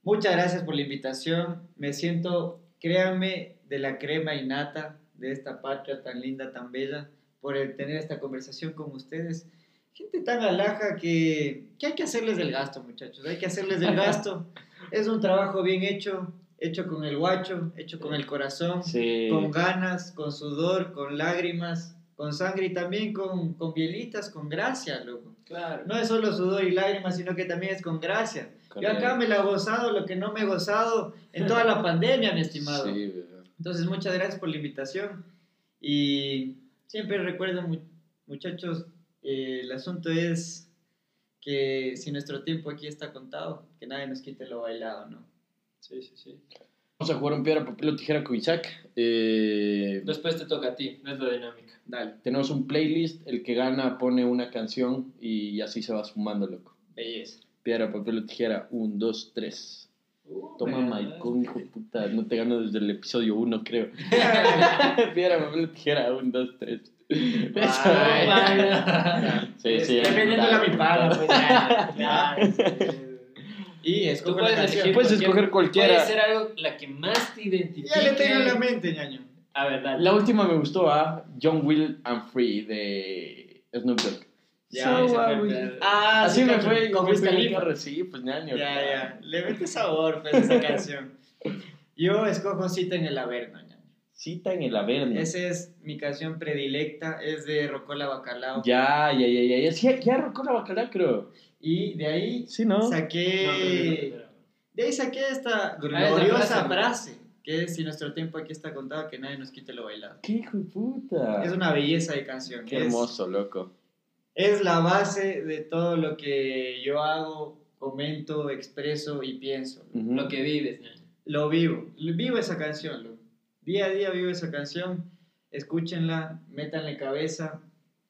Muchas gracias por la invitación. Me siento, créanme, de la crema innata de esta patria tan linda, tan bella, por el tener esta conversación con ustedes. Gente tan alaja que, que hay que hacerles del gasto, muchachos. Hay que hacerles del gasto. es un trabajo bien hecho, hecho con el guacho, hecho con el corazón, Sí. con ganas, con sudor, con lágrimas, con sangre y también con, con bielitas, con gracia, loco. Claro. No es solo sudor y lágrimas, sino que también es con gracia. Yo acá me la he gozado lo que no me he gozado en toda la pandemia, mi estimado. Sí, ¿verdad? Entonces, muchas gracias por la invitación. Y siempre recuerden, mu- muchachos, eh, el asunto es que si nuestro tiempo aquí está contado, que nadie nos quite lo bailado, ¿no? Sí, sí, sí. Vamos a jugar un piedra, papel o tijera con Isaac. Eh, Después te toca a ti, no es la dinámica. Dale, tenemos un playlist, el que gana pone una canción y así se va sumando, loco. belleza. Piedra, papel o tijera, un, dos, tres. Uh, Toma, Maicon, hijo de puta, no te gano desde el episodio 1, creo. Piedra, papel o tijera, un, dos, tres. Eso. vaya. Sí, sí, Defendiéndole a mi pana, pues ya. Y Tú puedes la elegir Puedes cualquier- escoger cualquiera. Puede ser algo la que más te identifique. Ya le tengo en la mente, ñaño. A ver, dale. La última me gustó a John Will and Free de Snoop Dogg. Ya, So, fue ah. Ah, Así sí, me fue Con Wiz Khalifa. carro, Sí, pues ñaño. Ya, ya. Le mete sabor, pues, esa canción. Yo escojo Cita en el Averno, ñaño. Cita en el Averno. Esa es mi canción predilecta, es de Rocola Bacalao. Ya, ya, ya, ya. Ya, sí, ya arrancó la bacalá, creo. Y de ahí Sí, ¿no? saqué... No, De ahí saqué esta esa gloriosa frase, que es si nuestro tiempo aquí está contado, que nadie nos quite lo bailado. Qué hijo de puta. Es una belleza de canción. Qué es- hermoso, loco. Es, la base de todo lo que yo hago, comento, expreso y pienso. Lo que vives. Lo vivo, vivo esa canción. Día a día vivo esa canción. Escúchenla, métanle cabeza,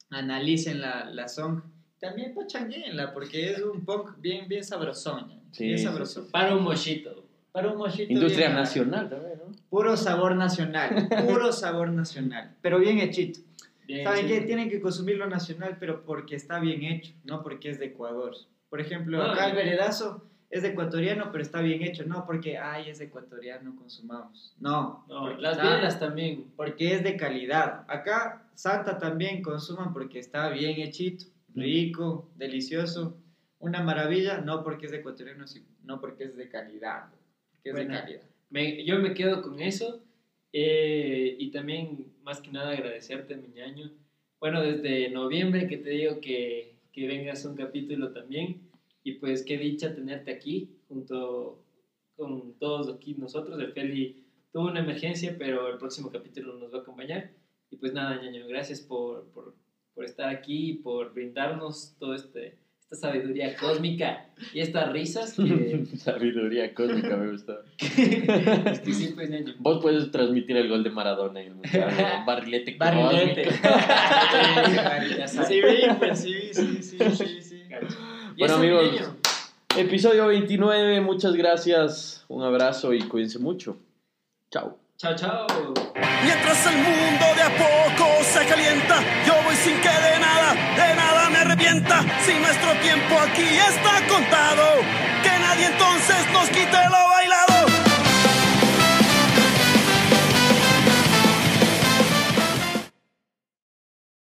analicen la, la song. También pachanguenla, porque es un punk bien, bien sabrosón. Sí, bien sí, sabrosón. Para un mochito. Para un mochito Industria nacional también, ¿no? Puro sabor nacional, puro sabor nacional, pero bien hechito. Bien, ¿Saben sí. qué? Tienen que consumir lo nacional, pero porque está bien hecho, no porque es de Ecuador. Por ejemplo, Ah, acá el veredazo es de ecuatoriano, pero está bien hecho, no porque, ay, es de ecuatoriano, consumamos. No, No, las bielas también. porque es de calidad. Acá Santa también consuman porque está bien hechito, rico, delicioso, una maravilla, no porque es de ecuatoriano, no porque es de calidad, porque es Bueno. de calidad. Me- yo me quedo con eso. eh, y también, más que nada, agradecerte, mi ñaño. Bueno, desde noviembre que te digo que, que vengas un capítulo también. Y pues qué dicha tenerte aquí junto con todos aquí nosotros. El Feli tuvo una emergencia, pero el próximo capítulo nos va a acompañar. Y pues nada, ñaño, gracias por, por, por estar aquí y por brindarnos toda este, esta sabiduría cósmica y estas risas que... Sabiduría cósmica me gustó. es que sí, pues. Vos puedes transmitir el gol de Maradona en el mundial. ¿no? Barrilete Barrilete. Sí, pues sí, sí, sí, sí, sí. Y Bueno, amigos, niño. Episodio 29, muchas gracias. Un abrazo y cuídense mucho. Chao. Chao, chao. Mientras el mundo de a poco se calienta, yo voy sin que de nada, Si nuestro tiempo aquí está contado, que nadie entonces nos quite lo